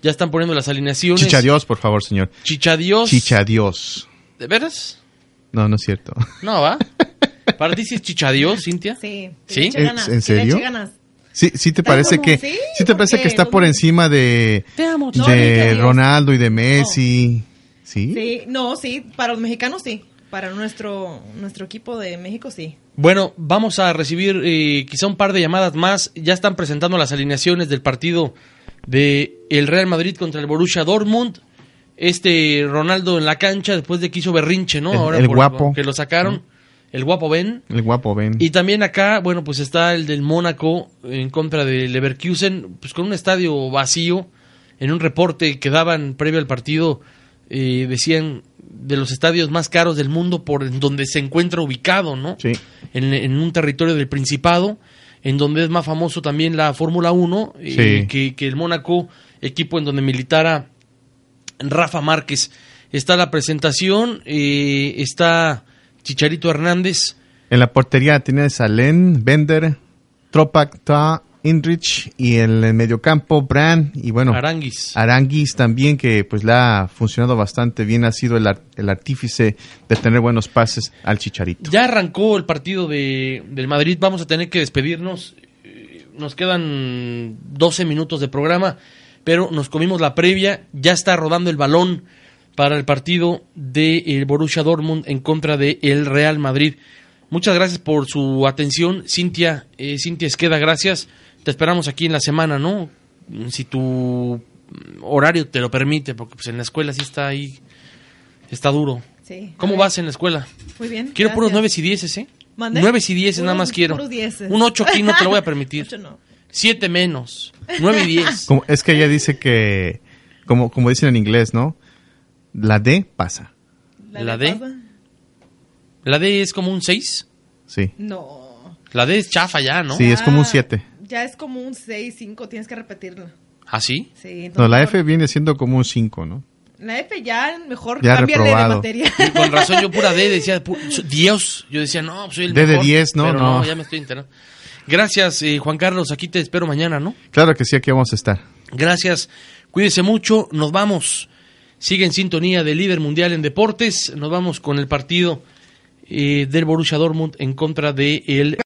ya están poniendo las alineaciones. Chichadios, por favor, señor. Chichadios. Chichadios. ¿De veras? No, no es cierto. No, ¿va? [laughs] ¿Para ti sí es chichadios, Cintia? Sí. ¿Sí? le ganas, ¿En le serio? ganas. Sí, sí te parece que Sí, sí, te parece que está por encima de de. Ronaldo y de Messi. ¿Sí? Sí, no, sí, para los mexicanos sí. Para nuestro, nuestro equipo de México sí. Bueno, vamos a recibir eh, quizá un par de llamadas más. Ya están presentando las alineaciones del partido de el Real Madrid contra el Borussia Dortmund. Este Ronaldo en la cancha después de que hizo berrinche, ¿no? El- el guapo. Que lo sacaron. El guapo Ben. El guapo Ben. Y también acá, bueno, pues está el del Mónaco en contra del Leverkusen, pues con un estadio vacío. En un reporte que daban previo al partido, eh, decían de los estadios más caros del mundo por en donde se encuentra ubicado, ¿no? Sí. En, en un territorio del Principado, en donde es más famoso también la Fórmula 1, eh, Sí. que, que el Mónaco, equipo en donde militara Rafa Márquez. Está la presentación, eh, está Chicharito Hernández, En la portería tienes a Len, Bender, Tropak, Ta, Inrich y en el mediocampo Brand y bueno Aranguis. Aranguis también que pues le ha funcionado bastante bien ha sido el, ar- el artífice de tener buenos pases al Chicharito. Ya arrancó el partido de, del Madrid, vamos a tener que despedirnos. Eh, Nos quedan 12 minutos de programa, pero nos comimos la previa. Ya está rodando el balón para el partido del Borussia Dortmund en contra del el Real Madrid. Muchas gracias por su atención, Cintia. Eh, Cintia Esqueda, gracias. Te esperamos aquí en la semana, ¿no? Si tu horario te lo permite, porque pues en la escuela sí está ahí, está duro. Sí. ¿Cómo vas en la escuela? Muy bien. Quiero puros gracias. 9 y 10, ¿eh? ¿Mande? 9 y 10 nada Puros- más quiero. puros dieces. Un 8 aquí no te lo voy a permitir. [laughs] Ocho no. 7 menos. 9 y 10. Como- es que ella dice que como como dicen en inglés, ¿no? La D pasa. ¿La D? ¿La D es como un 6? Sí. No. La D es chafa ya, ¿no? Sí, es como un 7. Ya es como un 6, 5, tienes que repetirlo. ¿Ah, sí? Sí, No, la F viene siendo como un 5, ¿no? La F ya mejor Ya cámbiale de reprobado. materia. Y con [laughs] razón yo pura D decía, pu- Dios. Yo decía, no, pues soy el D de mejor. 10, no, Pero no. ya me estoy enterando. Gracias, eh, Juan Carlos. Aquí te espero mañana, ¿no? Claro que sí, aquí vamos a estar. Gracias. Cuídese mucho. Nos vamos. Sigue en sintonía del líder mundial en deportes. Nos vamos con el partido eh, del Borussia Dortmund en contra de el